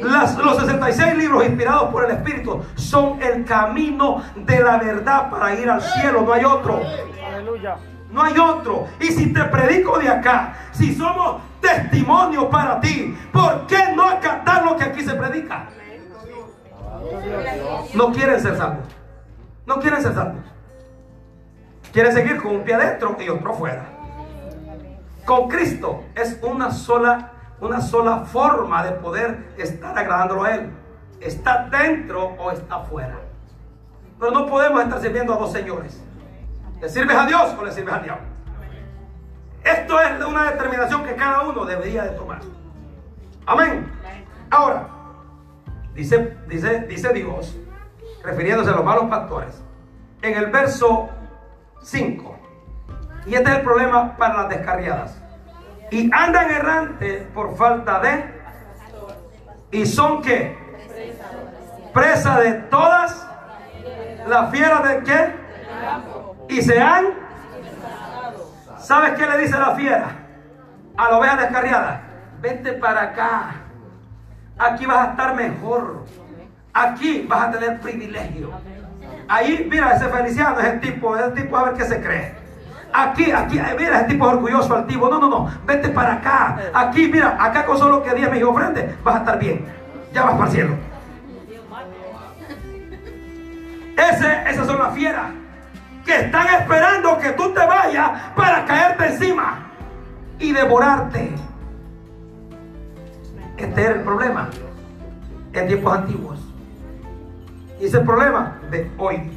Las- los 66 libros inspirados por el Espíritu son el camino de la verdad para ir al cielo. No hay otro. Aleluya. No hay otro. Y si te predico de acá, si somos testimonio para ti, ¿por qué no acatar lo que aquí se predica? No quieren ser salvos. No quieren ser salvos. Quieren seguir con un pie adentro y otro afuera. Con Cristo es una sola, una sola forma de poder estar agradándolo a Él. Está dentro o está afuera. Pero no podemos estar sirviendo a dos señores. ¿Le sirves a Dios o le sirves al diablo? Esto es una determinación que cada uno debería de tomar. Amén. Ahora, dice, dice, dice Dios, refiriéndose a los malos pastores, en el verso 5. Y este es el problema para las descarriadas. Y andan errantes por falta de... ¿Y son qué? Presa de todas las fieras de qué? Y se han... ¿Sabes qué le dice la fiera? A la oveja descarriada. Vete para acá. Aquí vas a estar mejor. Aquí vas a tener privilegio. Ahí, mira, ese Feliciano, ese tipo, ese tipo a ver qué se cree. Aquí, aquí, eh, mira, ese tipo es orgulloso, altivo. No, no, no, vete para acá. Aquí, mira, acá con solo que 10 me ofrende, vas a estar bien. Ya vas para el cielo. Ese, esas son las fieras que están esperando que tú te vayas para caerte encima y devorarte. Este era el problema en tiempos antiguos. Y ese es el problema de hoy.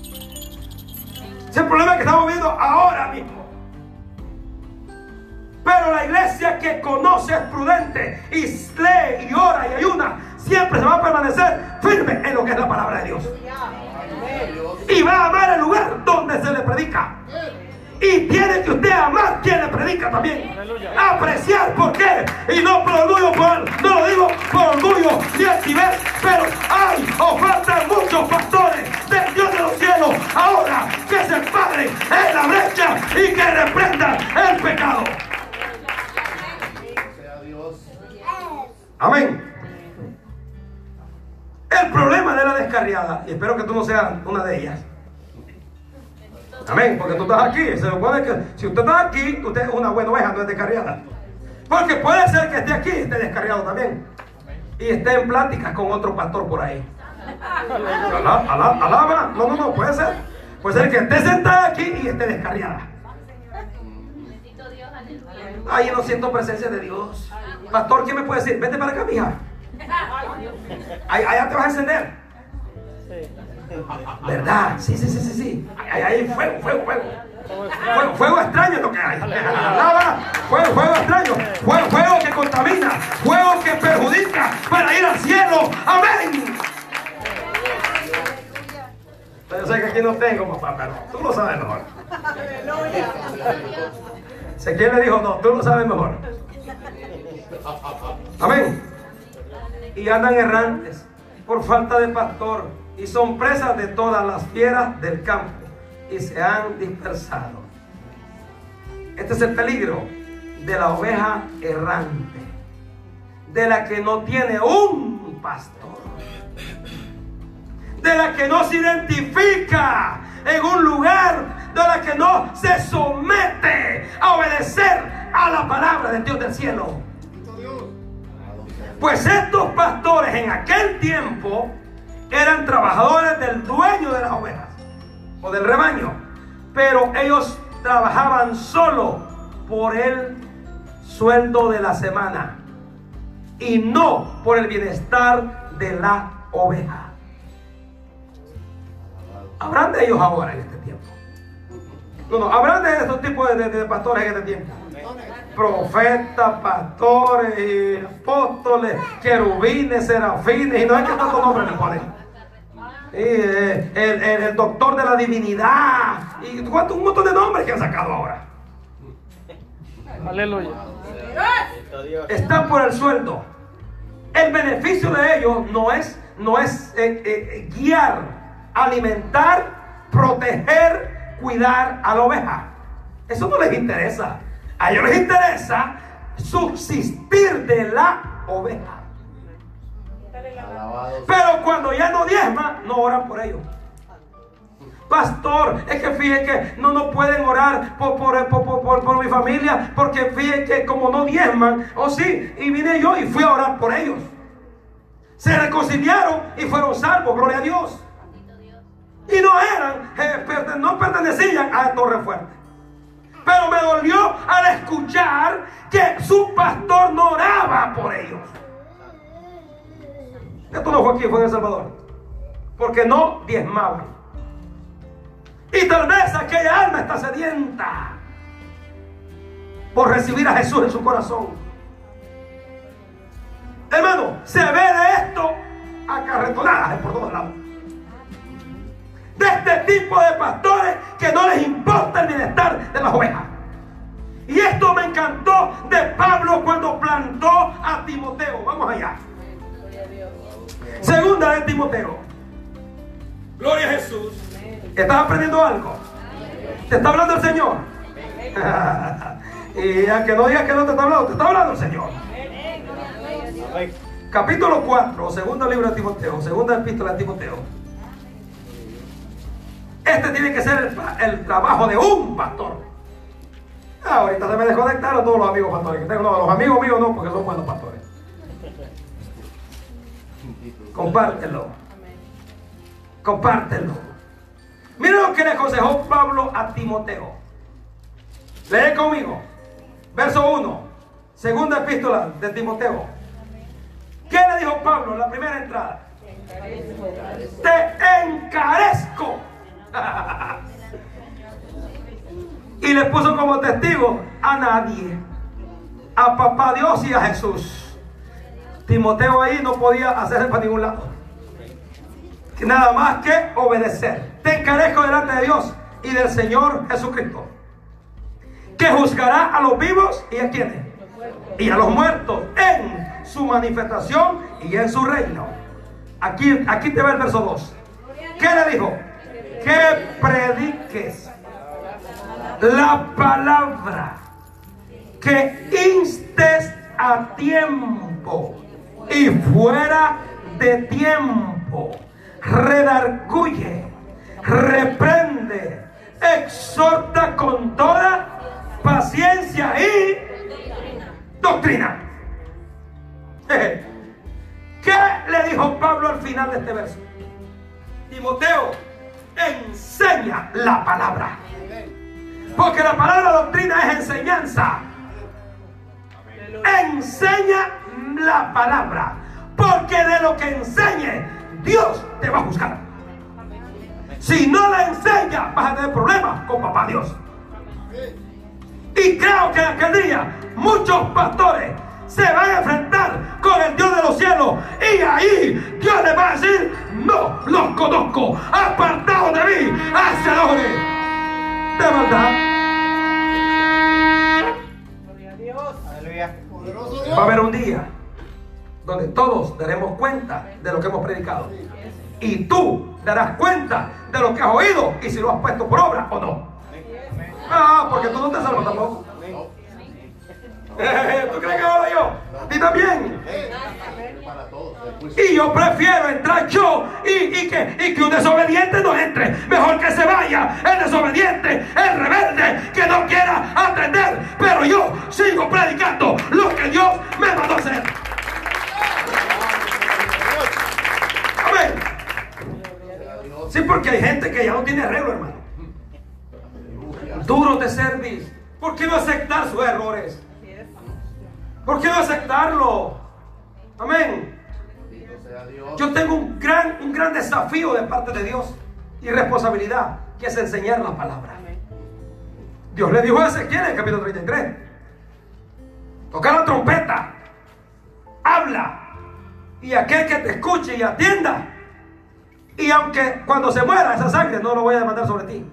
Ese es el problema que estamos viendo ahora mismo. Pero la iglesia que conoce es prudente y lee y ora y ayuna, siempre se va a permanecer firme en lo que es la palabra de Dios. Y va a amar el lugar donde se le predica. Y tiene que usted amar quien le predica también. Apreciar por qué. Y no por orgullo, por, no lo digo por orgullo ni altivez. Pero hay o faltan muchos pastores del Dios de los cielos. Ahora que se paren en la brecha y que reprendan el pecado. Amén falta descarriada, y espero que tú no seas una de ellas. Amén, porque tú estás aquí. Se supone que si usted está aquí, usted es una buena oveja, no es descarriada. Porque puede ser que esté aquí y esté descarriado también. Y esté en pláticas con otro pastor por ahí. Alá- alá- Alaba, no, no, no, puede ser. Puede ser que esté sentada aquí y esté descarriada. Ay, no siento presencia de Dios. Pastor, ¿quién me puede decir? Vete para acá, mija. Ahí, allá te vas a encender. ¿Verdad? Sí, sí, sí, sí, sí. Ahí hay fuego, fuego, fuego. Fuego, fuego extraño es lo que hay. Alaba. Fuego, fuego extraño. Fuego, fuego que contamina. Fuego que perjudica para ir al cielo. Amén. Yo sé que aquí no tengo, papá, pero tú lo sabes mejor. Sé quién le dijo, no, tú lo sabes mejor. Amén. Y andan errantes por falta de pastor y son presas de todas las fieras del campo y se han dispersado. Este es el peligro de la oveja errante, de la que no tiene un pastor, de la que no se identifica en un lugar, de la que no se somete a obedecer a la palabra del Dios del cielo. Pues estos pastores en aquel tiempo eran trabajadores del dueño de las ovejas o del rebaño, pero ellos trabajaban solo por el sueldo de la semana y no por el bienestar de la oveja. Habrán de ellos ahora en este tiempo. No, no, habrán de estos tipos de, de- pastores en este tiempo profetas, pastores, apóstoles, querubines, serafines, y no hay que tantos nombres le ponen. Eh, el, el- el doctor de la divinidad, y cuánto, un montón de nombres que han sacado ahora. Aleluya. Están por el sueldo. El beneficio de ellos no es, no es eh, eh, guiar, alimentar, proteger, cuidar a la oveja. Eso no les interesa. A ellos les interesa subsistir de la oveja. Pero cuando ya no diezma, no oran por ellos. Pastor, es que fíjense que no, no pueden orar por, por, por, por- mi familia, porque fíjense que como no diezman, o sí, y vine yo y fui a orar por ellos. Se reconciliaron y fueron salvos, gloria a Dios. Y no eran, eh, no pertenecían a Torre Fuerte. Pero me dolió al escuchar que su pastor no oraba por ellos. Esto no fue aquí, fue en El Salvador. Porque no diezmaban. Y tal vez aquella alma está sedienta por recibir a Jesús en su corazón. Hermano, se ve de esto acarretonadas por todos lados. De este tipo de pastores que no les importa el bienestar de las ovejas. Y esto me encantó de Pablo cuando plantó a Timoteo. Vamos allá. Segunda de Timoteo. Gloria a Jesús. ¿Estás aprendiendo algo? ¿Te está hablando el Señor? y a que no digas que no te está hablando, te está hablando el Señor. Capítulo 4, segundo libro de Timoteo, segunda epístola de Timoteo. Este tiene que ser el, trabajo de un pastor. Ah, ahorita se me desconectaron todos los amigos pastores que tengo. No, los amigos míos no, porque son buenos pastores. Compártelo. Compártelo. Mira lo que le aconsejó Pablo a Timoteo. Lee conmigo. Verso 1. Segunda epístola de Timoteo. ¿Qué le dijo Pablo en la primera entrada? Te encarezco. Y le puso como testigo a nadie. A papá Dios y a Jesús. Timoteo ahí no podía hacerse para ningún lado. Nada más que obedecer. Te encarezco delante de Dios y del Señor Jesucristo. Que juzgará a los vivos y a quienes. Y a los muertos en su manifestación y en su reino. Aquí, aquí te va el verso 2. ¿Qué le dijo? Que prediques la palabra. Que instes a tiempo y fuera de tiempo. redarguye, reprende, exhorta con toda paciencia y doctrina. ¿Qué le dijo Pablo al final de este verso? Timoteo, enseña la palabra. Porque la palabra doctrina es enseñanza. Enseña la palabra. Porque de lo que enseñe, Dios te va a buscar. Si no la enseña, vas a tener problemas con papá Dios. Y creo que en aquel día muchos pastores se van a enfrentar con el Dios de los cielos. Y ahí Dios les va a decir, no los conozco. Apartados todos daremos cuenta de lo que hemos predicado. Y tú darás cuenta de lo que has oído y si lo has puesto por obra o no. Ah, porque tú no te salvas tampoco. Eh, ¿Tú crees que ahora yo? Ti también. Y yo prefiero entrar yo y, y que, y que un desobediente no entre. Mejor que se vaya el desobediente, el rebelde, que no quiera atender. Pero yo sigo predicando lo que Dios me mandó hacer. Sí, porque hay gente que ya no tiene arreglo, hermano. Duros de servir. ¿Por qué no aceptar sus errores? ¿Por qué no aceptarlo? Amén. Yo tengo un gran, un gran desafío de parte de Dios y responsabilidad, que es enseñar la palabra. Dios le dijo a Ezequiel en el capítulo 33, toca la trompeta, habla, y aquel que te escuche y atienda, y aunque cuando se muera esa sangre no lo voy a demandar sobre ti,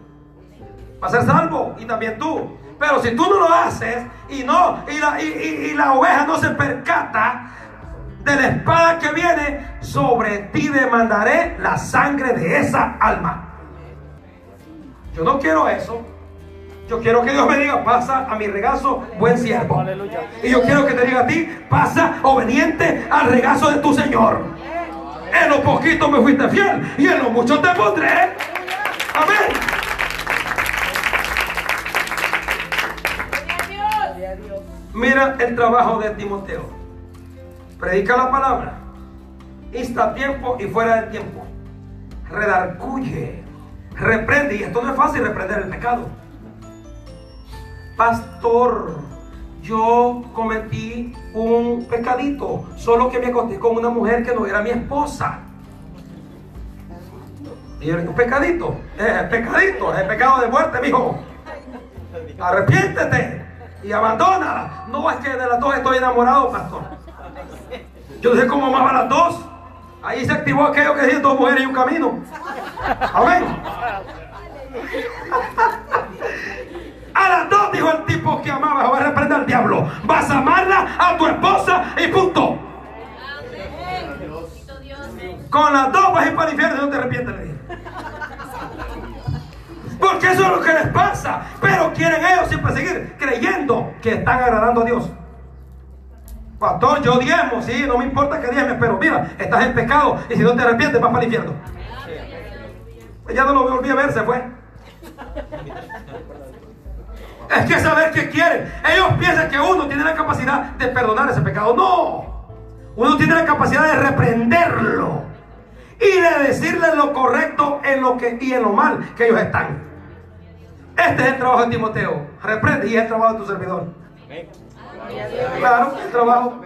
va a ser salvo y también tú. Pero si tú no lo haces y no y la, y- y- y la oveja no se percata de la espada que viene, sobre ti demandaré la sangre de esa alma. Yo no quiero eso. Yo quiero que Dios me diga, pasa a mi regazo, buen siervo. Y yo quiero que te diga a ti, pasa obediente al regazo de tu Señor. En lo poquito me fuiste fiel y en lo mucho te pondré. Amén. Mira el trabajo de Timoteo. Predica la palabra. Insta a tiempo y fuera de tiempo. Redarcuye. Reprende. Y esto no es fácil reprender el pecado. Pastor, yo cometí un pecadito. Solo que me acosté con una mujer que no era mi esposa. Y yo un pecadito. Es pecadito. Es el pecado de muerte, mijo. Arrepiéntete y abandónala. No es que de las dos estoy enamorado, pastor. Yo sé cómo amaba las dos. Ahí se activó aquello que decía dos mujeres y un camino. Amén. A las dos dijo el tipo que amaba, va a reprender al diablo. Vas a amarla a tu esposa y punto. Con las dos vas a ir para el infierno y no te arrepientes. Porque eso es lo que les pasa. Pero quieren ellos siempre seguir creyendo que están agradando a Dios. Pastor, yo diezmo, sí, no me importa que diezmes, pero mira, estás en pecado y si no te arrepientes vas para el infierno. Ya no lo volví a ver, se fue. Es que saber qué quieren. Ellos piensan que uno tiene la capacidad de perdonar ese pecado. No. Uno tiene la capacidad de reprenderlo y de decirles lo correcto en lo que y en lo mal que ellos están. Este es el trabajo de Timoteo. Reprende y es el trabajo de tu servidor. Claro, el trabajo.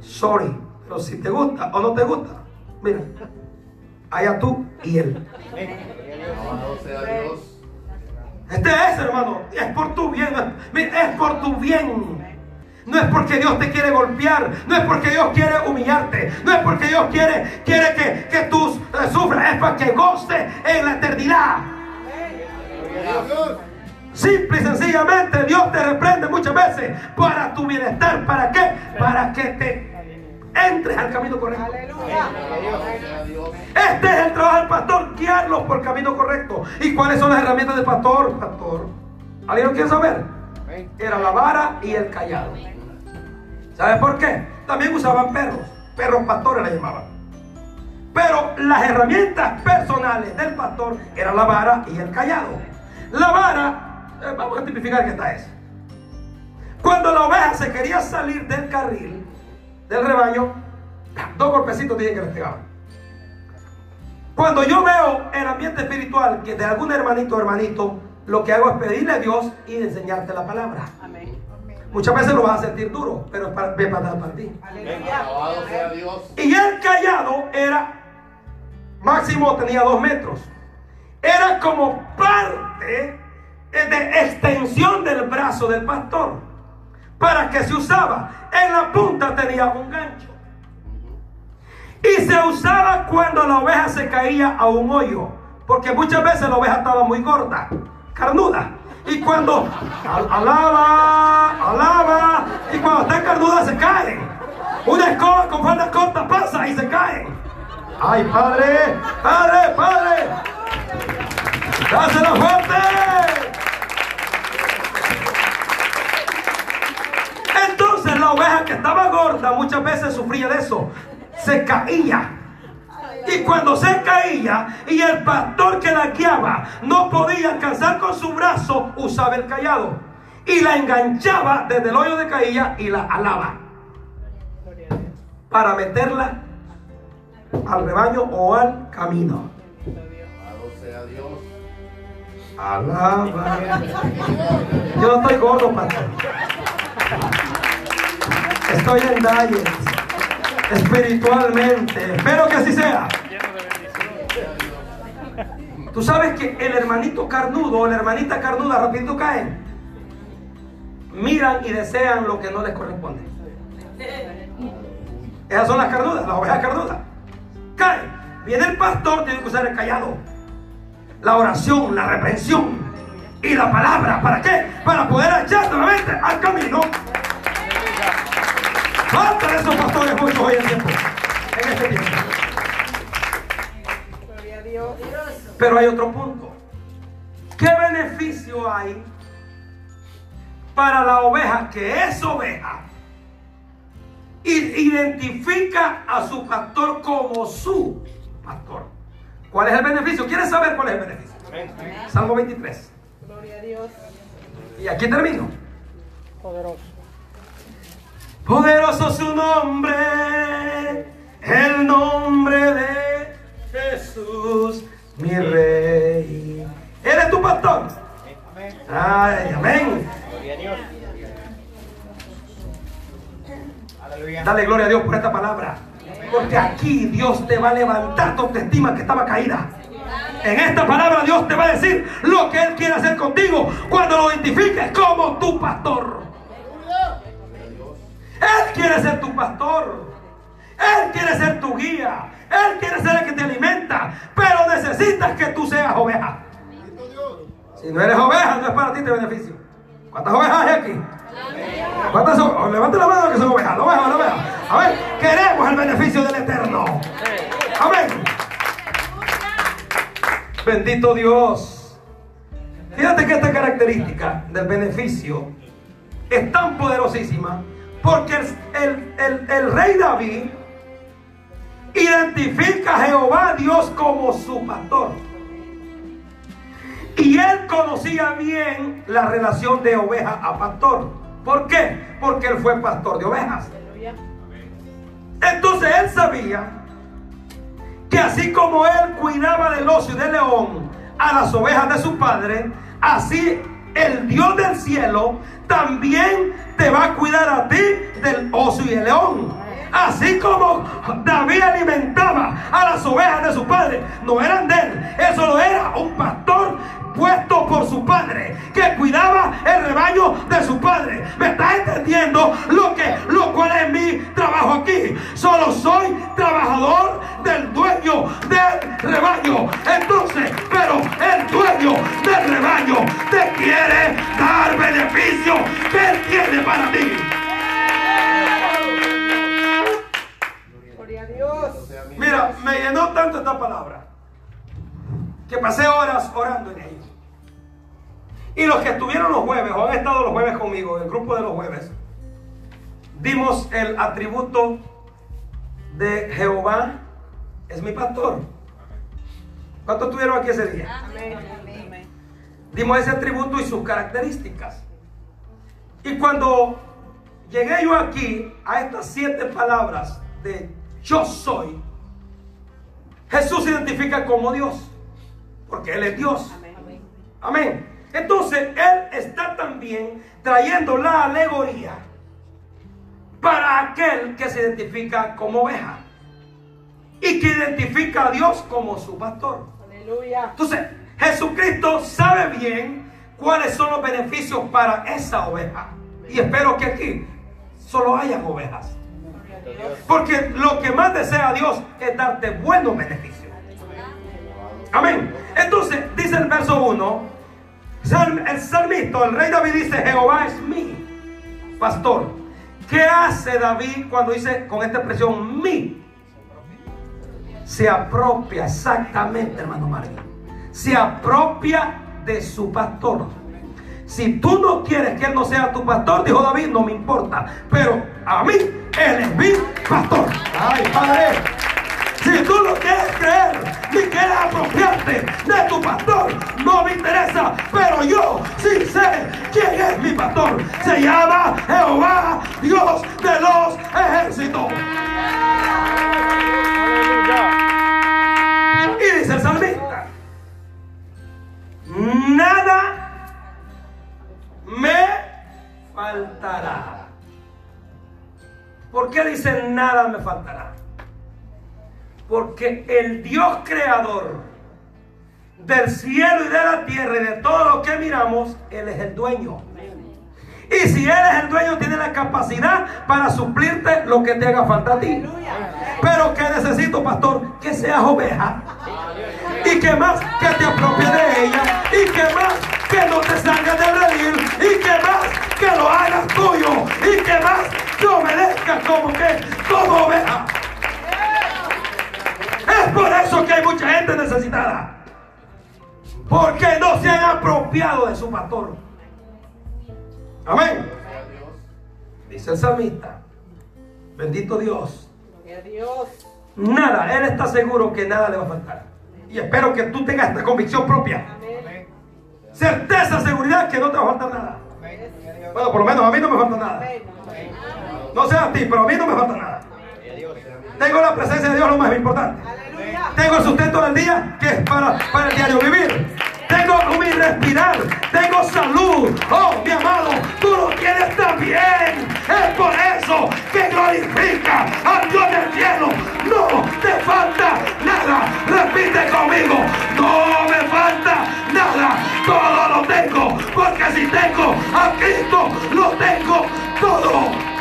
Sorry, pero si te gusta o no te gusta, mira, allá tú y él. Alabado sea Dios. Este es, hermano, es por tu bien, es- por tu bien. No es porque Dios te quiere golpear, no es porque Dios quiere humillarte, no es porque Dios quiere, quiere que, que tú eh, sufras, es para que goce en la eternidad. Simple y sencillamente Dios te reprende muchas veces para tu bienestar. ¿Para qué? Para que te entres al camino correcto. Dios. Este es el trabajo del pastor, guiarlos por el camino correcto. ¿Y cuáles son las herramientas del pastor? Pastor, ¿alguien lo quiere saber? Era la vara y el callado. ¿Sabe por qué? También usaban perros, perros pastores le llamaban. Pero las herramientas personales del pastor eran la vara y el callado. La vara, eh, vamos a tipificar que esta es. Cuando la oveja se quería salir del carril, del rebaño, dos golpecitos tienen que les pegaban. Cuando yo veo el ambiente espiritual que de algún hermanito o hermanito, lo que hago es pedirle a Dios y enseñarte la palabra. Muchas veces lo vas a sentir duro, pero es para, es para dar para ti. Y el callado era, máximo tenía dos metros. Era como parte de extensión del brazo del pastor. Para que se usaba. En la punta tenía un gancho. Y se usaba cuando la oveja se caía a un hoyo. Porque muchas veces la oveja estaba muy gorda, carnuda. Y cuando al- alaba, alaba, y cuando está carnuda se cae. Una escoba con falda corta pasa y se cae. ¡Ay, padre! ¡Padre, padre! ¡Dáselo fuerte! La oveja que estaba gorda muchas veces sufría de eso. Se caía. Y cuando se caía y el pastor que la guiaba no podía alcanzar con su brazo, usaba el callado. Y la enganchaba desde el hoyo de caída y la alaba. Para meterla al rebaño o al camino. Sea Dios. Alaba. Yo no estoy gordo, pastor. Estoy en diet. Espiritualmente. Espero que así sea. Tú sabes que el hermanito carnudo o la hermanita carnuda rapidito caen. Miran y desean lo que no les corresponde. Esas son las carnudas, las ovejas carnudas. Caen. Viene el pastor, tiene que usar el callado la oración, la reprensión y la palabra. ¿Para qué? Para poder echar nuevamente al camino. Falta de esos pastores muchos hoy en tiempo. En este tiempo. Pero hay otro punto. ¿Qué beneficio hay para la oveja que es oveja? Y identifica a su pastor como su pastor. ¿Cuál es el beneficio? ¿Quieres saber cuál es el beneficio? Salmo 23. Gloria a Dios. Y aquí termino. Poderoso. Poderoso su nombre, el nombre de Jesús, mi rey. ¿Él es tu pastor? Ay, amén. Dale gloria a Dios por esta palabra. Porque aquí Dios te va a levantar tu autoestima que estaba caída. En esta palabra Dios te va a decir lo que Él quiere hacer contigo cuando lo identifiques como tu pastor. Él quiere ser tu pastor. Él quiere ser tu guía. Él quiere ser el que te alimenta. Pero necesitas que tú seas oveja. Si no eres oveja, no es para ti este beneficio. ¿Cuántas ovejas hay aquí? ¿Cuántas son? Oh, Levante la mano que son ovejas. Oveja, oveja. A ver, queremos el beneficio del Eterno. Amén. Bendito Dios. Fíjate que esta característica del beneficio es tan poderosísima porque el, el- el- rey David identifica a Jehová Dios como su pastor. Y él conocía bien la relación de oveja a pastor. ¿Por qué? Porque él fue pastor de ovejas. Entonces él sabía que así como él cuidaba del oso y del león a las ovejas de su padre, así el Dios del cielo también te va a cuidar a ti del oso y el león. Así como David alimentaba a las ovejas de su padre, no eran de él, eso lo era un pastor puesto por su padre, que cuidaba el rebaño de su padre. ¿Me está entendiendo lo que lo cual es mi trabajo aquí? Solo soy trabajador del dueño del rebaño. Entonces, pero el dueño del rebaño te quiere dar beneficio que él tiene para ti. Gloria a Dios. Mira, me llenó tanto esta palabra que pasé horas orando en ella. Y los que estuvieron los jueves o han estado los jueves conmigo, el grupo de los jueves, dimos el atributo de Jehová es mi pastor. ¿Cuántos estuvieron aquí ese día? Amén. Amén. Dimos ese atributo y sus características. Y cuando llegué yo aquí a estas siete palabras de yo soy, Jesús se identifica como Dios, porque Él es Dios. Amén. Amén. Entonces, Él está también trayendo la alegoría para aquel que se identifica como oveja y que identifica a Dios como su pastor. Aleluya. Entonces, Jesucristo sabe bien cuáles son los beneficios para esa oveja. Y espero que aquí solo hayan ovejas. Porque lo que más desea Dios es darte buenos beneficios. Amén. Entonces, dice el verso 1, sal- el salmista, el rey David dice, Jehová es mi pastor. ¿Qué hace David cuando dice con esta expresión mi? Se apropia exactamente, hermano Mario. Se apropia de su pastor. Si tú no quieres que él no sea tu pastor, dijo David, no me importa. Pero a mí, él es mi pastor. Ay, padre. Si tú no quieres creer ni quieres apropiarte de tu pastor, no me interesa. Pero yo sí sé quién es mi pastor. Se llama Jehová, Dios de los ejércitos. Y dice el salmista, nada me faltará. ¿Por qué dice nada me faltará? Porque el Dios creador del cielo y de la tierra y de todo lo que miramos, Él es el dueño. Y si Él es el dueño, tiene la capacidad para suplirte lo que te haga falta a ti. Pero que necesito, pastor, que seas oveja. Y que más que te apropies de ella. Y que más que no te salgas del redil. Y que más que lo hagas tuyo. Y que más que obedezcas como que como oveja. Es por eso que hay mucha gente necesitada. Porque no se han apropiado de su pastor. Amén. Dice el salmista. Bendito Dios. Nada, Él está seguro que nada le va a faltar. Y espero que tú tengas esta convicción propia. Amén. Certeza, seguridad que no te va a faltar nada. Bueno, por lo menos a mí no me falta nada. Amén. No sé a ti, pero a mí no me falta nada. Tengo la presencia de Dios, lo más importante. Tengo sustento del día que es para, para el diario vivir. Tengo mi respirar. Tengo salud. Oh, mi amado, tú lo tienes también. Es por eso que glorifica a Dios del cielo. No te falta nada. Repite conmigo. No me falta nada. Todo lo tengo. Porque si tengo a Cristo, lo tengo todo.